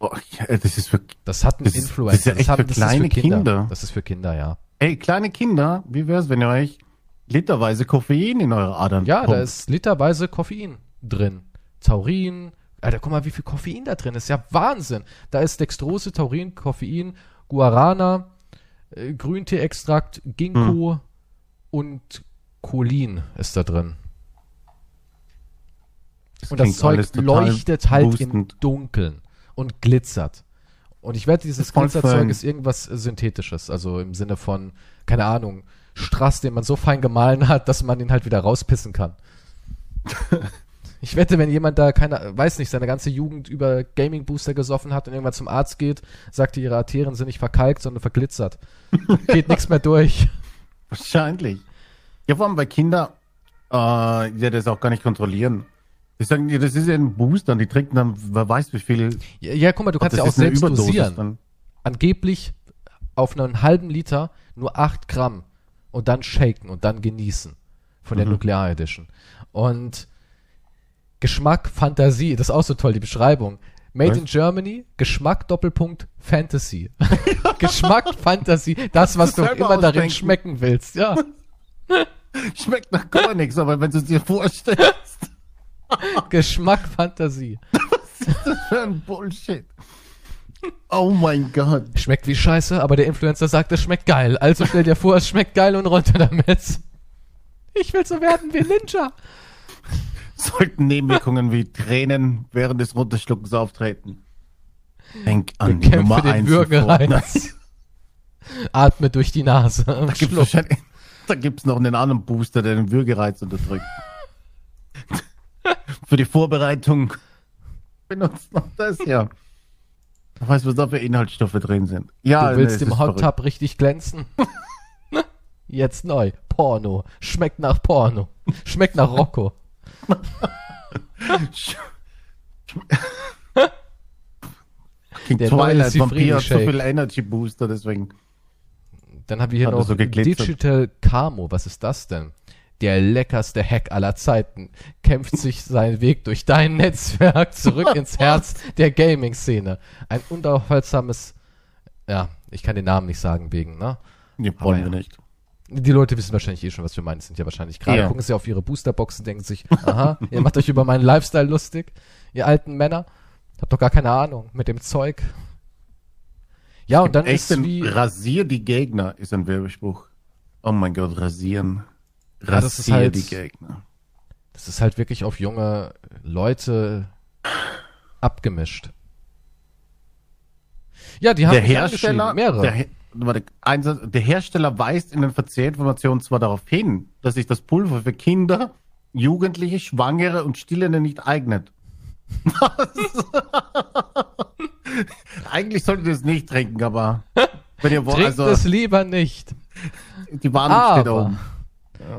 Speaker 2: Oh, ja, das ist für
Speaker 1: Das hat ein
Speaker 2: Das
Speaker 1: Influencer.
Speaker 2: das ist ja echt
Speaker 1: haben-
Speaker 2: für kleine Kinder.
Speaker 1: Das ist für Kinder, ja.
Speaker 2: Ey, kleine Kinder, wie wär's, wenn ihr euch literweise Koffein in eure Adern
Speaker 1: Ja, da
Speaker 2: pumpt?
Speaker 1: ist literweise Koffein drin. Taurin. Alter, guck mal, wie viel Koffein da drin ist. Ja, Wahnsinn. Da ist Dextrose, Taurin, Koffein, Guarana, äh, Grünteeextrakt, Ginkgo
Speaker 2: Hm.
Speaker 1: und Cholin ist da drin.
Speaker 2: Das
Speaker 1: Und das Zeug leuchtet halt im
Speaker 2: boostend.
Speaker 1: Dunkeln und glitzert. Und ich wette, dieses Glitzerzeug ist irgendwas äh, Synthetisches. Also im Sinne von, keine Ahnung, Strass, den man so fein gemahlen hat, dass man ihn halt wieder rauspissen kann. ich wette, wenn jemand da, keine, weiß nicht, seine ganze Jugend über Gaming Booster gesoffen hat und irgendwann zum Arzt geht, sagt, ihre Arterien sind nicht verkalkt, sondern verglitzert. Geht nichts mehr durch.
Speaker 2: Wahrscheinlich. Ja, vor allem bei Kindern, äh, die das auch gar nicht kontrollieren. Die sagen, das ist ja ein Booster und die trinken dann, wer weiß wie viel.
Speaker 1: Ja, ja guck mal, du kannst ja auch selbst dosieren.
Speaker 2: dann.
Speaker 1: angeblich auf einen halben Liter nur 8 Gramm und dann shaken und dann genießen von der
Speaker 2: Mhm.
Speaker 1: Nuklear Edition. Und Geschmack, Fantasie, das ist auch so toll, die Beschreibung. Made
Speaker 2: Was?
Speaker 1: in Germany, Geschmack, Doppelpunkt, Fantasy. Geschmack, Fantasie, das, was du immer darin
Speaker 2: ausdenken.
Speaker 1: schmecken willst, ja.
Speaker 2: Schmeckt nach gar nichts, aber wenn du es dir vorstellst,
Speaker 1: Geschmack, Fantasie.
Speaker 2: für ein Bullshit. Oh mein Gott.
Speaker 1: Schmeckt wie Scheiße, aber der Influencer sagt, es schmeckt geil. Also stell dir vor, es schmeckt geil und runter damit. Ich will so werden wie Ninja.
Speaker 2: Sollten Nebenwirkungen wie Tränen während des Runterschluckens auftreten. Denk an die
Speaker 1: Bekämpfe
Speaker 2: Nummer
Speaker 1: den
Speaker 2: 1
Speaker 1: Würgereiz. Atme durch die Nase.
Speaker 2: Da gibt's da gibt's noch einen anderen Booster, der den Würgereiz unterdrückt. Für die Vorbereitung benutzt noch das ja. Ich weiß, was da für Inhaltsstoffe drin sind. Ja,
Speaker 1: Du willst
Speaker 2: es
Speaker 1: im Hot Tub richtig glänzen? Jetzt neu. Porno. Schmeckt nach Porno. Schmeckt nach Rocco.
Speaker 2: King
Speaker 1: Der
Speaker 2: Twilight Vampir hat so viel Energy Booster, deswegen.
Speaker 1: Dann haben wir hier
Speaker 2: Hat er
Speaker 1: noch
Speaker 2: so.
Speaker 1: Digital Camo. Was ist das denn? Der leckerste Hack aller Zeiten kämpft sich seinen Weg durch dein Netzwerk zurück ins Herz der Gaming-Szene. Ein unaufhaltsames, ja, ich kann den Namen nicht sagen wegen, ne?
Speaker 2: Nee, wollen
Speaker 1: ja.
Speaker 2: wir nicht.
Speaker 1: Die Leute wissen wahrscheinlich eh schon, was wir meinen. Sind ja wahrscheinlich gerade,
Speaker 2: Ja.
Speaker 1: gucken sie auf ihre Boosterboxen, denken sich, aha, ihr macht euch über meinen Lifestyle lustig, ihr alten Männer. Habt doch gar keine Ahnung mit dem Zeug. Ja, und dann
Speaker 2: Echt
Speaker 1: ist wie,
Speaker 2: Rasier die Gegner ist ein Werbespruch. Oh mein Gott, rasieren. Rasier
Speaker 1: Ja, das ist halt-
Speaker 2: die Gegner.
Speaker 1: das ist halt wirklich auf junge Leute abgemischt. Ja, die haben
Speaker 2: der Hersteller,
Speaker 1: mehrere.
Speaker 2: Der, Einsatz, der Hersteller weist in den Verzehrinformationen zwar darauf hin, dass sich das Pulver für Kinder, Jugendliche, Schwangere und Stillende nicht eignet. Was? Eigentlich solltet ihr es nicht trinken, aber wenn ihr wollt,
Speaker 1: Trinkt
Speaker 2: also
Speaker 1: es lieber nicht.
Speaker 2: die Warnung steht
Speaker 1: Aber-
Speaker 2: oben.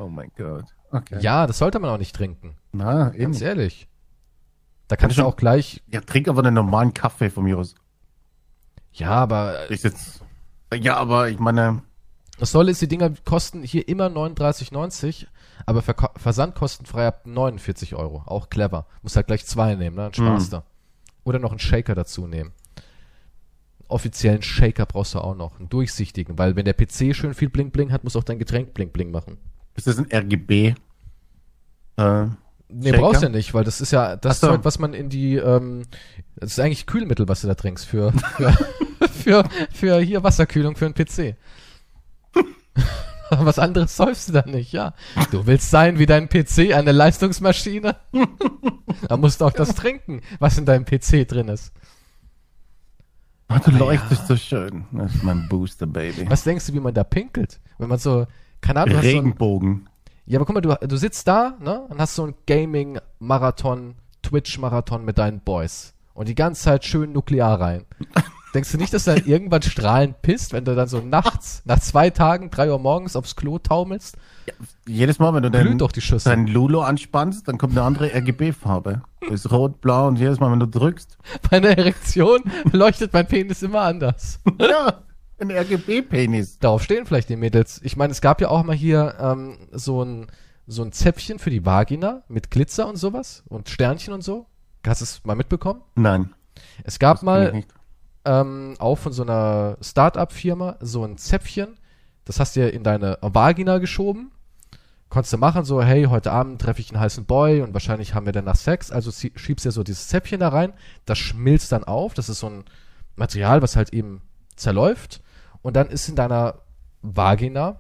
Speaker 2: Oh mein Gott. Okay.
Speaker 1: Ja, das sollte man auch nicht trinken.
Speaker 2: Na, eben.
Speaker 1: Ganz ehrlich. Da kannst du
Speaker 2: schon-
Speaker 1: auch gleich,
Speaker 2: Ja, trink aber einen normalen Kaffee von mir aus.
Speaker 1: ja, aber
Speaker 2: Ich jetzt. Ja, aber ich meine,
Speaker 1: Das Tolle ist, die Dinger kosten hier immer 39,90, aber Verka versandkostenfrei ab 49 Euro. Auch clever. Muss halt gleich zwei nehmen, ne? Dann sparst
Speaker 2: Mhm.
Speaker 1: du. Oder noch einen Shaker dazu nehmen. Offiziellen Shaker brauchst du auch noch. Einen durchsichtigen, weil wenn der PC schön viel Bling Bling hat, muss auch dein Getränk Bling Bling machen.
Speaker 2: ist das ein RGB? Äh,
Speaker 1: Nee,
Speaker 2: Shaker?
Speaker 1: brauchst ja nicht, weil das ist ja das
Speaker 2: so.
Speaker 1: Zeug, was man in die, ähm, das ist eigentlich Kühlmittel, was du da trinkst für, für, für, für hier Wasserkühlung für einen PC. was anderes säufst du da nicht, ja. Du willst sein wie dein PC, eine Leistungsmaschine? da musst du auch das trinken, was in deinem PC drin ist.
Speaker 2: Oh, du leuchtest so schön. Das ist mein Booster, Baby.
Speaker 1: Was denkst du, wie man da pinkelt? Wenn man so, keine Ahnung, hast so ein,
Speaker 2: Regenbogen.
Speaker 1: Ja, aber guck mal, du, du sitzt da, ne, und hast so ein Gaming-Marathon, Twitch-Marathon mit deinen Boys. Und die ganze Zeit schön nuklear rein. Denkst du nicht, dass du dann irgendwann strahlend pisst, wenn du dann so nachts, nach zwei Tagen, drei Uhr morgens aufs Klo taumelst?
Speaker 2: Jedes Mal, wenn du deinen,
Speaker 1: doch die Schüssel.
Speaker 2: deinen Lulo anspannst, dann kommt eine andere RGB-Farbe. Das ist rot, blau und jedes Mal, wenn du drückst.
Speaker 1: Bei einer Erektion leuchtet mein Penis immer anders.
Speaker 2: ja, ein RGB-Penis.
Speaker 1: Darauf stehen vielleicht die Mädels. Ich meine, es gab ja auch mal hier ähm, so ein so ein Zäpfchen für die Vagina mit Glitzer und sowas und Sternchen und so. Hast du es mal mitbekommen?
Speaker 2: Nein.
Speaker 1: Es gab mal. Ähm, auch von so einer Start-up-Firma so ein Zäpfchen. Das hast du in deine Vagina geschoben. Konntest du machen, so, hey, heute Abend treffe ich einen heißen Boy und wahrscheinlich haben wir danach Sex. Also schiebst du ja so dieses Zäpfchen da rein. Das schmilzt dann auf. Das ist so ein Material, was halt eben zerläuft. Und dann ist in deiner Vagina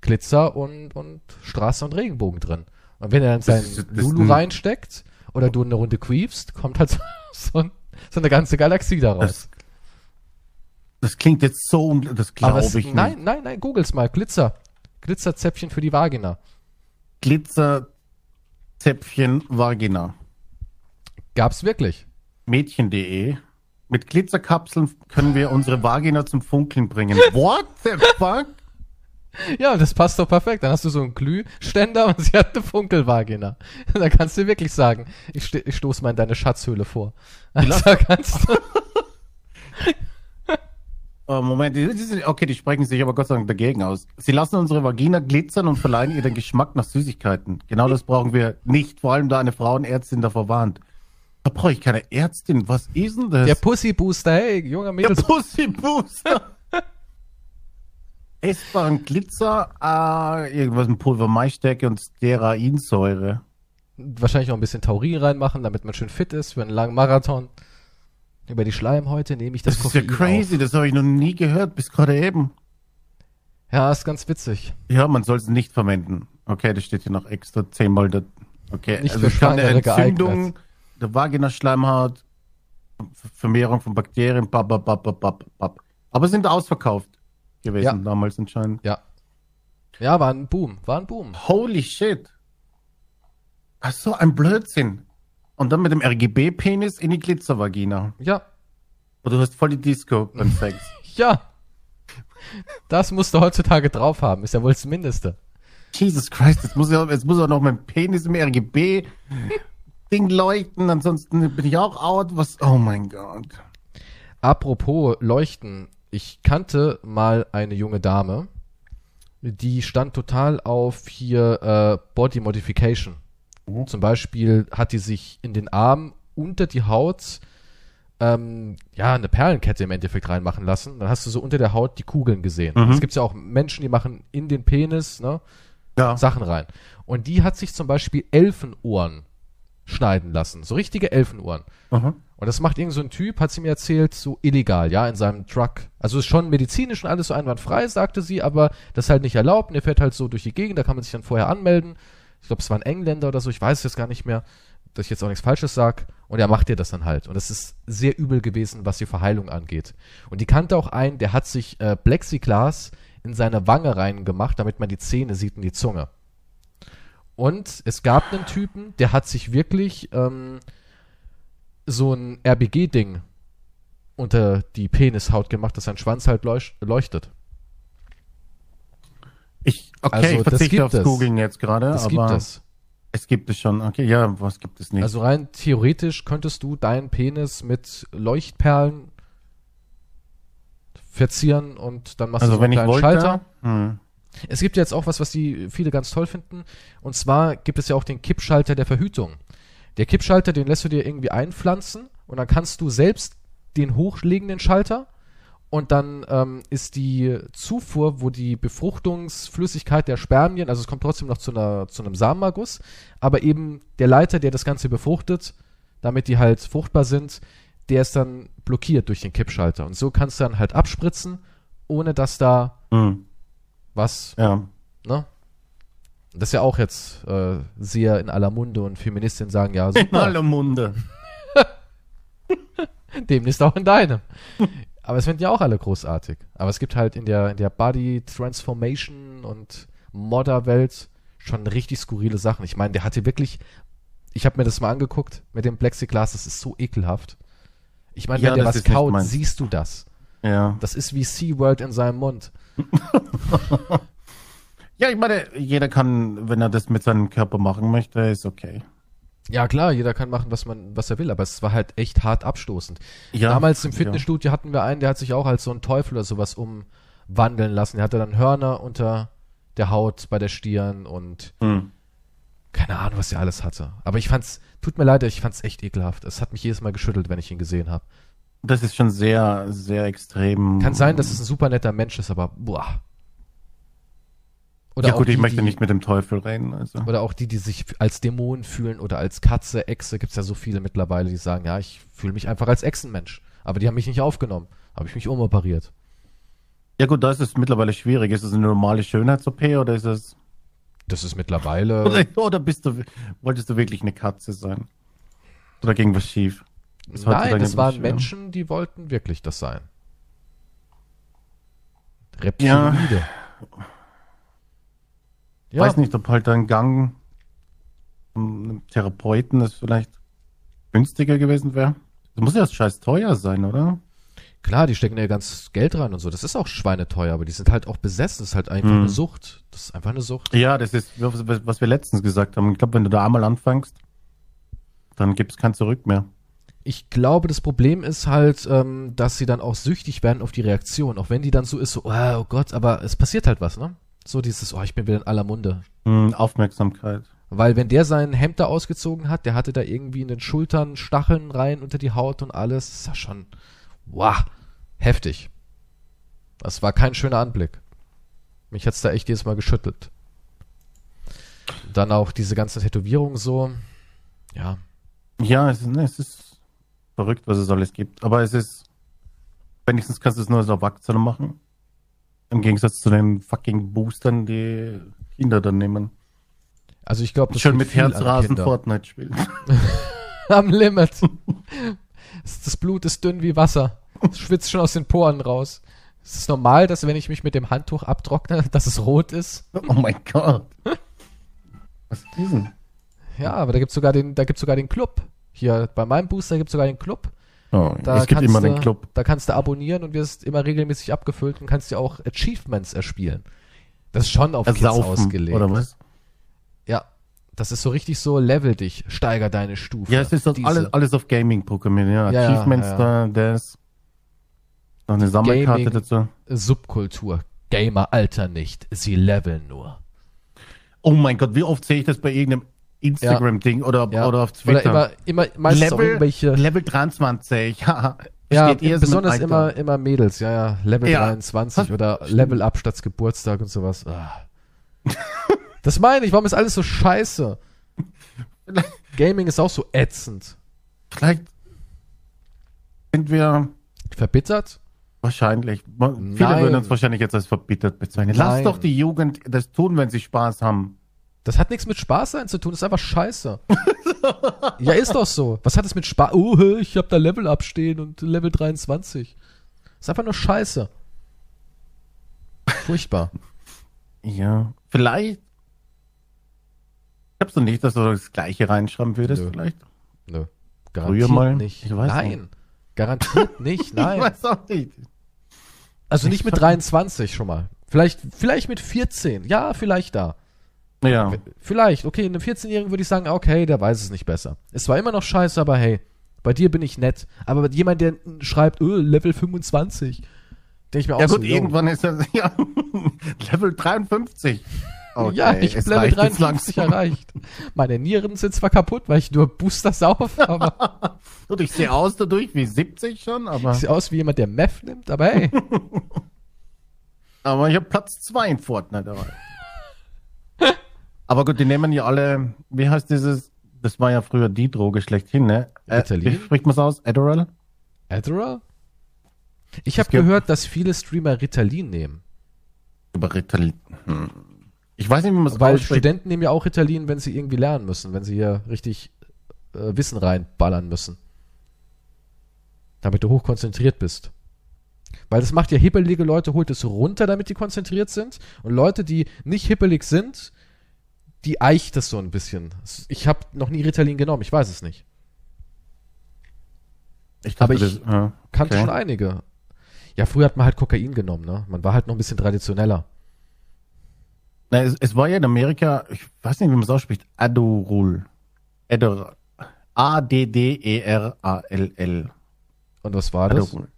Speaker 1: Glitzer und, und Straße und Regenbogen drin. Und wenn er dann seinen
Speaker 2: das
Speaker 1: Lulu
Speaker 2: ein-
Speaker 1: reinsteckt oder du eine Runde queefst, kommt halt so, so eine ganze Galaxie daraus.
Speaker 2: Das, klingt jetzt so, un- das glaube ich nicht.
Speaker 1: nein, nein, nein, googles mal. Glitzer. Glitzerzäpfchen für die Vagina.
Speaker 2: Glitzerzäpfchen Vagina.
Speaker 1: Gab's wirklich.
Speaker 2: Mädchen.de. Mit Glitzerkapseln können wir unsere Vagina zum Funkeln bringen. What the fuck?
Speaker 1: Ja, das passt doch perfekt. Dann hast du so einen Glühständer und sie hat eine Funkelvagina. Da kannst du wirklich sagen, ich, ich stoße mal in deine Schatzhöhle vor. Also da kannst du,
Speaker 2: Oh, Moment, okay, die sprechen sich aber Gott sei Dank dagegen aus. Sie lassen unsere Vagina glitzern und verleihen ihr den Geschmack nach Süßigkeiten. Genau das brauchen wir nicht, vor allem da eine Frauenärztin davor warnt. Da brauche ich keine Ärztin. Was ist denn das?
Speaker 1: der Pussy Booster, hey, junger
Speaker 2: Der
Speaker 1: Mädels.
Speaker 2: Pussy Booster. Essbaren Glitzer, äh, irgendwas mit Pulver Maisstärke und Sterainsäure.
Speaker 1: Wahrscheinlich noch ein bisschen Taurin reinmachen, damit man schön fit ist für einen langen Marathon. Über die Schleimhäute nehme ich das,
Speaker 2: Das ist ja
Speaker 1: Koffein
Speaker 2: crazy, das habe ich noch nie gehört, bis gerade eben.
Speaker 1: Auf. Ja, ist ganz witzig.
Speaker 2: Ja, man soll es nicht verwenden. Okay, das steht hier noch extra zehnmal da. Okay,
Speaker 1: Nicht
Speaker 2: also
Speaker 1: für
Speaker 2: kann eine Entzündung
Speaker 1: geeignet.
Speaker 2: der Vagina-Schleimhaut, Ver- Vermehrung von Bakterien, bap, bap, bap, bap, bap. aber sind ausverkauft gewesen
Speaker 1: Ja.
Speaker 2: damals anscheinend.
Speaker 1: Ja. Ja, war ein Boom, war ein Boom.
Speaker 2: Holy shit. Ach so, ein Blödsinn. Und dann mit dem RGB-Penis in die Glitzervagina.
Speaker 1: Ja,
Speaker 2: Und du hast voll die Disco beim Sex.
Speaker 1: ja. Das musst du heutzutage drauf haben, ist ja wohl das Mindeste.
Speaker 2: Jesus Christ, jetzt muss, ja, jetzt muss auch noch mein Penis im RGB-Ding leuchten, ansonsten bin ich auch out. Was? Oh mein Gott.
Speaker 1: Apropos Leuchten, ich kannte mal eine junge Dame, die stand total auf hier äh, Body Modification.
Speaker 2: Mhm.
Speaker 1: Zum Beispiel hat die sich in den Arm unter die Haut ähm, ja eine Perlenkette im Endeffekt reinmachen lassen. Dann hast du so unter der Haut die Kugeln gesehen.
Speaker 2: Mhm.
Speaker 1: Es gibt ja auch Menschen, die machen in den Penis ne,
Speaker 2: Ja.
Speaker 1: Sachen rein. Und die hat sich zum Beispiel Elfenohren schneiden lassen. So richtige Elfenohren.
Speaker 2: Aha.
Speaker 1: Und das macht irgend so ein Typ, hat sie mir erzählt, so illegal, ja, in seinem Truck. Also ist schon medizinisch und alles so einwandfrei, sagte sie, aber das ist halt nicht erlaubt. Und er fährt halt so durch die Gegend, da kann man sich dann vorher anmelden. Ich glaube, es war ein Engländer oder so, ich weiß es jetzt gar nicht mehr, dass ich jetzt auch nichts Falsches sag. Und er macht dir das dann halt. Und das ist sehr übel gewesen, was die Verheilung angeht. Und die kannte auch einen, der hat sich äh, Plexiglas in seine Wange reingemacht, damit man die Zähne sieht und die Zunge. Und es gab einen Typen, der hat sich wirklich ähm, so ein RBG-Ding unter die Penishaut gemacht, dass sein Schwanz halt leuch leuchtet.
Speaker 2: Ich, okay,
Speaker 1: Also,
Speaker 2: ich
Speaker 1: das
Speaker 2: verzichte aufs
Speaker 1: es.
Speaker 2: Googeln jetzt gerade,
Speaker 1: Das
Speaker 2: aber
Speaker 1: gibt es.
Speaker 2: es gibt es schon. Okay, ja, was gibt es nicht?
Speaker 1: Also rein theoretisch könntest du deinen Penis mit Leuchtperlen verzieren und dann machst
Speaker 2: Also
Speaker 1: du so
Speaker 2: wenn
Speaker 1: einen
Speaker 2: ich
Speaker 1: kleinen
Speaker 2: wollte,
Speaker 1: Schalter.
Speaker 2: hm.
Speaker 1: Es gibt jetzt auch was, was die viele ganz toll finden. Und zwar gibt es ja auch den Kippschalter der Verhütung. Der Kippschalter, den lässt du dir irgendwie einpflanzen und dann kannst du selbst den hochlegenden Schalter und dann ähm, ist die Zufuhr, wo die Befruchtungsflüssigkeit der Spermien, also es kommt trotzdem noch zu, einer, zu einem Samenerguss, aber eben der Leiter, der das Ganze befruchtet, damit die halt fruchtbar sind, der ist dann blockiert durch den Kippschalter. Und so kannst du dann halt abspritzen, ohne dass da
Speaker 2: Hm.
Speaker 1: was,
Speaker 2: Ja.
Speaker 1: ne? Das ist ja auch jetzt äh, sehr in aller Munde und Feministinnen sagen, ja,
Speaker 2: In
Speaker 1: super,
Speaker 2: aller Munde.
Speaker 1: demnächst auch in deinem. Aber es finden ja auch alle großartig. Aber es gibt halt in der, in der Body Transformation und Modder-Welt schon richtig skurrile Sachen. Ich meine, der hatte wirklich, ich habe mir das mal angeguckt mit dem Plexiglas, das ist so ekelhaft. Ich meine,
Speaker 2: Ja,
Speaker 1: wenn der
Speaker 2: das
Speaker 1: was kaut, siehst du das.
Speaker 2: Ja.
Speaker 1: Das ist wie SeaWorld in seinem Mund.
Speaker 2: Ja, ich meine, jeder kann, wenn er das mit seinem Körper machen möchte, ist okay.
Speaker 1: Ja, klar, jeder kann machen, was man, was er will, aber es war halt echt hart abstoßend.
Speaker 2: Ja,
Speaker 1: Damals im
Speaker 2: ja.
Speaker 1: Fitnessstudio hatten wir einen, der hat sich auch als so ein Teufel oder sowas umwandeln lassen. Der hatte dann Hörner unter der Haut bei der Stirn und
Speaker 2: Hm.
Speaker 1: keine Ahnung, was er alles hatte. Aber ich fand's, tut mir leid, ich fand's echt ekelhaft. Es hat mich jedes Mal geschüttelt, wenn ich ihn gesehen habe.
Speaker 2: Das ist schon sehr, sehr extrem.
Speaker 1: Kann sein, dass es ein super netter Mensch ist, aber boah. Oder
Speaker 2: ja
Speaker 1: auch
Speaker 2: gut, ich
Speaker 1: die,
Speaker 2: möchte
Speaker 1: die,
Speaker 2: nicht mit dem Teufel reden. Also.
Speaker 1: Oder auch die, die sich als Dämon fühlen oder als Katze, Echse, gibt's ja so viele mittlerweile, die sagen, ja, ich fühle mich einfach als Echsenmensch. Aber die haben mich nicht aufgenommen. Habe ich mich umoperiert.
Speaker 2: Ja gut, da ist es mittlerweile schwierig. Ist es eine normale Schönheits-OP oder ist es...
Speaker 1: Das ist mittlerweile.
Speaker 2: Oder, oder bist du, wolltest du wirklich eine Katze sein? Oder ging was schief? Ist
Speaker 1: Nein, das waren
Speaker 2: schwer.
Speaker 1: Menschen, die wollten wirklich das sein. Reptiloide.
Speaker 2: Ich weiß nicht, ob halt ein Gang einem Therapeuten das vielleicht günstiger gewesen wäre. Das muss ja scheiß teuer sein, oder?
Speaker 1: Klar, die stecken ja ganz Geld rein und so. Das ist auch schweineteuer, aber die sind halt auch besessen. Das ist halt einfach
Speaker 2: Mhm.
Speaker 1: eine Sucht. Das ist einfach eine Sucht.
Speaker 2: Ja, das ist, was was wir letztens gesagt haben. Ich glaube, wenn du da einmal anfängst, dann gibt es kein Zurück mehr.
Speaker 1: Ich glaube, das Problem ist halt, ähm, dass sie dann auch süchtig werden auf die Reaktion. Auch wenn die dann so ist, so, oh, oh Gott, aber es passiert halt was, ne? So dieses, oh, ich bin wieder in aller Munde.
Speaker 2: Hm, Aufmerksamkeit.
Speaker 1: Weil wenn der sein Hemd da ausgezogen hat, der hatte da irgendwie in den Schultern Stacheln rein unter die Haut und alles. Das ist ja schon, wow, heftig. Das war kein schöner Anblick. Mich hat's da echt jedes Mal geschüttelt. Dann auch diese ganze Tätowierung so. Ja,
Speaker 2: Ja, es ist, ne, es ist verrückt, was es alles gibt. Aber es ist, wenigstens kannst du es nur als Erwachsene machen. Im Gegensatz zu den fucking Boostern, die Kinder dann nehmen.
Speaker 1: also ich glaube, das liegt
Speaker 2: mit Herzrasen. Fortnite spielen.
Speaker 1: Am Limit. Das Blut ist dünn wie Wasser. Es schwitzt schon aus den Poren raus. Es ist normal, dass wenn ich mich mit dem Handtuch abtrockne, dass es rot ist.
Speaker 2: Oh mein Gott. Was ist diesen?
Speaker 1: Ja, aber da gibt's sogar den, da gibt's sogar den Club. Hier bei meinem Booster gibt's sogar den Club.
Speaker 2: Oh,
Speaker 1: Da
Speaker 2: es gibt immer den Club.
Speaker 1: Da kannst du abonnieren und wirst immer regelmäßig abgefüllt und kannst dir auch Achievements erspielen. Das ist schon auf Kids
Speaker 2: Ersaufen,
Speaker 1: ausgelegt.
Speaker 2: oder was?
Speaker 1: Ja. Das ist so richtig so, level dich, steiger deine Stufe.
Speaker 2: Ja, es ist
Speaker 1: Diese-
Speaker 2: alles, alles auf Gaming programmiert. Ja,
Speaker 1: Ja, ja,
Speaker 2: Achievements
Speaker 1: ja,
Speaker 2: da, das. Noch eine Sammelkarte
Speaker 1: Gaming.
Speaker 2: dazu.
Speaker 1: Subkultur. Gamer alter nicht, sie leveln nur.
Speaker 2: Oh mein Gott, wie oft sehe ich das bei irgendeinem Instagram-Ding oder,
Speaker 1: Ja.
Speaker 2: oder auf
Speaker 1: Oder
Speaker 2: Twitter?
Speaker 1: immer, immer, meistens auch
Speaker 2: Level,
Speaker 1: irgendwelche.
Speaker 2: Level 23. Ja,
Speaker 1: Ja, besonders immer, immer Mädels, ja, ja. Level
Speaker 2: Ja.
Speaker 1: 23
Speaker 2: Was?
Speaker 1: oder. Level Up statt Geburtstag und sowas. Ah. das meine ich, warum ist alles so scheiße? Gaming ist auch so ätzend.
Speaker 2: Vielleicht sind wir
Speaker 1: Verbittert?
Speaker 2: wahrscheinlich. Viele
Speaker 1: Nein.
Speaker 2: würden uns wahrscheinlich jetzt als verbittert bezeichnen. Lass doch die Jugend das tun, wenn sie Spaß haben.
Speaker 1: Das hat nichts mit Spaß sein zu tun, das ist einfach scheiße. ja, ist doch so. Was hat es mit Spaß? Oh, ich hab da Level Up stehen und Level 23. ist einfach nur scheiße. Furchtbar.
Speaker 2: Ja, vielleicht. Glaubst du nicht, dass du das Gleiche reinschreiben würdest?
Speaker 1: Nö.
Speaker 2: Vielleicht?
Speaker 1: Nö. Garantiert
Speaker 2: Früher mal?
Speaker 1: nicht. Nein.
Speaker 2: nicht.
Speaker 1: Garantiert nicht, nein.
Speaker 2: Ich weiß auch nicht.
Speaker 1: Also nicht mit 23 schon mal. Vielleicht, vielleicht mit 14. Ja, vielleicht da.
Speaker 2: Ja.
Speaker 1: Vielleicht, okay, einem 14-Jährigen würde ich sagen, okay, der weiß es nicht besser. Es war immer noch scheiße, aber hey, bei dir bin ich nett. Aber jemand, der schreibt, öh, Level 25, denke ich mir auch
Speaker 2: Ja
Speaker 1: so,
Speaker 2: gut,
Speaker 1: yo,
Speaker 2: irgendwann ist das ja Level 53. Okay,
Speaker 1: ja, ich bin
Speaker 2: jetzt
Speaker 1: 53
Speaker 2: langsam.
Speaker 1: erreicht. Meine Nieren sind zwar kaputt, weil ich nur Booster sauf, aber
Speaker 2: Und ich sehe aus dadurch wie 70 schon, aber,
Speaker 1: ich sehe aus wie jemand, der Meth nimmt, aber hey.
Speaker 2: aber ich habe Platz 2 in Fortnite dabei. Aber gut, die nehmen ja alle, wie heißt dieses, das war ja früher die Droge schlechthin, ne? Äh,
Speaker 1: Ritalin?
Speaker 2: wie spricht man es aus? Adderall?
Speaker 1: Adderall? Ich habe gehört, dass viele Streamer Ritalin nehmen.
Speaker 2: Über Ritalin. Hm. Ich weiß nicht, wie man es
Speaker 1: Weil. Studenten nehmen ja auch Ritalin, wenn sie irgendwie lernen müssen, wenn sie hier richtig äh, Wissen reinballern müssen. Damit du hochkonzentriert bist. Weil das macht ja hippelige Leute, holt es runter, damit die konzentriert sind. Und Leute, die nicht hippelig sind, die eicht das so ein bisschen. Ich habe noch nie Ritalin genommen, ich weiß es nicht.
Speaker 2: Ich dachte,
Speaker 1: aber ich
Speaker 2: das, ja,
Speaker 1: Kannte
Speaker 2: okay.
Speaker 1: schon einige. Ja, früher hat man halt Kokain genommen, ne? Man war halt noch ein bisschen traditioneller.
Speaker 2: Na, es, es war ja in Amerika, ich weiß nicht, wie man es ausspricht, Adderall. Adderall. A-D-D-E-R-A-L-L.
Speaker 1: Und was war das?
Speaker 2: Adderall.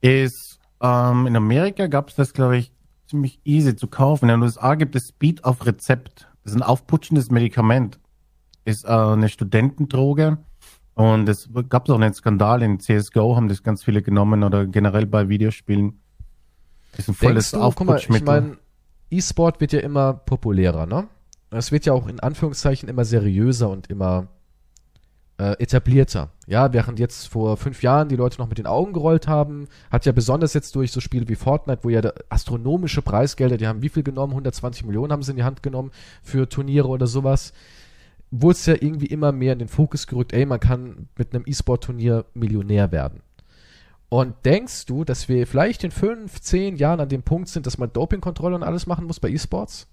Speaker 2: Ist, ähm, in Amerika gab es das, glaube ich, ziemlich easy zu kaufen. In den USA gibt es Speed auf Rezept. Das ist ein aufputschendes Medikament. Ist äh, eine Studentendroge. Und es gab auch einen Skandal in CSGO, haben das ganz viele genommen oder generell bei Videospielen. Ist ein volles
Speaker 1: du, guck mal, ich meine, E-Sport wird ja immer populärer, ne? Es wird ja auch in Anführungszeichen immer seriöser und immer äh, etablierter. Ja, während jetzt vor fünf Jahren die Leute noch mit den Augen gerollt haben, hat ja besonders jetzt durch so Spiele wie Fortnite, wo ja astronomische Preisgelder, die haben wie viel genommen? 120 Millionen haben sie in die Hand genommen für Turniere oder sowas. Wurde es ja irgendwie immer mehr in den Fokus gerückt, ey, man kann mit einem E-Sport-Turnier Millionär werden. Und denkst du, dass wir vielleicht in fünf, zehn Jahren an dem Punkt sind, dass man Dopingkontrolle und alles machen muss bei E-Sports?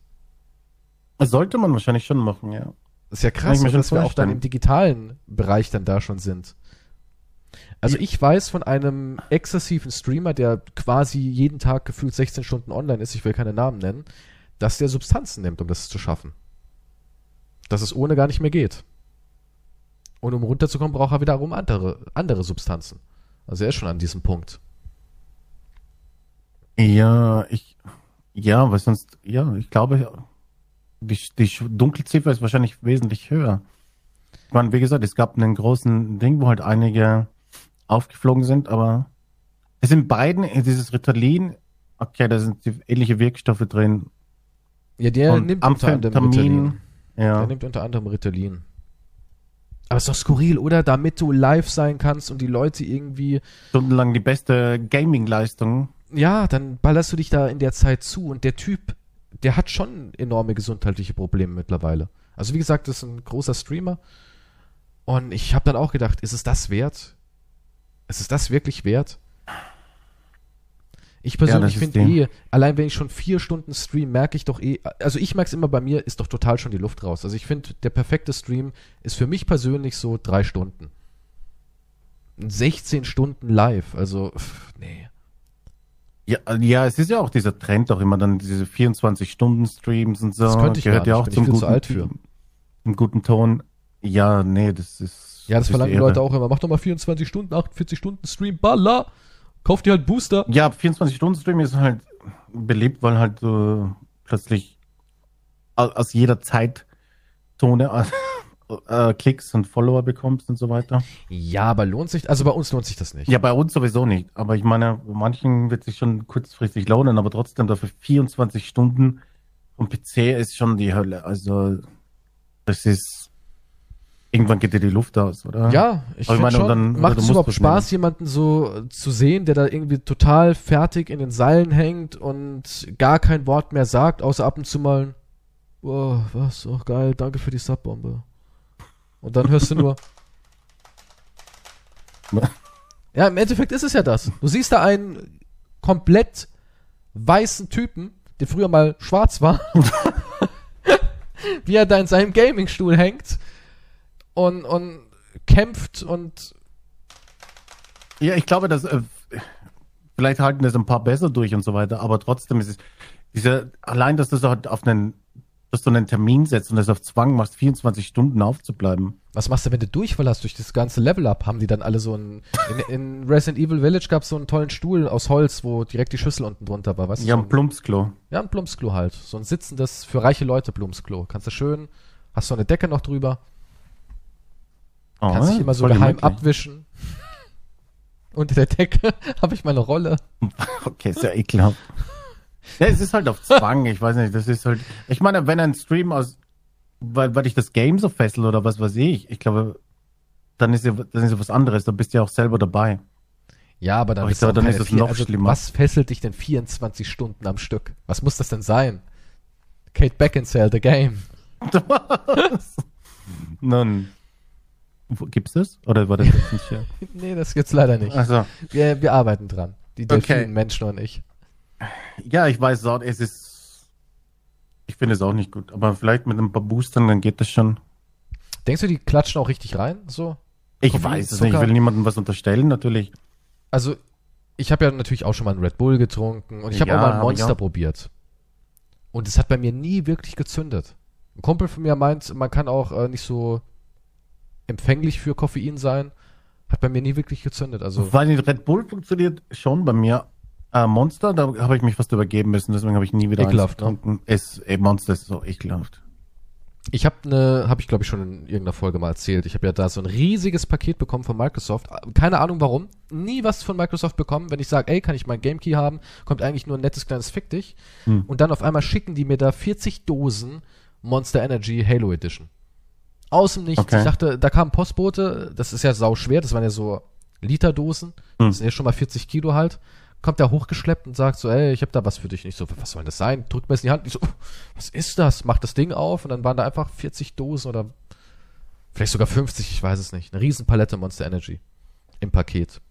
Speaker 2: Sollte man wahrscheinlich schon machen, ja.
Speaker 1: Das ist ja krass, dass wir auch dann im digitalen Bereich dann da schon sind. Also ich weiß von einem exzessiven Streamer, der quasi jeden Tag gefühlt 16 Stunden online ist, ich will keine Namen nennen, dass der Substanzen nimmt, um das zu schaffen. Dass es ohne gar nicht mehr geht. Und um runterzukommen, braucht er wiederum andere, andere Substanzen. Also er ist schon an diesem Punkt.
Speaker 2: Ja, ich, ja, weil sonst, ja, ich glaube, die, die Dunkelziffer ist wahrscheinlich wesentlich höher. Ich meine, wie gesagt, es gab einen großen Ding, wo halt einige aufgeflogen sind, aber es sind beiden, dieses Ritalin, okay, da sind ähnliche Wirkstoffe drin.
Speaker 1: Ja, der
Speaker 2: Und
Speaker 1: nimmt unter anderem Ritalin.
Speaker 2: Ja.
Speaker 1: Der nimmt unter anderem Ritalin. Aber ist doch skurril, oder? Damit du live sein kannst und die Leute irgendwie,
Speaker 2: Stundenlang die beste Gaming-Leistung.
Speaker 1: ja, dann ballerst du dich da in der Zeit zu und der Typ, der hat schon enorme gesundheitliche Probleme mittlerweile. Also wie gesagt, das ist ein großer Streamer und ich habe dann auch gedacht, ist es das wert? Ist es das wirklich wert? Ich persönlich
Speaker 2: ist
Speaker 1: finde eh, allein wenn ich schon vier Stunden stream, merke ich doch eh, also ich merke es immer bei mir, ist doch total schon die Luft raus. Also ich finde, der perfekte Stream ist für mich persönlich so drei Stunden. 16 Stunden live, also, pff, nee.
Speaker 2: Ja, ja, es ist ja auch dieser Trend auch immer dann diese 24-Stunden-Streams und so.
Speaker 1: Das könnte ich
Speaker 2: Gehört ja auch zum
Speaker 1: viel zu
Speaker 2: guten,
Speaker 1: alt für.
Speaker 2: Im guten Ton. Ja, nee, das ist.
Speaker 1: Ja, das verlangen die. Leute auch immer. Mach doch mal 24 Stunden, 48 Stunden Stream, balla! Kauf dir halt Booster.
Speaker 2: Ja, 24-Stunden-Stream ist halt beliebt, weil halt äh, plötzlich au- aus jeder Zeitzone äh, Klicks und Follower bekommst und so weiter.
Speaker 1: Ja, aber lohnt sich, also bei uns lohnt sich das nicht.
Speaker 2: Ja, bei uns sowieso nicht. Aber ich meine, bei manchen wird sich schon kurzfristig lohnen, aber trotzdem dafür 24 Stunden vom PC ist schon die Hölle. Also, das ist. Irgendwann geht dir die Luft aus, oder?
Speaker 1: Ja, ich
Speaker 2: ich meine,
Speaker 1: schon,
Speaker 2: dann-
Speaker 1: macht es überhaupt Spaß, jemanden so äh, zu sehen, der da irgendwie total fertig in den Seilen hängt und gar kein Wort mehr sagt, außer ab und zu mal, oh, was, oh geil, danke für die Subbombe. Und dann hörst du nur, ja, im Endeffekt ist es ja das. Du siehst da einen komplett weißen Typen, der früher mal schwarz war, wie er da in seinem Gamingstuhl hängt und, und kämpft und
Speaker 2: Ja, ich glaube, dass äh, vielleicht halten das ein paar besser durch und so weiter, aber trotzdem ist es diese allein, dass das halt auf einen dass du einen Termin setzt und das auf Zwang machst, 24 Stunden aufzubleiben.
Speaker 1: Was machst du, wenn du Durchfall hast durch das ganze Level-Up? Haben die dann alle so einen. In, in Resident Evil Village gab es so einen tollen Stuhl aus Holz, wo direkt die Schüssel unten drunter war, weißt du?
Speaker 2: Ja,
Speaker 1: so
Speaker 2: ein Plumpsklo.
Speaker 1: Ja, ein Plumpsklo halt. So ein sitzendes, für reiche Leute Plumpsklo. Kannst du schön, hast so eine Decke noch drüber,
Speaker 2: Oh,
Speaker 1: kannst dich immer so geheim
Speaker 2: gemütlich.
Speaker 1: abwischen. Unter der Decke habe ich meine Rolle.
Speaker 2: Okay, ist ja ekelhaft. Ja, es ist halt auf Zwang, ich weiß nicht, das ist halt. Ich meine, wenn ein Stream aus, weil, weil ich das Game so fessel oder was weiß ich, ich glaube, dann ist ja, dann ist ja was anderes, dann bist du ja auch selber dabei.
Speaker 1: Ja, aber dann,
Speaker 2: Aber ich
Speaker 1: ist auch
Speaker 2: glaube, dann ist es noch
Speaker 1: also,
Speaker 2: schlimmer.
Speaker 1: Was fesselt dich denn 24 Stunden am Stück? Was muss das denn sein? Kate Beckinsale, The Game.
Speaker 2: Nun, gibt's das? Oder war das jetzt nicht hier?
Speaker 1: Nee, das gibt's leider nicht.
Speaker 2: Also,
Speaker 1: Wir, wir arbeiten dran. Die
Speaker 2: Okay.
Speaker 1: Delfinen, Menschen und ich.
Speaker 2: Ja, ich weiß es ist, ich finde es auch nicht gut, aber vielleicht mit ein paar Boostern, dann geht das schon.
Speaker 1: Denkst du, die klatschen auch richtig rein? So?
Speaker 2: Ich
Speaker 1: Koffein,
Speaker 2: weiß es nicht, ich will niemandem was unterstellen, natürlich.
Speaker 1: Also, ich habe ja natürlich auch schon mal einen Red Bull getrunken und ich habe
Speaker 2: Ja,
Speaker 1: auch mal einen Monster probiert. Und es hat bei mir nie wirklich gezündet. Ein Kumpel von mir meint, man kann auch äh, nicht so empfänglich für Koffein sein. Hat bei mir nie wirklich gezündet. Also,
Speaker 2: Weil Red Bull funktioniert schon bei mir. Äh, Monster, da habe ich mich fast übergeben müssen, deswegen habe ich nie wieder
Speaker 1: Ekelhaft, ne?
Speaker 2: getrunken. Es, ey, Monster ist so ekelhaft.
Speaker 1: ich habe eine, habe ich glaube ich schon in irgendeiner Folge mal erzählt. Ich habe ja da so ein riesiges Paket bekommen von Microsoft. Keine Ahnung warum. Nie was von Microsoft bekommen. Wenn ich sage, ey, kann ich mein Gamekey haben, kommt eigentlich nur ein nettes kleines Fick dich.
Speaker 2: Hm.
Speaker 1: Und dann auf einmal schicken die mir da 40 Dosen Monster Energy Halo Edition. Aus dem Nichts.
Speaker 2: Okay.
Speaker 1: Ich dachte, da kam ein Postbote, das ist ja sau schwer, das waren ja so Literdosen.
Speaker 2: Hm.
Speaker 1: Das sind ja schon mal 40 Kilo halt. Kommt da hochgeschleppt und sagt so, ey, ich habe da was für dich. Nicht so, was soll denn das sein? Drückt mir es in die Hand. Ich so, was ist das? Macht das Ding auf und dann waren da einfach 40 Dosen oder vielleicht sogar 50, ich weiß es nicht. Eine riesen Palette Monster Energy im Paket.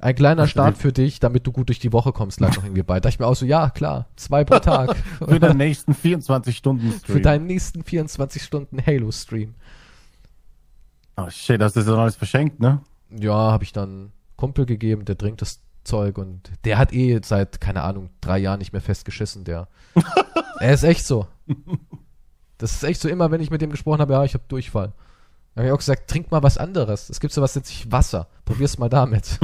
Speaker 1: Ein kleiner
Speaker 2: Also
Speaker 1: Start für dich, damit du gut durch die Woche kommst, lag noch irgendwie bei. Da ich mir auch so, ja, klar, zwei pro Tag.
Speaker 2: Für den nächsten 24 Stunden Stream.
Speaker 1: Für deinen nächsten 24 Stunden Halo-Stream.
Speaker 2: Oh shit, das ist dann alles verschenkt, ne?
Speaker 1: Ja, habe ich dann Kumpel gegeben, der trinkt das Zeug und der hat eh seit, keine Ahnung, drei Jahren nicht mehr festgeschissen, der. er ist echt so. Das ist echt so, immer wenn ich mit dem gesprochen habe, ja, ich habe Durchfall. Da habe ich auch gesagt, trink mal was anderes. Es gibt sowas, nennt sich Wasser. Probier's mal damit.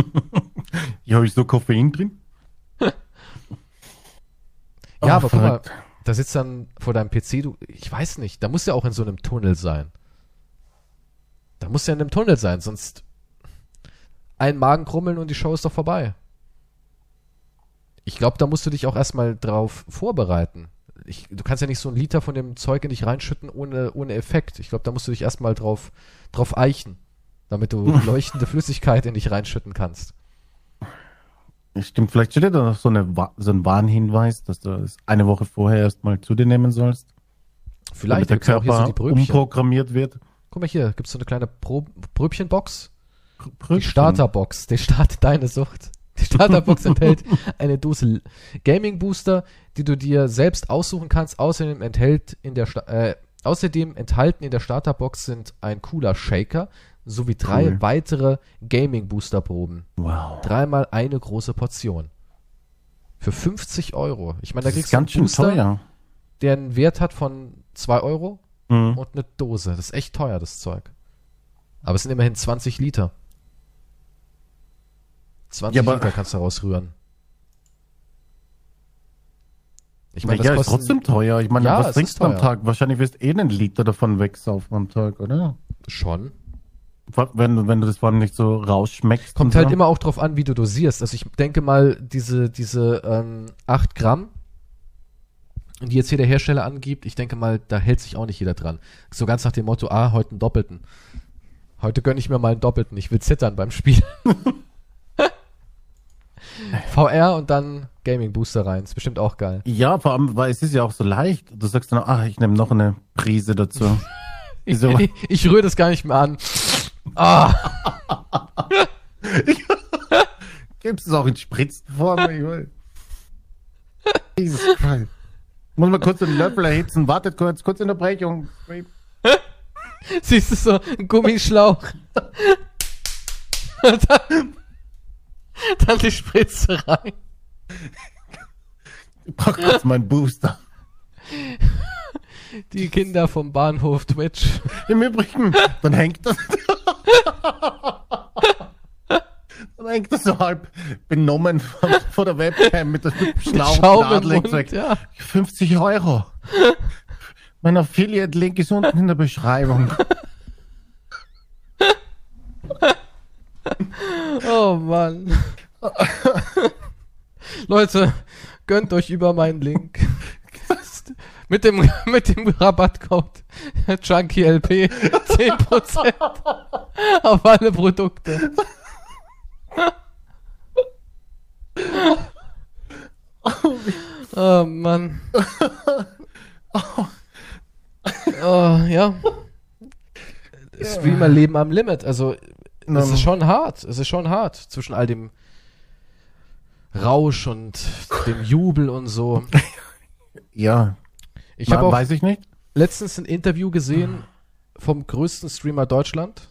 Speaker 2: Hier habe ich so Koffein drin.
Speaker 1: ja,
Speaker 2: Oh,
Speaker 1: aber guck mal, da sitzt dann vor deinem PC, du, ich weiß nicht, da muss ja auch in so einem Tunnel sein. Da muss ja in einem Tunnel sein, sonst ein Magen krummeln und die Show ist doch vorbei. Ich glaube, da musst du dich auch erstmal drauf vorbereiten. Ich, du kannst ja nicht so einen Liter von dem Zeug in dich reinschütten ohne, ohne Effekt. Ich glaube, da musst du dich erstmal drauf, drauf eichen, damit du leuchtende Flüssigkeit in dich reinschütten kannst.
Speaker 2: Stimmt, vielleicht steht da noch so, eine, so ein Warnhinweis, dass du es eine Woche vorher erstmal zu dir nehmen sollst.
Speaker 1: Vielleicht
Speaker 2: damit der Körper
Speaker 1: so die Bröbchen.
Speaker 2: umprogrammiert wird.
Speaker 1: Guck mal hier, gibt's so eine kleine Pro Bröbchenbox. Die
Speaker 2: Brötchen.
Speaker 1: Starterbox, der startet deine Sucht. Die Starterbox enthält eine Dose Gaming Booster, die du dir selbst aussuchen kannst. Außerdem enthält in der Sta äh, außerdem enthalten in der Starterbox sind ein cooler Shaker sowie drei
Speaker 2: Cool.
Speaker 1: weitere Gaming Booster Proben.
Speaker 2: Wow.
Speaker 1: Dreimal eine große Portion. Für 50 Euro. Ich meine, da kriegst du einen Booster,
Speaker 2: teuer.
Speaker 1: der einen Wert hat von 2 Euro
Speaker 2: Mhm.
Speaker 1: und eine Dose. Das ist echt teuer, das Zeug. Aber es sind immerhin 20 Liter. 20
Speaker 2: Ja, aber-
Speaker 1: Liter kannst du rausrühren. Ich meine,
Speaker 2: ja,
Speaker 1: das
Speaker 2: ist trotzdem teuer. Ich meine,
Speaker 1: Ja,
Speaker 2: was trinkst du am. Tag? Wahrscheinlich wirst du eh einen Liter davon wegsaufen am Tag, oder?
Speaker 1: schon.
Speaker 2: Wenn, du- wenn du das vor allem nicht so rausschmeckst.
Speaker 1: Kommt halt
Speaker 2: so.
Speaker 1: immer auch drauf an, wie du dosierst. Also ich denke mal, diese, diese ähm, 8 Gramm, die jetzt hier der Hersteller angibt, ich denke mal, da hält sich auch nicht jeder dran. So ganz nach dem Motto, ah, heute einen Doppelten. Heute gönne ich mir mal einen Doppelten. Ich will zittern beim Spiel. VR und dann Gaming Booster rein. Ist bestimmt auch geil.
Speaker 2: Ja, vor allem, weil es ist ja auch so leicht. Du sagst dann, ach, ich nehme noch eine Prise dazu.
Speaker 1: Ich,
Speaker 2: Wieso?
Speaker 1: ich, ich rühre das gar nicht mehr an. Ah,
Speaker 2: Gibst es auch in Spritzenform? Jesus Christ. Muss mal kurz den Löffel erhitzen. Wartet kurz, kurz Unterbrechung.
Speaker 1: siehst du so, ein Gummischlauch. Dann, die Spritze rein.
Speaker 2: Ich brauch kurz meinen Booster.
Speaker 1: Die Kinder vom Bahnhof Twitch.
Speaker 2: Im Übrigen, dann hängt das. dann hängt das so halb benommen vor, der Webcam mit der Schlauch
Speaker 1: Schaum im Mund, ja.
Speaker 2: 50 Euro. Mein Affiliate-Link ist unten in der Beschreibung.
Speaker 1: Oh Mann. Leute, gönnt euch über meinen Link. mit dem, mit dem Rabattcode JunkieLP 10% auf alle Produkte. Oh Mann. Oh, ja. Streamer leben am Limit. Also, es ist schon hart. Es ist schon hart zwischen all dem Rausch und dem Jubel und so.
Speaker 2: Ja,
Speaker 1: Ich habe auch
Speaker 2: weiß ich nicht.
Speaker 1: letztens ein Interview gesehen vom größten Streamer Deutschland.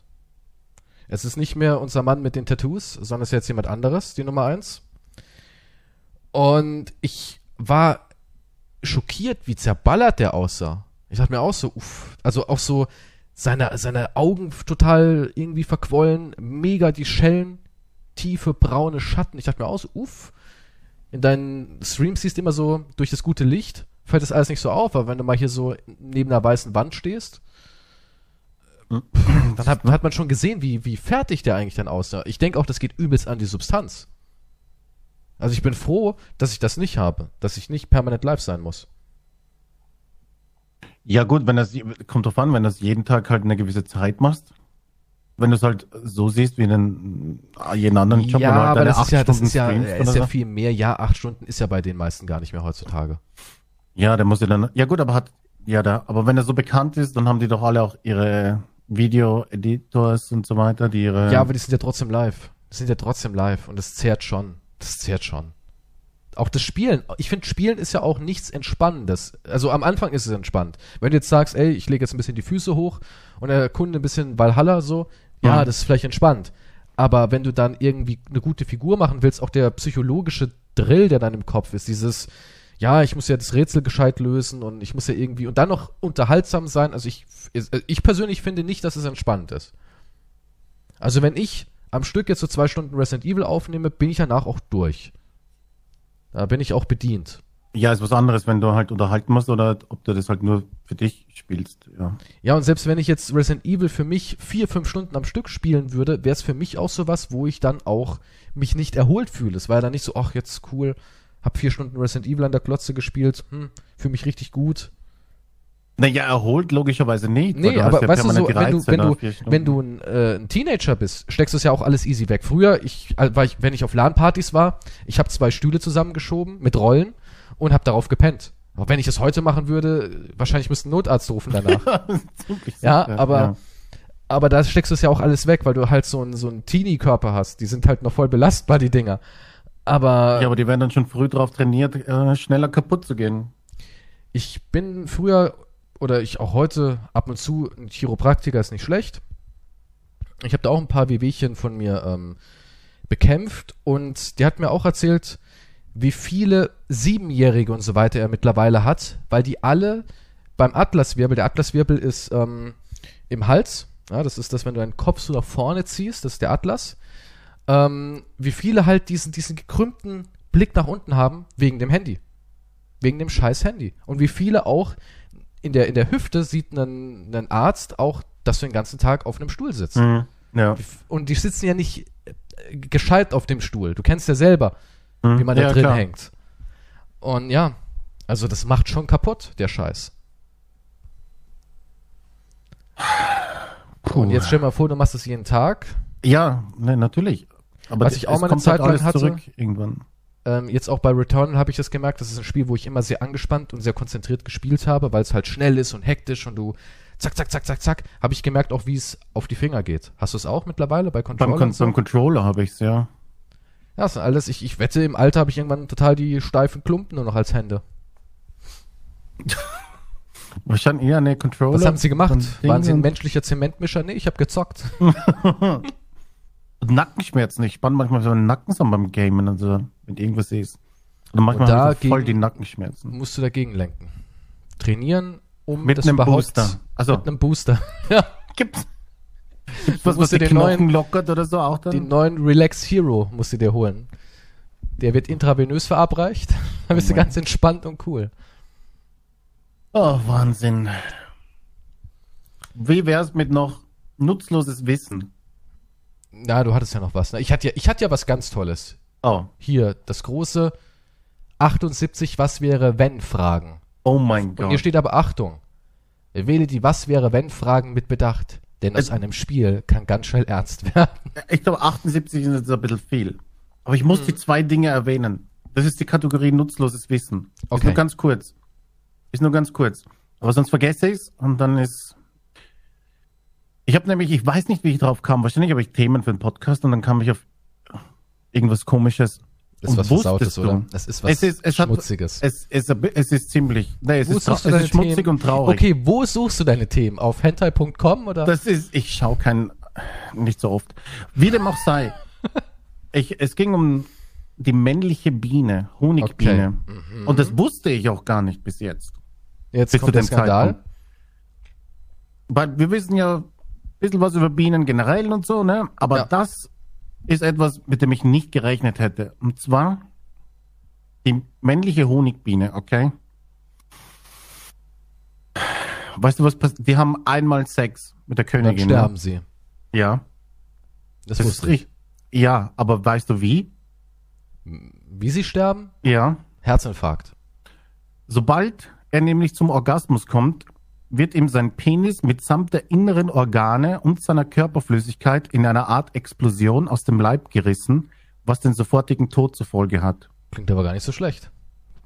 Speaker 1: Es ist nicht mehr unser Mann mit den Tattoos, sondern es ist jetzt jemand anderes, die Nummer eins. Und ich war schockiert, wie zerballert der aussah. Ich dachte mir auch so, uff, also auch so seine, seine Augen total irgendwie verquollen, mega die Schellen, tiefe braune Schatten. Ich dachte mir auch so, uff. In deinen Streams siehst du immer so durch das gute Licht, fällt das alles nicht so auf, aber wenn du mal hier so neben einer weißen Wand stehst, dann hat, hat man schon gesehen, wie, wie fertig der eigentlich dann aussah. Ich denke auch, das geht übelst an die Substanz. Also ich bin froh, dass ich das nicht habe, dass ich nicht permanent live sein muss.
Speaker 2: Ja gut, wenn das kommt drauf an, wenn das jeden Tag halt eine gewisse Zeit machst. Wenn du es halt so siehst wie in jeden anderen Job,
Speaker 1: ja,
Speaker 2: halt
Speaker 1: aber das ist ja, das ist ja,
Speaker 2: streamst
Speaker 1: ist ja viel mehr. Ja, acht Stunden ist ja bei den meisten gar nicht mehr heutzutage.
Speaker 2: Ja, der muss ja dann. Ja gut, aber hat ja da. Aber wenn er so bekannt ist, dann haben die doch alle auch ihre Video-Editors und so weiter, die ihre.
Speaker 1: Ja, aber die sind ja trotzdem live. Die sind ja trotzdem live und das zehrt schon. Das zehrt schon. Auch das Spielen. Ich finde, Spielen ist ja auch nichts Entspannendes. Also am Anfang ist es entspannt. Wenn du jetzt sagst, ey, ich lege jetzt ein bisschen die Füße hoch und der Kunde ein bisschen Valhalla so, ja,
Speaker 2: Mhm.
Speaker 1: das ist vielleicht entspannt. Aber wenn du dann irgendwie eine gute Figur machen willst, auch der psychologische Drill, der dann im Kopf ist, dieses, ja, ich muss ja das Rätsel gescheit lösen und ich muss ja irgendwie und dann noch unterhaltsam sein. Also ich, ich persönlich finde nicht, dass es entspannt ist. Also wenn ich am Stück jetzt so zwei Stunden Resident Evil aufnehme, bin ich danach auch durch. Da bin ich auch bedient.
Speaker 2: ja, ist was anderes, wenn du halt unterhalten musst oder ob du das halt nur für dich spielst. Ja.
Speaker 1: Ja, und selbst wenn ich jetzt Resident Evil für mich vier, fünf Stunden am Stück spielen würde, wäre es für mich auch sowas, wo ich dann auch mich nicht erholt fühle. Es war ja dann nicht so, ach, jetzt cool, hab vier Stunden Resident Evil an der Klotze gespielt, hm, fühle mich richtig gut.
Speaker 2: Naja, erholt logischerweise nicht.
Speaker 1: Nee, aber
Speaker 2: ja
Speaker 1: weißt du so, wenn du, wenn du, wenn du ein, äh, ein Teenager bist, steckst du es ja auch alles easy weg. Früher, ich, äh, war ich, wenn ich auf LAN-Partys war, ich habe zwei Stühle zusammengeschoben mit Rollen und habe darauf gepennt. Aber wenn ich es heute machen würde, wahrscheinlich müsste ein Notarzt rufen danach. Ja, aber-
Speaker 2: ja.
Speaker 1: Aber da steckst du es ja auch alles weg, weil du halt so einen so einen Teenie-Körper hast. Die sind halt noch voll belastbar, die Dinger. Aber,
Speaker 2: Ja, aber die werden dann schon früh drauf trainiert, äh, schneller kaputt zu gehen.
Speaker 1: ich bin früher oder ich auch heute ab und zu ein Chiropraktiker ist nicht schlecht. Ich habe da auch ein paar Wehwehchen von mir ähm, bekämpft und der hat mir auch erzählt, wie viele Siebenjährige und so weiter er mittlerweile hat, weil die alle beim Atlaswirbel, der Atlaswirbel ist ähm, im Hals, ja, das ist das, wenn du deinen Kopf so nach vorne ziehst, das ist der Atlas, ähm, wie viele halt diesen, diesen gekrümmten Blick nach unten haben wegen dem Handy. Wegen dem scheiß Handy. Und wie viele auch in der, in der Hüfte sieht ein, ein Arzt auch, dass du den ganzen Tag auf einem Stuhl sitzt.
Speaker 2: Mhm. Ja.
Speaker 1: Und die sitzen ja nicht äh, gescheit auf dem Stuhl. Du kennst ja selber,
Speaker 2: Mhm.
Speaker 1: wie man da
Speaker 2: ja,
Speaker 1: drin
Speaker 2: klar.
Speaker 1: hängt. Und ja, also das macht schon kaputt, der Scheiß.
Speaker 2: Puh.
Speaker 1: Und jetzt stell dir mal vor, du machst das jeden Tag.
Speaker 2: Ja, ne, natürlich. Aber
Speaker 1: Was ich auch mal eine Zeit
Speaker 2: halt alles
Speaker 1: lang hatte-
Speaker 2: zurück irgendwann.
Speaker 1: Ähm, jetzt auch bei Returnal habe ich das gemerkt, das ist ein Spiel, wo ich immer sehr angespannt und sehr konzentriert gespielt habe, weil es halt schnell ist und hektisch und du zack, zack, zack, zack, zack, habe ich gemerkt auch, wie es auf die Finger geht. Hast du es auch mittlerweile bei
Speaker 2: Beim,
Speaker 1: Controller?
Speaker 2: Con
Speaker 1: und so?
Speaker 2: beim Controller habe ich's ja.
Speaker 1: Ja, das ist alles, ich, ich wette, im Alter habe ich irgendwann total die steifen Klumpen nur noch als Hände.
Speaker 2: Wahrscheinlich eher ne Controller.
Speaker 1: Was haben sie gemacht? Waren sie ein menschlicher Zementmischer? Nee, ich habe gezockt.
Speaker 2: Nackenschmerzen. Ich spann manchmal so einen Nacken so beim Gamen, also wenn du irgendwas siehst. Und manchmal
Speaker 1: Und
Speaker 2: habe ich so voll die Nackenschmerzen.
Speaker 1: Musst du dagegen lenken. Trainieren um
Speaker 2: Mit
Speaker 1: das
Speaker 2: einem
Speaker 1: überhaupt
Speaker 2: Booster. Also
Speaker 1: mit einem Booster. ja,
Speaker 2: gibt's, gibt's was, was die
Speaker 1: den
Speaker 2: Knochen
Speaker 1: neuen-
Speaker 2: lockert oder so auch
Speaker 1: den
Speaker 2: dann?
Speaker 1: neuen Relax Hero musst du dir holen. Der wird intravenös verabreicht. Dann bist du
Speaker 2: Oh mein.
Speaker 1: ganz entspannt und cool.
Speaker 2: Oh, Wahnsinn. Wie wär's mit noch nutzloses Wissen?
Speaker 1: Na, du hattest ja noch was. Ne? Ich hatte ja, ich hatte ja was ganz Tolles.
Speaker 2: Oh,
Speaker 1: Hier, das große 78 Was wäre wenn Fragen.
Speaker 2: oh mein
Speaker 1: Und hier
Speaker 2: Gott.
Speaker 1: steht aber Achtung. Wähle die Was wäre wenn Fragen mit Bedacht. Denn aus
Speaker 2: Äh,
Speaker 1: einem Spiel kann ganz schnell ernst werden.
Speaker 2: Ich glaube, 78 ist jetzt ein bisschen viel. Aber ich muss
Speaker 1: Hm.
Speaker 2: die zwei Dinge erwähnen. Das ist die Kategorie nutzloses Wissen. Ist
Speaker 1: Okay.
Speaker 2: nur ganz kurz. Ist nur ganz kurz. Aber sonst vergesse ich's und dann ist. Ich habe nämlich, ich weiß nicht, wie ich drauf kam. Wahrscheinlich habe ich Themen für einen Podcast und dann kam ich auf irgendwas Komisches.
Speaker 1: Das ist was Versautes, oder? Das ist was
Speaker 2: Es ist, es hat,
Speaker 1: Schmutziges.
Speaker 2: es, es, es ist ziemlich, nee, es
Speaker 1: Wo
Speaker 2: ist, trau-
Speaker 1: suchst du
Speaker 2: es
Speaker 1: deine
Speaker 2: ist schmutzig
Speaker 1: Themen?
Speaker 2: und traurig.
Speaker 1: Okay, wo suchst du deine Themen? Auf hentai.com oder?
Speaker 2: Das ist, ich schaue kein, nicht so oft. Wie dem auch sei. Ich, es ging um die männliche Biene, Honigbiene.
Speaker 1: Mhm.
Speaker 2: Und das wusste ich auch gar nicht bis jetzt.
Speaker 1: Jetzt
Speaker 2: bis zu
Speaker 1: kommt der
Speaker 2: dem
Speaker 1: Skandal.
Speaker 2: Zeitpunkt. Weil wir wissen ja bisschen was über Bienen generell und so, ne? Aber
Speaker 1: Ja.
Speaker 2: das ist etwas, mit dem ich nicht gerechnet hätte. Und zwar die männliche Honigbiene, okay? Weißt du, was passiert? Die haben einmal Sex mit der
Speaker 1: Dann
Speaker 2: Königin.
Speaker 1: sterben
Speaker 2: ne?
Speaker 1: sie.
Speaker 2: Ja.
Speaker 1: Das,
Speaker 2: Das ist
Speaker 1: wusste ich.
Speaker 2: richtig. Ja, aber weißt du wie?
Speaker 1: Wie sie sterben?
Speaker 2: Ja.
Speaker 1: Herzinfarkt.
Speaker 2: Sobald er nämlich zum Orgasmus kommt, wird ihm sein Penis mitsamt der inneren Organe und seiner Körperflüssigkeit in einer Art Explosion aus dem Leib gerissen, was den sofortigen Tod zur Folge hat.
Speaker 1: Klingt aber gar nicht so schlecht.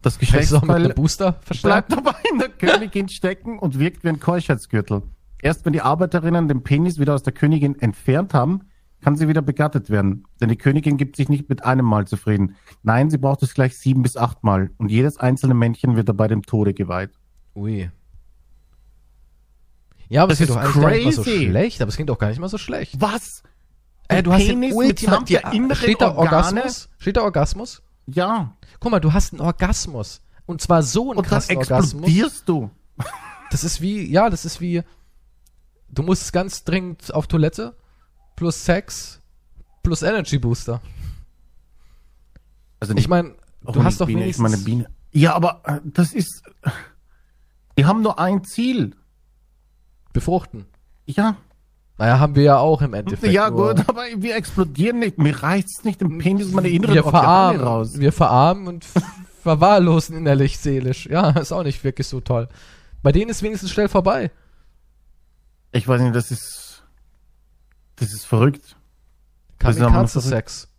Speaker 2: Das Geschlechtsteil
Speaker 1: Booster verstärkt.
Speaker 2: bleibt dabei in der Königin stecken und wirkt wie ein Keuschheitsgürtel. Erst wenn die Arbeiterinnen den Penis wieder aus der Königin entfernt haben, kann sie wieder begattet werden. Denn die Königin gibt sich nicht mit einem Mal zufrieden. Nein, sie braucht es gleich sieben bis acht Mal. Und jedes einzelne Männchen wird dabei dem Tode geweiht.
Speaker 1: Ui. Ja, aber
Speaker 2: Das
Speaker 1: es klingt
Speaker 2: ist
Speaker 1: doch eigentlich gar nicht mal so schlecht, aber es klingt auch gar nicht mal so schlecht.
Speaker 2: Was?
Speaker 1: Äh, du hast den
Speaker 2: Penis
Speaker 1: Ultima,
Speaker 2: der
Speaker 1: die,
Speaker 2: inneren
Speaker 1: steht da
Speaker 2: Organe?
Speaker 1: Orgasmus? Steht da Orgasmus?
Speaker 2: Ja.
Speaker 1: Guck mal, du hast einen Orgasmus. Und zwar so einen
Speaker 2: Und dann
Speaker 1: krassen Orgasmus.
Speaker 2: explodierst du.
Speaker 1: Das ist wie, ja, das ist wie, du musst ganz dringend auf Toilette, plus Sex, plus Energy Booster.
Speaker 2: Also
Speaker 1: Ich meine, du hast doch wenigstens,
Speaker 2: Ich meine Biene. Ja, aber äh, das ist. Die haben nur ein Ziel.
Speaker 1: Befruchten.
Speaker 2: Ja.
Speaker 1: Naja, haben wir ja auch im Endeffekt.
Speaker 2: ja, gut, aber wir explodieren nicht. Mir reicht's nicht im Penis meine inneren
Speaker 1: wir verarmen,
Speaker 2: raus.
Speaker 1: wir verarmen und verwahrlosen innerlich seelisch. Ja, ist auch nicht wirklich so toll. Bei denen ist wenigstens schnell vorbei.
Speaker 2: Ich weiß nicht, das ist. Das ist verrückt.
Speaker 1: Kamikaze-Sex.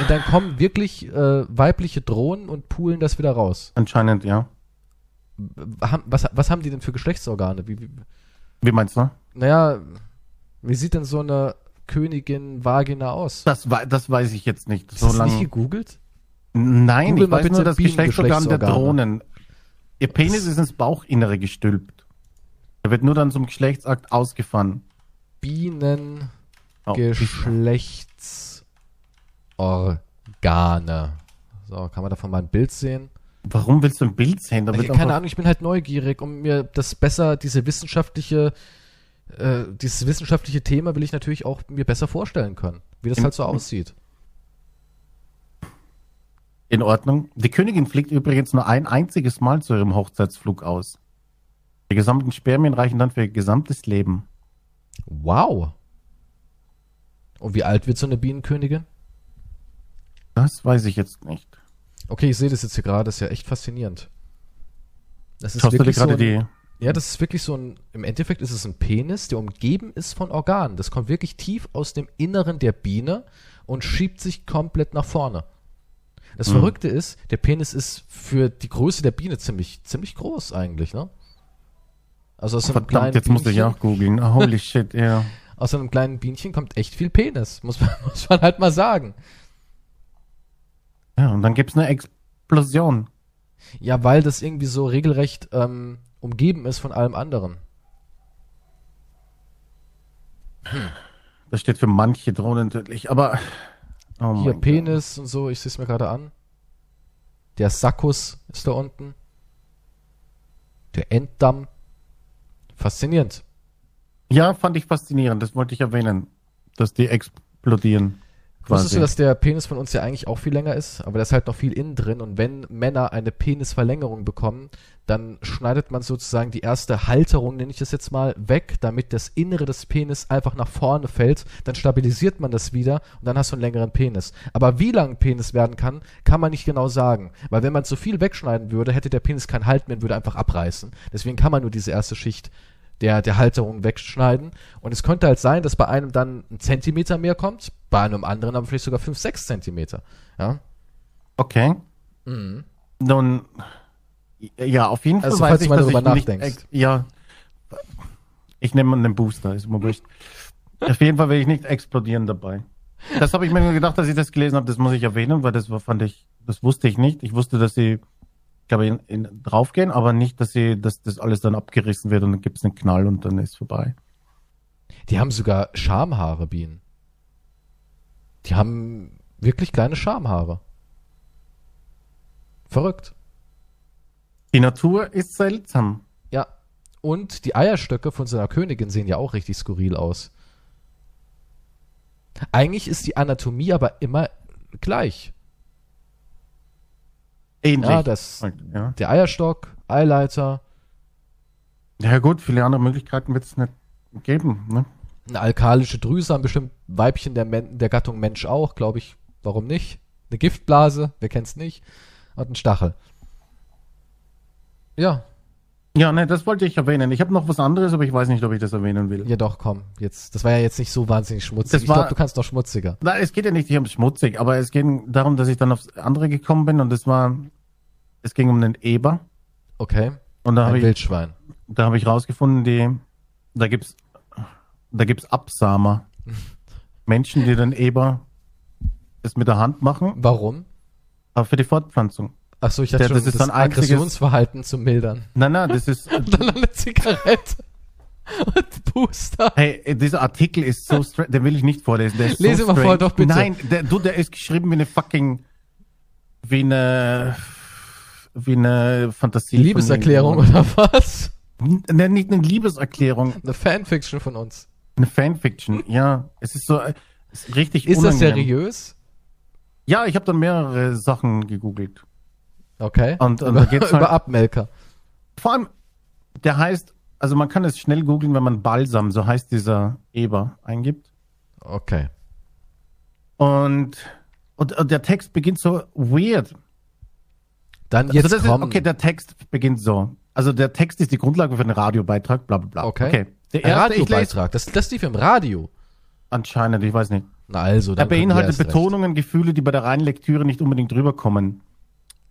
Speaker 1: Und dann kommen wirklich äh, weibliche Drohnen und pulen das wieder raus.
Speaker 2: Anscheinend, ja.
Speaker 1: Was, was haben die denn für Geschlechtsorgane? Wie, wie,
Speaker 2: Wie meinst du?
Speaker 1: naja, wie sieht denn so eine Königin Vagina aus?
Speaker 2: Das, das weiß ich jetzt nicht.
Speaker 1: Ist
Speaker 2: So
Speaker 1: das nicht
Speaker 2: lange.
Speaker 1: gegoogelt?
Speaker 2: Nein,
Speaker 1: Google
Speaker 2: ich weiß nur das Geschlechtsorgan der
Speaker 1: Bienengeschlechtsorgane.
Speaker 2: Drohnen. Ihr Penis ist ins Bauchinnere gestülpt. Er wird nur dann zum Geschlechtsakt ausgefahren.
Speaker 1: Bienen.
Speaker 2: Oh,
Speaker 1: Geschlechtsorgane. So, kann man davon mal ein Bild sehen?
Speaker 2: Warum willst du ein Bild sehen? Da
Speaker 1: Ich, keine Ahnung, ich bin halt neugierig, um mir das besser, diese wissenschaftliche, äh, dieses wissenschaftliche Thema will ich natürlich auch mir besser vorstellen können, wie das
Speaker 2: Im-
Speaker 1: halt so aussieht.
Speaker 2: In Ordnung. Die Königin fliegt übrigens nur ein einziges Mal zu ihrem Hochzeitsflug aus. Die gesamten Spermien reichen dann für ihr gesamtes Leben.
Speaker 1: Wow. Und wie alt wird so eine Bienenkönigin?
Speaker 2: Das weiß ich jetzt nicht.
Speaker 1: Okay, ich sehe das jetzt hier gerade, das ist ja echt faszinierend. Das ist
Speaker 2: Schaust
Speaker 1: wirklich so ein,
Speaker 2: die.
Speaker 1: Ja, das ist wirklich so ein, im Endeffekt ist es ein Penis, der umgeben ist von Organen. Das kommt wirklich tief aus dem Inneren der Biene und schiebt sich komplett nach vorne. Das
Speaker 2: Mhm.
Speaker 1: Verrückte ist, der Penis ist für die Größe der Biene ziemlich, ziemlich groß eigentlich, ne? Also aus so einem kleinen
Speaker 2: Verdammt, jetzt musste ich
Speaker 1: Bienchen,
Speaker 2: auch googeln. Ah, Holy shit, ja.
Speaker 1: aus so einem kleinen Bienchen kommt echt viel Penis, muss man, muss man halt mal sagen.
Speaker 2: Ja, und dann gibt's eine Explosion.
Speaker 1: Ja, weil das irgendwie so regelrecht ähm, umgeben ist von allem anderen.
Speaker 2: Das steht für manche Drohnen tödlich, aber. Oh
Speaker 1: Hier Penis und so, ich sehe es mir gerade an. Der Sakkus ist da unten. Der Enddamm. Faszinierend.
Speaker 2: Ja, fand ich faszinierend. Das wollte ich erwähnen, dass die explodieren.
Speaker 1: Wusstest du, dass der Penis von uns ja eigentlich auch viel länger ist, aber da ist halt noch viel innen drin. Und wenn Männer eine Penisverlängerung bekommen, dann schneidet man sozusagen die erste Halterung, nenne ich das jetzt mal, weg, damit das Innere des Penis einfach nach vorne fällt, dann stabilisiert man das wieder und dann hast du einen längeren Penis. Aber wie lang ein Penis werden kann, kann man nicht genau sagen, weil wenn man zu viel wegschneiden würde, hätte der Penis keinen Halt mehr und würde einfach abreißen. Deswegen kann man nur diese erste Schicht der, der Halterung wegschneiden. Und es könnte halt sein, dass bei einem dann ein Zentimeter mehr kommt, bei einem anderen aber vielleicht sogar 5, 6 Zentimeter. Ja.
Speaker 2: Okay.
Speaker 1: Mhm.
Speaker 2: Nun, ja, auf jeden Fall
Speaker 1: Also,
Speaker 2: weiß
Speaker 1: falls du
Speaker 2: ich,
Speaker 1: mal
Speaker 2: dass
Speaker 1: darüber
Speaker 2: ich nicht,
Speaker 1: nachdenkst.
Speaker 2: ex- ja, ich nehme einen Booster, ist mir wurscht. auf jeden Fall will ich nicht explodieren dabei. Das habe ich mir gedacht, dass ich das gelesen habe, das muss ich erwähnen, weil das fand ich, das wusste ich nicht. Ich wusste, dass sie, glaube ich, in, in, draufgehen, aber nicht, dass sie, dass das alles dann abgerissen wird und dann gibt es einen Knall und dann ist vorbei.
Speaker 1: Die haben sogar Schamhaare, Bienen. Die haben wirklich kleine Schamhaare. Verrückt.
Speaker 2: Die Natur ist seltsam.
Speaker 1: Ja. Und die Eierstöcke von so einer Königin sehen ja auch richtig skurril aus. Eigentlich ist die Anatomie aber immer gleich.
Speaker 2: Ähnlich.
Speaker 1: Ja, das,
Speaker 2: ja.
Speaker 1: der Eierstock, Eileiter,
Speaker 2: ja gut, viele andere Möglichkeiten wird es nicht geben. Ne?
Speaker 1: eine alkalische Drüse haben bestimmt Weibchen der, Men der Gattung Mensch auch, glaube ich. Warum nicht? Eine Giftblase, wer kennt's nicht? Und ein Stachel. Ja,
Speaker 2: Ja, ne, das wollte ich erwähnen. Ich habe noch was anderes, aber ich weiß nicht, ob ich das erwähnen will.
Speaker 1: ja doch, komm. Jetzt, das war ja jetzt nicht so wahnsinnig schmutzig.
Speaker 2: Das
Speaker 1: ich glaube, du kannst noch schmutziger.
Speaker 2: Nein, es geht ja nicht hier um schmutzig, aber es ging darum, dass ich dann aufs andere gekommen bin und es war, es ging um den Eber
Speaker 1: Okay.
Speaker 2: und da habe ich,
Speaker 1: Wildschwein.
Speaker 2: da habe ich rausgefunden, die, da gibt's, da gibt's Absamer, Menschen, die den Eber das mit der Hand machen,
Speaker 1: Warum?
Speaker 2: aber für die Fortpflanzung.
Speaker 1: Ach so, ich hatte
Speaker 2: Ja,
Speaker 1: schon
Speaker 2: das
Speaker 1: das,
Speaker 2: ist so ein
Speaker 1: Aggressionsverhalten zu mildern.
Speaker 2: Nein, nein, das ist,
Speaker 1: Und dann eine Zigarette. Und Booster.
Speaker 2: hey, dieser Artikel ist so straight, den will ich nicht vorlesen. Der ist
Speaker 1: Lese
Speaker 2: so
Speaker 1: mal vor,
Speaker 2: strange.
Speaker 1: doch, bitte.
Speaker 2: Nein, der, du, der ist geschrieben wie eine fucking, wie eine, wie eine Fantasie.
Speaker 1: Liebeserklärung oder was?
Speaker 2: Ne, nicht eine Liebeserklärung,
Speaker 1: Eine Fanfiction von uns.
Speaker 2: eine Fanfiction. Ja, es ist so äh, es ist richtig
Speaker 1: Ist das
Speaker 2: unangenehm.
Speaker 1: seriös?
Speaker 2: Ja, ich habe dann mehrere Sachen gegoogelt.
Speaker 1: Okay.
Speaker 2: Und- und
Speaker 1: über,
Speaker 2: da geht's halt-
Speaker 1: über Abmelker.
Speaker 2: Vor allem, der heißt, also man kann es schnell googeln, wenn man Balsam, so heißt dieser Eber, eingibt.
Speaker 1: Okay.
Speaker 2: Und, und, und der Text beginnt so weird.
Speaker 1: Dann
Speaker 2: Also
Speaker 1: jetzt
Speaker 2: das ist,
Speaker 1: kommen.
Speaker 2: okay, der Text beginnt so. Also der Text ist die Grundlage für einen Radiobeitrag, bla bla bla.
Speaker 1: Okay.
Speaker 2: Der
Speaker 1: Ein
Speaker 2: erste,
Speaker 1: Radiobeitrag. Das, das lief im Radio.
Speaker 2: anscheinend, ich weiß nicht.
Speaker 1: Na also,
Speaker 2: Er beinhaltet
Speaker 1: erst recht.
Speaker 2: Betonungen, Gefühle, die bei der reinen Lektüre nicht unbedingt rüberkommen.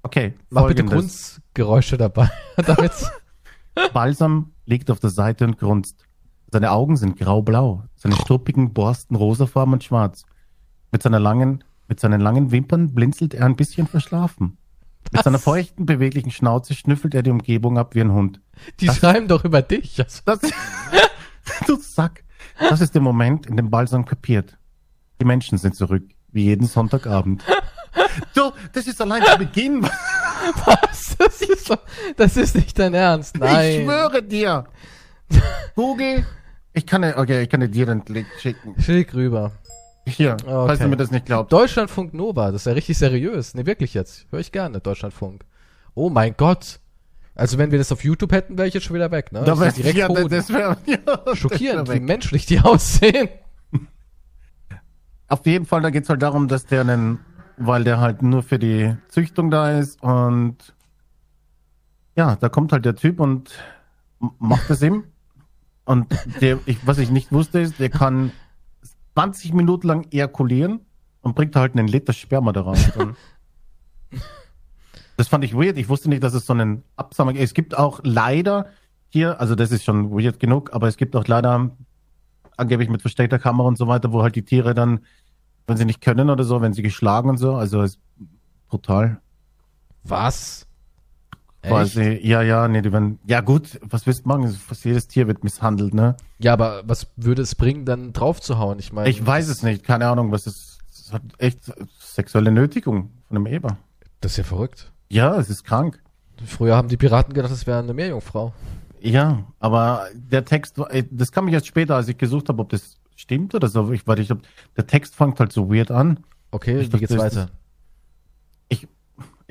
Speaker 2: Okay,
Speaker 1: Mach bitte
Speaker 2: folgendes.
Speaker 1: Grundgeräusche dabei. Damit's
Speaker 2: Balsam liegt auf der Seite und grunzt. Seine Augen sind grau-blau, seine struppigen Borsten rosafarben und schwarz. Mit, seiner langen, mit seinen langen Wimpern blinzelt er ein bisschen verschlafen. Mit
Speaker 1: Was?
Speaker 2: seiner feuchten, beweglichen Schnauze schnüffelt er die Umgebung ab wie ein Hund.
Speaker 1: die schreiben doch über dich. Also,
Speaker 2: Das, du Sack. Das ist der Moment, in dem Balsam kapiert. Die Menschen sind zurück, wie jeden Sonntagabend. Du, das ist allein der Beginn.
Speaker 1: was? Das ist, doch, das ist nicht dein Ernst. Nein.
Speaker 2: Ich schwöre dir. Google. Ich kann dir, okay, ich kann dir den Link schicken.
Speaker 1: Schick rüber.
Speaker 2: Hier, falls
Speaker 1: Okay.
Speaker 2: du mir das nicht glaubst.
Speaker 1: Deutschlandfunk Nova, das ist ja richtig seriös. Ne, wirklich jetzt. Höre ich gerne, Deutschlandfunk. Oh mein Gott. Also wenn wir das auf YouTube hätten, wäre ich jetzt schon wieder weg, ne?
Speaker 2: Da wär,
Speaker 1: seh direkt
Speaker 2: ja, das wäre ja, das
Speaker 1: Schockierend,
Speaker 2: wär
Speaker 1: wie menschlich die aussehen.
Speaker 2: Auf jeden Fall, da geht's halt darum, dass der einen, weil der halt nur für die Züchtung da ist und ja, da kommt halt der Typ und macht es ihm. Und der, ich, was ich nicht wusste, ist, der kann 20 Minuten lang ejakulieren und bringt halt einen Liter Sperma da raus. Das fand ich weird. Ich wusste nicht, dass es so einen Absammlung Es gibt auch leider hier, also das ist schon weird genug, aber es gibt auch leider angeblich mit versteckter Kamera und so weiter, wo halt die Tiere dann, wenn sie nicht können oder so, wenn sie geschlagen und so, also ist brutal.
Speaker 1: Was? Echt?
Speaker 2: Quasi, ja, ja, nee, die werden, ja gut, was willst du machen? Fast jedes Tier wird misshandelt, ne?
Speaker 1: Ja, aber was würde es bringen, dann draufzuhauen? Ich meine,
Speaker 2: Ich weiß es nicht, keine Ahnung, was ist, es hat echt sexuelle Nötigung von einem Eber.
Speaker 1: Das ist ja verrückt.
Speaker 2: Ja, es ist krank.
Speaker 1: Früher haben die Piraten gedacht, es wäre eine Meerjungfrau.
Speaker 2: Ja, aber der Text, das kam ich erst später, als ich gesucht habe, ob das stimmt oder so. Ich, warte, ich hab, der Text fängt halt so weird an.
Speaker 1: Okay,
Speaker 2: Ich
Speaker 1: wie geht's
Speaker 2: dachte, es
Speaker 1: weiter?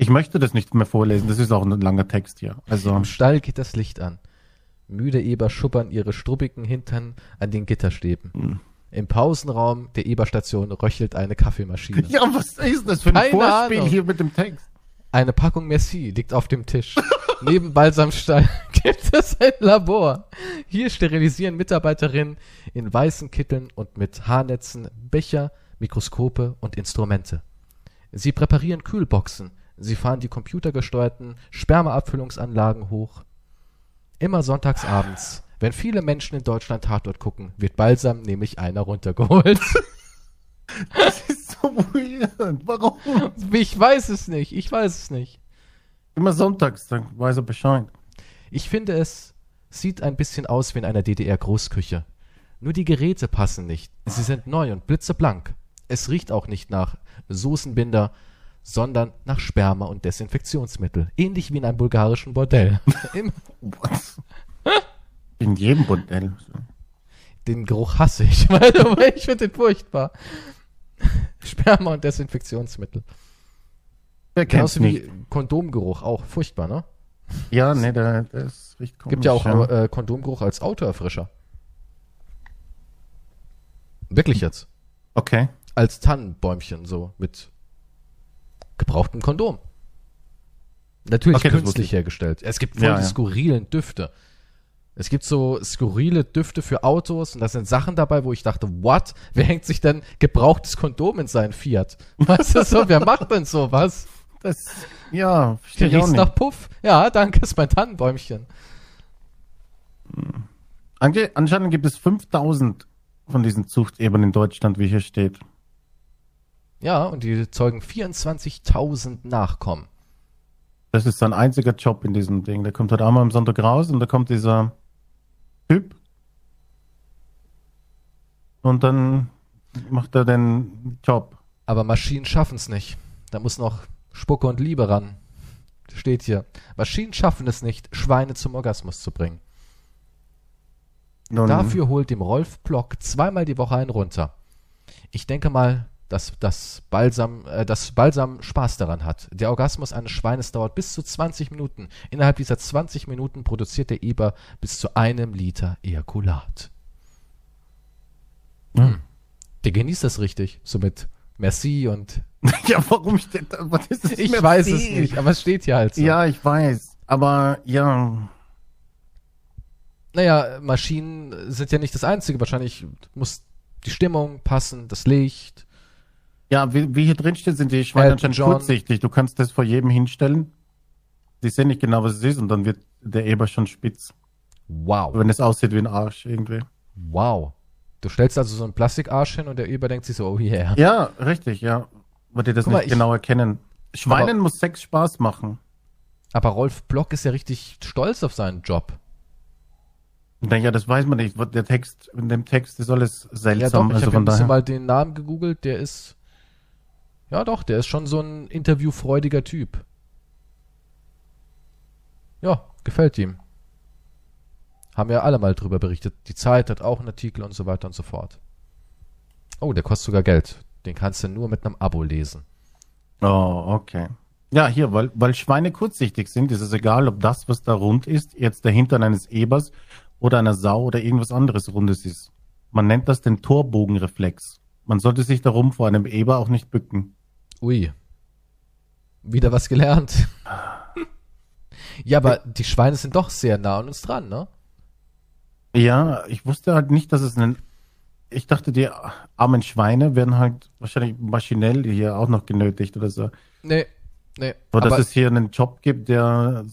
Speaker 2: Ich möchte das nicht mehr vorlesen, das ist auch ein langer Text hier. Also,
Speaker 1: Im Stall geht das Licht an. Müde Eber schuppern ihre struppigen Hintern an den Gitterstäben.
Speaker 2: Hm.
Speaker 1: Im Pausenraum der Eberstation röchelt eine Kaffeemaschine.
Speaker 2: ja, was ist das für ein
Speaker 1: Keine
Speaker 2: Vorspiel
Speaker 1: Ahnung.
Speaker 2: hier mit dem Text?
Speaker 1: Eine Packung Merci liegt auf dem Tisch. Neben Balsamstall gibt es ein Labor. Hier sterilisieren Mitarbeiterinnen in weißen Kitteln und mit Haarnetzen Becher, Mikroskope und Instrumente. Sie präparieren Kühlboxen. Sie fahren die computergesteuerten Spermaabfüllungsanlagen hoch. Immer sonntagsabends, wenn viele Menschen in Deutschland Tatort gucken, wird Balsam nämlich einer runtergeholt.
Speaker 2: Das ist so weird. Warum?
Speaker 1: ich weiß es nicht, ich weiß es nicht.
Speaker 2: Immer sonntags, dann weiß er Bescheid.
Speaker 1: Ich finde, es sieht ein bisschen aus wie in einer DDR-Großküche. Nur die Geräte passen nicht. Sie sind neu und blitzeblank. Es riecht auch nicht nach Soßenbinder, sondern nach Sperma und Desinfektionsmittel. Ähnlich wie in einem bulgarischen Bordell.
Speaker 2: What? In jedem Bordell.
Speaker 1: den Geruch hasse ich, weil ich finde den furchtbar. Sperma und Desinfektionsmittel.
Speaker 2: Wer kennt's
Speaker 1: Genauso
Speaker 2: nicht?
Speaker 1: wie Kondomgeruch, auch furchtbar, ne?
Speaker 2: Ja, nee, der, der ist richtig komisch.
Speaker 1: Gibt ja auch äh, Kondomgeruch als Autoerfrischer. Wirklich jetzt.
Speaker 2: Okay.
Speaker 1: als Tannenbäumchen, so mit gebrauchtem Kondom. Natürlich
Speaker 2: Okay, das
Speaker 1: künstlich
Speaker 2: ich.
Speaker 1: hergestellt. Es gibt voll
Speaker 2: Ja,
Speaker 1: die
Speaker 2: ja.
Speaker 1: skurrilen Düfte. Es gibt so skurrile Düfte für Autos und da sind Sachen dabei, wo ich dachte, what? Wer hängt sich denn gebrauchtes Kondom in seinen Fiat? Weißt du so, wer macht denn sowas?
Speaker 2: Das, ja, verstehe ich auch nicht.
Speaker 1: nach Puff. Ja, danke, ist mein Tannenbäumchen.
Speaker 2: Ange anscheinend gibt es 5000 von diesen Zuchtebenen in Deutschland, wie hier steht.
Speaker 1: Ja, und die zeugen 24.000 Nachkommen.
Speaker 2: Das ist sein einziger Job in diesem Ding. Der kommt halt einmal am Sonntag raus und da kommt dieser Typ. Und dann macht er den Job.
Speaker 1: Aber Maschinen schaffen es nicht. Da muss noch Spucke und Liebe ran. Steht hier. Maschinen schaffen es nicht, Schweine zum Orgasmus zu bringen.
Speaker 2: Nun,
Speaker 1: Dafür holt dem Rolf Block zweimal die Woche einen runter. Ich denke mal, dass das Balsam, äh, dass Balsam Spaß daran hat. Der Orgasmus eines Schweines dauert bis zu 20 Minuten. Innerhalb dieser 20 Minuten produziert der Eber bis zu einem Liter Ejakulat.
Speaker 2: Hm.
Speaker 1: Der genießt das richtig. So mit Merci und
Speaker 2: Ja, warum steht da? Was ist das
Speaker 1: ich weiß es nicht, aber es steht hier halt so.
Speaker 2: Ja, ich weiß. Aber ja,
Speaker 1: Naja, Maschinen sind ja nicht das Einzige. Wahrscheinlich muss die Stimmung passen, das Licht.
Speaker 2: ja, wie, wie hier drin steht, sind die Schweine anscheinend kurzsichtig. Du kannst das vor jedem hinstellen. Die sehen nicht genau, was es ist und dann wird der Eber schon spitz.
Speaker 1: Wow.
Speaker 2: Wenn es aussieht wie ein Arsch irgendwie.
Speaker 1: Wow. Du stellst also so einen Plastikarsch hin und der Eber denkt sich so, oh yeah.
Speaker 2: Ja, richtig, ja. Weil die das
Speaker 1: Guck mal,
Speaker 2: nicht
Speaker 1: ich-
Speaker 2: genau erkennen. Schweinen
Speaker 1: Aber-
Speaker 2: muss Sex Spaß machen.
Speaker 1: Aber Rolf Block ist ja richtig stolz auf seinen Job.
Speaker 2: Naja, das weiß man nicht. Der Text, in dem Text ist alles
Speaker 1: Ja
Speaker 2: seltsam.
Speaker 1: doch, ich
Speaker 2: also
Speaker 1: habe ein bisschen mal den Namen gegoogelt, der ist, ja doch, der ist schon so ein interviewfreudiger Typ. Ja, gefällt ihm. Haben ja alle mal drüber berichtet. Die Zeit hat auch einen Artikel und so weiter und so fort. Oh, der kostet sogar Geld. Den kannst du nur mit einem Abo lesen.
Speaker 2: Oh, okay. Ja, hier, weil, weil Schweine kurzsichtig sind, ist es egal, ob das, was da rund ist, jetzt der Hintern eines Ebers oder einer Sau oder irgendwas anderes Rundes ist. Man nennt das den Torbogenreflex. Man sollte sich darum vor einem Eber auch nicht bücken.
Speaker 1: Ui. Wieder was gelernt. ja, aber die Schweine sind doch sehr nah an uns dran, ne?
Speaker 2: Ja, ich wusste halt nicht, dass es einen. Ich dachte, die armen Schweine werden halt wahrscheinlich maschinell hier auch noch genötigt oder so.
Speaker 1: Nee, nee.
Speaker 2: Oder
Speaker 1: aber
Speaker 2: dass es hier einen Job gibt, der.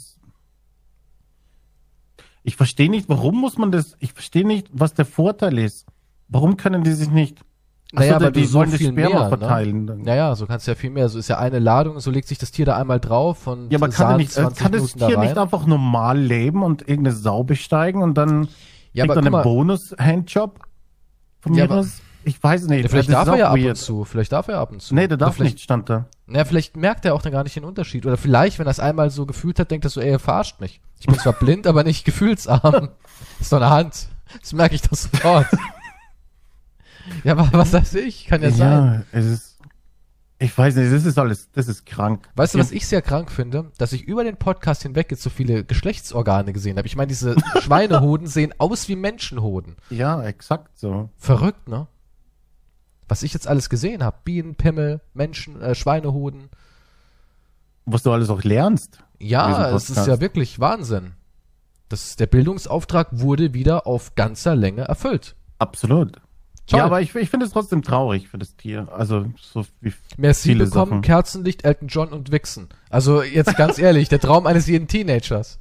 Speaker 2: Ich verstehe nicht, warum muss man das. Ich verstehe nicht, was der Vorteil ist. Warum können die sich nicht. Ach
Speaker 1: Naja,
Speaker 2: so,
Speaker 1: aber
Speaker 2: die
Speaker 1: du so
Speaker 2: das
Speaker 1: viel
Speaker 2: Sperma
Speaker 1: mehr,
Speaker 2: verteilen.
Speaker 1: Ne?
Speaker 2: dann.
Speaker 1: Naja, so kannst du ja viel mehr. So ist ja eine Ladung, so legt sich das Tier da einmal drauf und
Speaker 2: Ja, aber kann, nicht, äh,
Speaker 1: 20
Speaker 2: kann das
Speaker 1: Minuten da
Speaker 2: Tier
Speaker 1: rein.
Speaker 2: nicht einfach normal leben und irgendeine Sau besteigen und dann
Speaker 1: Ja,
Speaker 2: kriegt
Speaker 1: guck
Speaker 2: einen Bonus-Handjob? Von
Speaker 1: Ja,
Speaker 2: mir aus? ich weiß nicht.
Speaker 1: Ja, vielleicht darf er ja ab und zu. Vielleicht darf er ab und zu.
Speaker 2: Nee, der darf
Speaker 1: vielleicht,
Speaker 2: nicht, stand da.
Speaker 1: Na, vielleicht merkt er auch dann gar nicht den Unterschied. Oder vielleicht, wenn er es einmal so gefühlt hat, denkt er so, ey, er verarscht mich. Ich bin zwar blind, aber nicht gefühlsarm. ist doch eine Hand. Das merke ich doch sofort. ja, aber was weiß ich? Kann ja, sein.
Speaker 2: es ist. Ich weiß nicht, das ist alles, das ist krank.
Speaker 1: Weißt du, was ich sehr krank finde? Dass ich über den Podcast hinweg jetzt so viele Geschlechtsorgane gesehen habe. Ich meine, diese Schweinehoden sehen aus wie Menschenhoden.
Speaker 2: Ja, exakt so.
Speaker 1: Verrückt, ne? Was ich jetzt alles gesehen habe. Bienen, Pimmel, Menschen, äh, Schweinehoden.
Speaker 2: Was du alles auch lernst.
Speaker 1: Ja, es ist ja wirklich Wahnsinn. Das, der Bildungsauftrag wurde wieder auf ganzer Länge erfüllt.
Speaker 2: Absolut.
Speaker 1: Toll.
Speaker 2: Ja, aber ich, ich finde es trotzdem traurig für das Tier. Also, so wie.
Speaker 1: Merci
Speaker 2: viele
Speaker 1: bekommen,
Speaker 2: Sachen.
Speaker 1: Kerzenlicht, Elton John und Wichsen. Also jetzt ganz ehrlich, der Traum eines jeden Teenagers.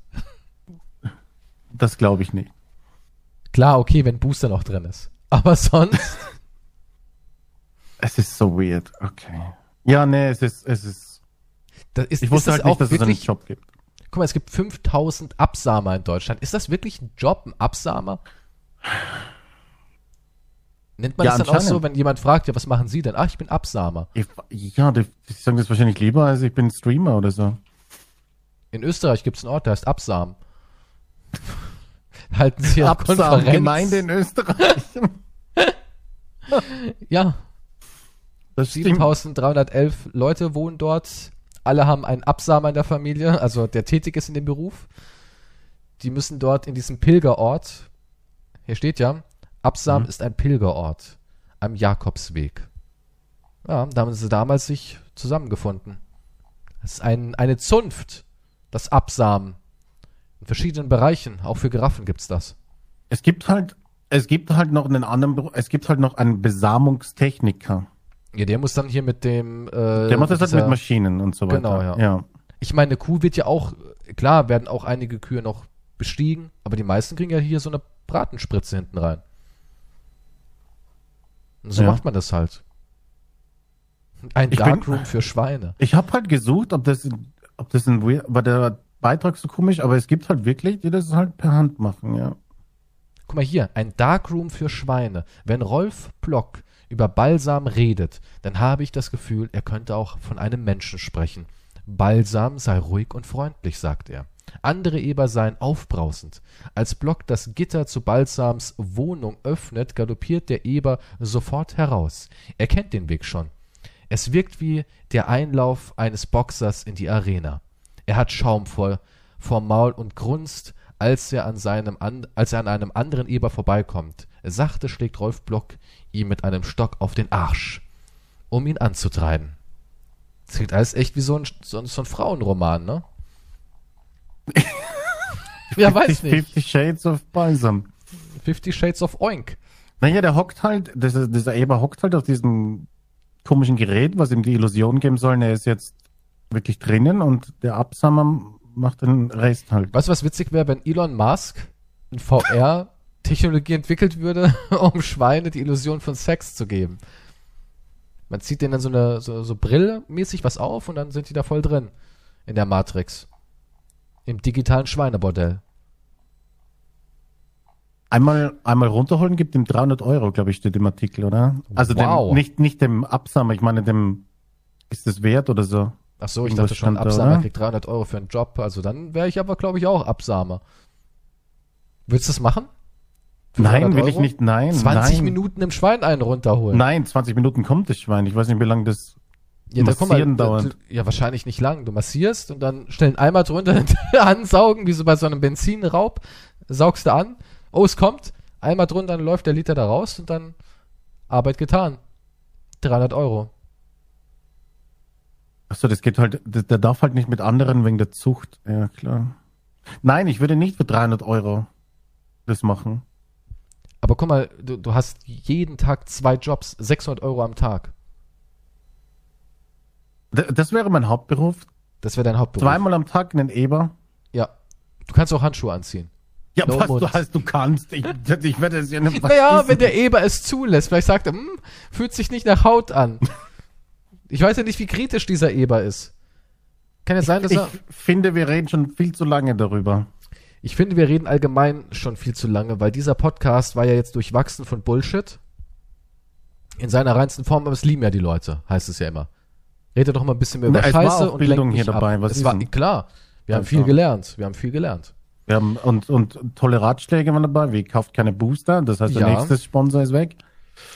Speaker 2: Das glaube ich nicht.
Speaker 1: Klar, okay, wenn Booster noch drin ist. Aber sonst,
Speaker 2: Es ist so weird. Okay. Ja, nee, es ist, es ist.
Speaker 1: ist,
Speaker 2: Ich wusste
Speaker 1: ist das
Speaker 2: halt nicht,
Speaker 1: auch
Speaker 2: dass es einen
Speaker 1: wirklich,
Speaker 2: Job gibt.
Speaker 1: guck mal, es gibt 5000 Absahmer in Deutschland. Ist das wirklich ein Job, ein Absahmer? Nennt man
Speaker 2: Ja,
Speaker 1: das dann auch so, wenn jemand fragt, ja, was machen Sie denn? Ach, ich bin Absahmer.
Speaker 2: Ich, ja, die, die sagen das wahrscheinlich lieber, als ich bin Streamer oder so.
Speaker 1: In Österreich gibt es einen Ort, der heißt Absam. Halten Sie
Speaker 2: Absam,
Speaker 1: Konferenz.
Speaker 2: Gemeinde in Österreich.
Speaker 1: Ja,
Speaker 2: Das stimmt.
Speaker 1: 7311 Leute wohnen dort. Alle haben einen Absamer in der Familie, also der tätig ist in dem Beruf. Die müssen dort in diesem Pilgerort, hier steht ja, Absam
Speaker 2: Mhm.
Speaker 1: ist ein Pilgerort am Jakobsweg. Ja, da haben sie damals sich zusammengefunden. Das ist ein, eine Zunft, das Absam. In verschiedenen Bereichen, auch für Giraffen gibt's das.
Speaker 2: Es gibt halt, es gibt halt noch einen anderen es gibt halt noch einen Besamungstechniker.
Speaker 1: Ja, der muss dann hier mit dem. Äh,
Speaker 2: Der macht das halt mit Maschinen und so weiter.
Speaker 1: Genau, ja.
Speaker 2: ja.
Speaker 1: Ich meine, eine Kuh wird ja auch, klar, werden auch einige Kühe noch bestiegen, aber die meisten kriegen ja hier so eine Bratenspritze hinten rein. Und so
Speaker 2: Ja.
Speaker 1: macht man das halt. Ein
Speaker 2: Ich bin-
Speaker 1: Darkroom für Schweine.
Speaker 2: Ich habe halt gesucht, ob das, ob das ein weird, war der Beitrag so komisch, aber es gibt halt wirklich, die das halt per Hand machen, ja.
Speaker 1: Guck mal hier, ein Darkroom für Schweine. Wenn Rolf Block über Balsam redet, dann habe ich das Gefühl, er könnte auch von einem Menschen sprechen. Balsam sei ruhig und freundlich, sagt er. Andere Eber seien aufbrausend. Als Block das Gitter zu Balsams Wohnung öffnet, galoppiert der Eber sofort heraus. Er kennt den Weg schon. Es wirkt wie der Einlauf eines Boxers in die Arena. Er hat Schaum vor, vorm Maul und grunzt, als er, an seinem an, als er an einem anderen Eber vorbeikommt. Sachte schlägt Rolf Block ihm mit einem Stock auf den Arsch, um ihn anzutreiben. Das klingt alles echt wie so, ein- so ein Frauenroman, ne? ja, weiß nicht.
Speaker 2: Fifty Shades of Balsam.
Speaker 1: Fifty Shades of Oink.
Speaker 2: Naja, der hockt halt, dieser, dieser Eber hockt halt auf diesem komischen Gerät, was ihm die Illusion geben soll, er ist jetzt wirklich drinnen und der Absamer macht den Rest halt.
Speaker 1: Weißt du, was witzig wäre, wenn Elon Musk in VR-Technologie entwickelt würde, um Schweine die Illusion von Sex zu geben? Man zieht denen dann so eine so, so Brille-mäßig was auf und dann sind die da voll drin. In der Matrix. Im digitalen Schweinebordell.
Speaker 2: Einmal, einmal runterholen gibt ihm 300 Euro, glaube ich, steht im Artikel, oder? Also
Speaker 1: Wow.
Speaker 2: dem, nicht, nicht dem Absamer, ich meine dem, ist das wert oder so?
Speaker 1: Ach so, ich
Speaker 2: Irgendwas
Speaker 1: dachte schon, Absamer
Speaker 2: oder?
Speaker 1: kriegt 300 Euro für einen Job. Also dann wäre ich aber, glaube ich, auch Absamer. Würdest du das machen?
Speaker 2: Nein,
Speaker 1: 300
Speaker 2: will ich
Speaker 1: Euro?
Speaker 2: nicht, nein.
Speaker 1: 20
Speaker 2: nein.
Speaker 1: Minuten im Schwein einen runterholen.
Speaker 2: Nein, 20 Minuten kommt das Schwein. Ich weiß nicht, wie lange das
Speaker 1: Ja, da,
Speaker 2: massieren
Speaker 1: da-
Speaker 2: dauert.
Speaker 1: ja, wahrscheinlich nicht lang. Du massierst und dann einen Eimer drunter ansaugen, wie so bei so einem Benzinraub. Saugst du an. Oh, es kommt. Eimer drunter, dann läuft der Liter da raus und dann Arbeit getan. 300 Euro.
Speaker 2: Achso, das geht halt, der, der darf halt nicht mit anderen wegen der Zucht. Ja, klar. Nein, ich würde nicht für 300 Euro das machen.
Speaker 1: Aber guck mal, du, du hast jeden Tag zwei Jobs, 600 Euro am Tag.
Speaker 2: Das wäre mein Hauptberuf.
Speaker 1: Das wäre dein Hauptberuf.
Speaker 2: Zweimal am Tag einen Eber.
Speaker 1: Ja. Du kannst auch Handschuhe anziehen.
Speaker 2: Ja,
Speaker 1: No
Speaker 2: was
Speaker 1: Mund.
Speaker 2: du heißt, du kannst. Ich, ich werde es ja nicht
Speaker 1: Naja,
Speaker 2: wissen.
Speaker 1: wenn der Eber es zulässt. Vielleicht sagt er, hm, fühlt sich nicht nach Haut an. Ich weiß ja nicht, wie kritisch dieser Eber ist. Kann ja sein, dass
Speaker 2: ich
Speaker 1: er.
Speaker 2: finde, wir reden schon viel zu lange darüber.
Speaker 1: Ich finde, wir reden allgemein schon viel zu lange, weil dieser Podcast war ja jetzt durchwachsen von Bullshit. In seiner reinsten Form, aber es lieben ja die Leute, heißt es ja immer. Rede doch mal ein bisschen mehr über
Speaker 2: Na,
Speaker 1: Scheiße
Speaker 2: auch
Speaker 1: und
Speaker 2: Bildung
Speaker 1: lenk
Speaker 2: hier dabei,
Speaker 1: Ab.
Speaker 2: was
Speaker 1: es war
Speaker 2: denn?
Speaker 1: klar. Wir haben
Speaker 2: Also-
Speaker 1: viel gelernt. Wir haben viel gelernt.
Speaker 2: Wir haben, und, und tolle Ratschläge waren dabei, wie kauft keine Booster, das heißt, der
Speaker 1: Ja.
Speaker 2: nächste Sponsor ist weg.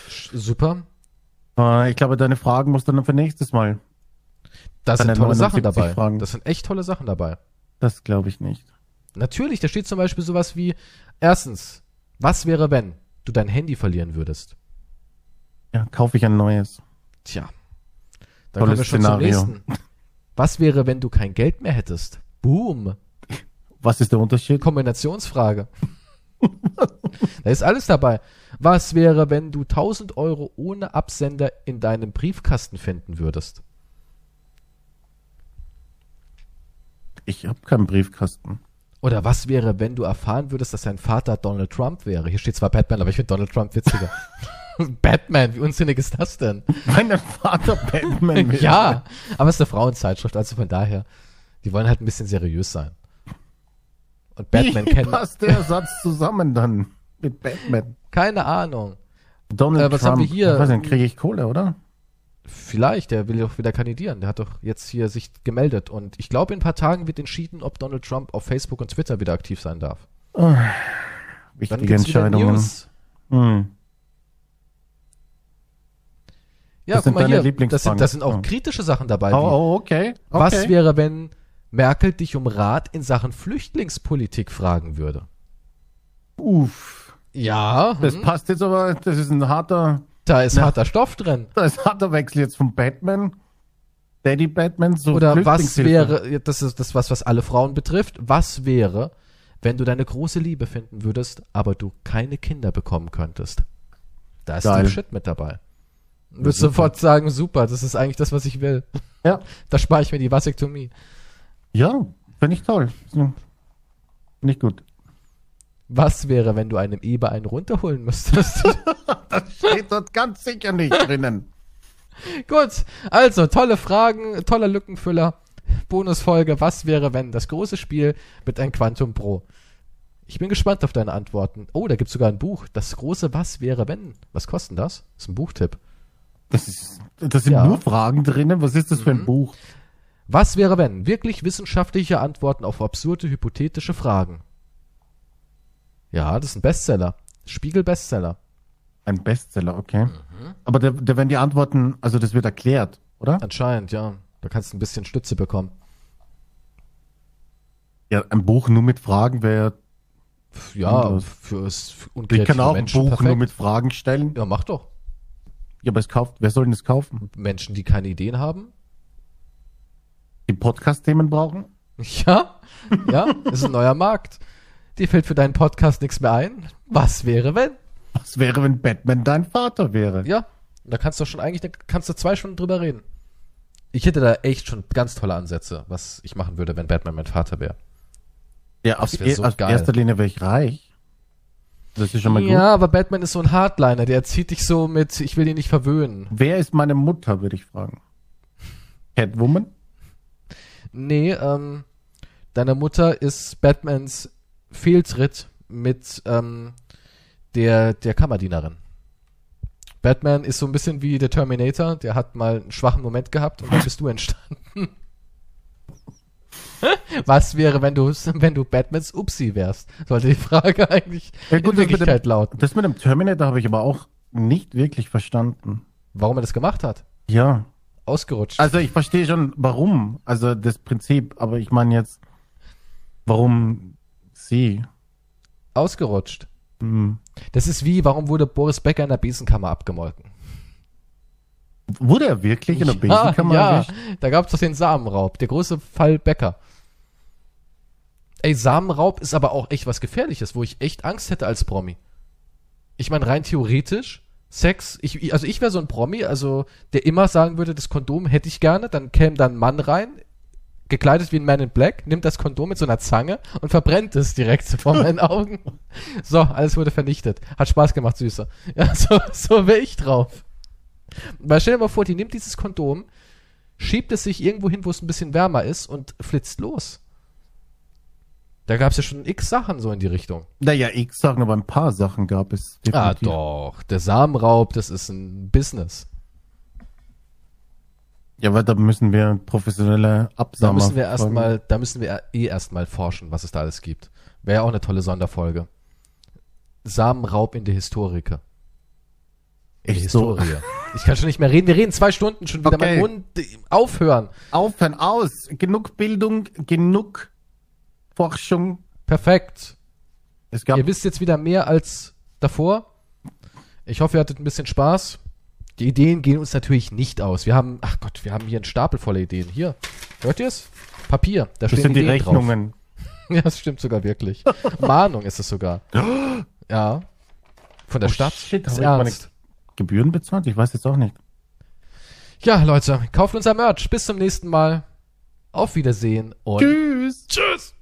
Speaker 1: Sch- Super.
Speaker 2: Äh, ich glaube, deine Fragen musst du dann für nächstes Mal.
Speaker 1: Da sind tolle Sachen
Speaker 2: 79
Speaker 1: dabei.
Speaker 2: Fragen.
Speaker 1: Das sind echt tolle Sachen dabei.
Speaker 2: Das glaube ich nicht.
Speaker 1: Natürlich, da steht zum Beispiel sowas wie, erstens, was wäre, wenn du dein Handy verlieren würdest?
Speaker 2: Ja, kaufe ich ein neues.
Speaker 1: Tja. Dann
Speaker 2: Tolles
Speaker 1: kommen wir schon
Speaker 2: Szenario.
Speaker 1: zum nächsten. Was wäre, wenn du kein Geld mehr hättest? Boom.
Speaker 2: Was ist der Unterschied?
Speaker 1: Kombinationsfrage. da ist alles dabei. Was wäre, wenn du 1000 Euro ohne Absender in deinem Briefkasten finden würdest?
Speaker 2: Ich habe keinen Briefkasten.
Speaker 1: Oder was wäre, wenn du erfahren würdest, dass dein Vater Donald Trump wäre? Hier steht zwar Batman, aber ich finde Donald Trump witziger. Batman, wie unsinnig ist das denn?
Speaker 2: Mein Vater Batman
Speaker 1: ja, aber es ist eine Frauenzeitschrift, also von daher, die wollen halt ein bisschen seriös sein. Und Batman
Speaker 2: Wie
Speaker 1: kennen,
Speaker 2: passt der Satz zusammen dann mit Batman?
Speaker 1: keine Ahnung.
Speaker 2: Donald
Speaker 1: Äh, was
Speaker 2: Trump.
Speaker 1: haben wir hier?
Speaker 2: Ich weiß nicht, kriege ich Kohle, oder?
Speaker 1: Vielleicht, der will doch wieder kandidieren. Der hat doch jetzt hier sich gemeldet. Und ich glaube, in ein paar Tagen wird entschieden, ob Donald Trump auf Facebook und Twitter wieder aktiv sein darf. Dann
Speaker 2: Wichtige Entscheidungen.
Speaker 1: News.
Speaker 2: Hm.
Speaker 1: Ja,
Speaker 2: Das
Speaker 1: guck
Speaker 2: sind
Speaker 1: mal hier. Das sind, das sind auch kritische Sachen dabei.
Speaker 2: Oh, oh, okay. okay.
Speaker 1: Was wäre, wenn Merkel dich um Rat in Sachen Flüchtlingspolitik fragen würde?
Speaker 2: Uff.
Speaker 1: Ja,
Speaker 2: Das
Speaker 1: hm,
Speaker 2: passt jetzt aber, das ist ein harter,
Speaker 1: da ist
Speaker 2: Ja.
Speaker 1: harter Stoff drin.
Speaker 2: da ist ein harter Wechsel jetzt von Batman, Daddy Batman zu
Speaker 1: Oder was wäre, das ist das was, was alle Frauen betrifft, was wäre, wenn du deine große Liebe finden würdest, aber du keine Kinder bekommen könntest? Da ist
Speaker 2: Geil.
Speaker 1: Shit mit dabei.
Speaker 2: Super.
Speaker 1: sofort sagen, super, das ist eigentlich das, was ich will.
Speaker 2: Ja.
Speaker 1: Da spare ich mir die Vasektomie.
Speaker 2: Ja, finde ich toll. Ich gut.
Speaker 1: Was wäre, wenn du einem Eber einen runterholen müsstest?
Speaker 2: Steht dort ganz sicher nicht drinnen.
Speaker 1: Gut, also tolle Fragen, toller Lückenfüller. Bonusfolge, was wäre, wenn? Das große Spiel mit ein Quantum Pro. Ich bin gespannt auf deine Antworten. Oh, da gibt's sogar ein Buch. Das große Was wäre, wenn? Was kostet das? Das ist ein Buchtipp.
Speaker 2: Das, ist, das sind
Speaker 1: Ja.
Speaker 2: nur Fragen drinnen. Was ist das für ein
Speaker 1: Mhm.
Speaker 2: Buch?
Speaker 1: Was wäre, wenn? Wirklich wissenschaftliche Antworten auf absurde, hypothetische Fragen. Ja, das ist ein Bestseller. Spiegel-Bestseller.
Speaker 2: Ein Bestseller, okay.
Speaker 1: Mhm.
Speaker 2: Aber da, da werden die Antworten, also das wird erklärt, oder?
Speaker 1: Anscheinend, ja. Da kannst du ein bisschen Stütze bekommen.
Speaker 2: Ja, ein Buch nur mit Fragen wäre.
Speaker 1: Ja, für
Speaker 2: Ich
Speaker 1: unkreative
Speaker 2: kann auch ein Buch
Speaker 1: perfekt.
Speaker 2: nur mit Fragen stellen.
Speaker 1: Ja, mach doch.
Speaker 2: Ja, aber es kauft, wer soll denn das kaufen?
Speaker 1: Menschen, die keine Ideen haben.
Speaker 2: Die Podcast-Themen brauchen?
Speaker 1: Ja, ja, ist ein neuer Markt. Dir fällt für deinen Podcast nichts mehr ein. Was wäre, wenn?
Speaker 2: Was wäre, wenn Batman dein Vater wäre?
Speaker 1: Ja, da kannst du schon eigentlich, da kannst du zwei Stunden drüber reden. Ich hätte da echt schon ganz tolle Ansätze, was ich machen würde, wenn Batman mein Vater wäre.
Speaker 2: Ja, auf,
Speaker 1: wär so
Speaker 2: auf
Speaker 1: geil.
Speaker 2: erster Linie wäre ich reich. Das ist schon mal gut.
Speaker 1: Ja, aber Batman ist so ein Hardliner, der zieht dich so mit, ich will ihn nicht verwöhnen.
Speaker 2: Wer ist meine Mutter, würde ich fragen. Catwoman?
Speaker 1: Nee, ähm, deine Mutter ist Batmans Fehltritt mit ähm, der, der Kammerdienerin. Batman ist so ein bisschen wie der Terminator, der hat mal einen schwachen Moment gehabt und dann bist du entstanden. Was wäre, wenn du, wenn du Batmans Upsi wärst? Sollte die Frage eigentlich
Speaker 2: Ja, gut,
Speaker 1: in
Speaker 2: das mit
Speaker 1: Wirklichkeit lauten.
Speaker 2: Das mit dem Terminator habe ich aber auch nicht wirklich verstanden.
Speaker 1: Warum er das gemacht hat?
Speaker 2: Ja.
Speaker 1: Ausgerutscht.
Speaker 2: Also ich verstehe schon, warum. Also das Prinzip, aber ich meine jetzt, warum sie?
Speaker 1: Ausgerutscht.
Speaker 2: Hm.
Speaker 1: Das ist wie, warum wurde Boris Becker in der Besenkammer abgemolken?
Speaker 2: Wurde er wirklich in der Besenkammer
Speaker 1: ja,
Speaker 2: erwischt?
Speaker 1: da gab es doch den Samenraub, der große Fall Becker. Ey, Samenraub ist aber auch echt was Gefährliches, wo ich echt Angst hätte als Promi. Ich meine, rein theoretisch, Sex, ich, also ich wäre so ein Promi, also der immer sagen würde, das Kondom hätte ich gerne, dann käme dann ein Mann rein, gekleidet wie ein Man in Black, nimmt das Kondom mit so einer Zange und verbrennt es direkt vor meinen Augen. So, alles wurde vernichtet. Hat Spaß gemacht, Süßer. Ja, so, so wäre ich drauf. Weil stell dir mal vor, die nimmt dieses Kondom, schiebt es sich irgendwo hin, wo es ein bisschen wärmer ist und flitzt los. Da gab es ja schon x Sachen so in die Richtung.
Speaker 2: Naja, ich sagen, aber ein paar Sachen gab es.
Speaker 1: Ah,
Speaker 2: definitiv.
Speaker 1: doch. Der Samenraub, das ist ein Business.
Speaker 2: Ja, weil da müssen wir professionelle
Speaker 1: Da
Speaker 2: Absamer
Speaker 1: müssen wir erstmal, da müssen wir eh erstmal forschen, was es da alles gibt. Wäre ja auch eine tolle Sonderfolge. Samenraub in der Historike. In
Speaker 2: Echt so?
Speaker 1: Historie. Ich kann schon nicht mehr reden. Wir reden zwei Stunden schon wieder.
Speaker 2: Okay.
Speaker 1: Mein Mund, aufhören.
Speaker 2: Aufhören, aus. Genug Bildung, genug Forschung.
Speaker 1: Perfekt.
Speaker 2: Es gab
Speaker 1: Ihr wisst jetzt wieder mehr als davor. Ich hoffe, ihr hattet ein bisschen Spaß. Die Ideen gehen uns natürlich nicht aus. Wir haben, ach Gott, wir haben hier einen Stapel voller Ideen. Hier, hört ihr es? Papier. Da
Speaker 2: das
Speaker 1: stehen
Speaker 2: sind die
Speaker 1: Ideen drauf.
Speaker 2: Rechnungen.
Speaker 1: Ja, das stimmt sogar wirklich. Mahnung ist es sogar. Ja. Von der
Speaker 2: Oh,
Speaker 1: Stadt.
Speaker 2: shit,
Speaker 1: ist ernst.
Speaker 2: Gebühren bezahlt? Ich weiß jetzt auch nicht.
Speaker 1: Ja, Leute, kauft unser Merch. Bis zum nächsten Mal. Auf Wiedersehen und
Speaker 2: Tschüss.
Speaker 1: tschüss.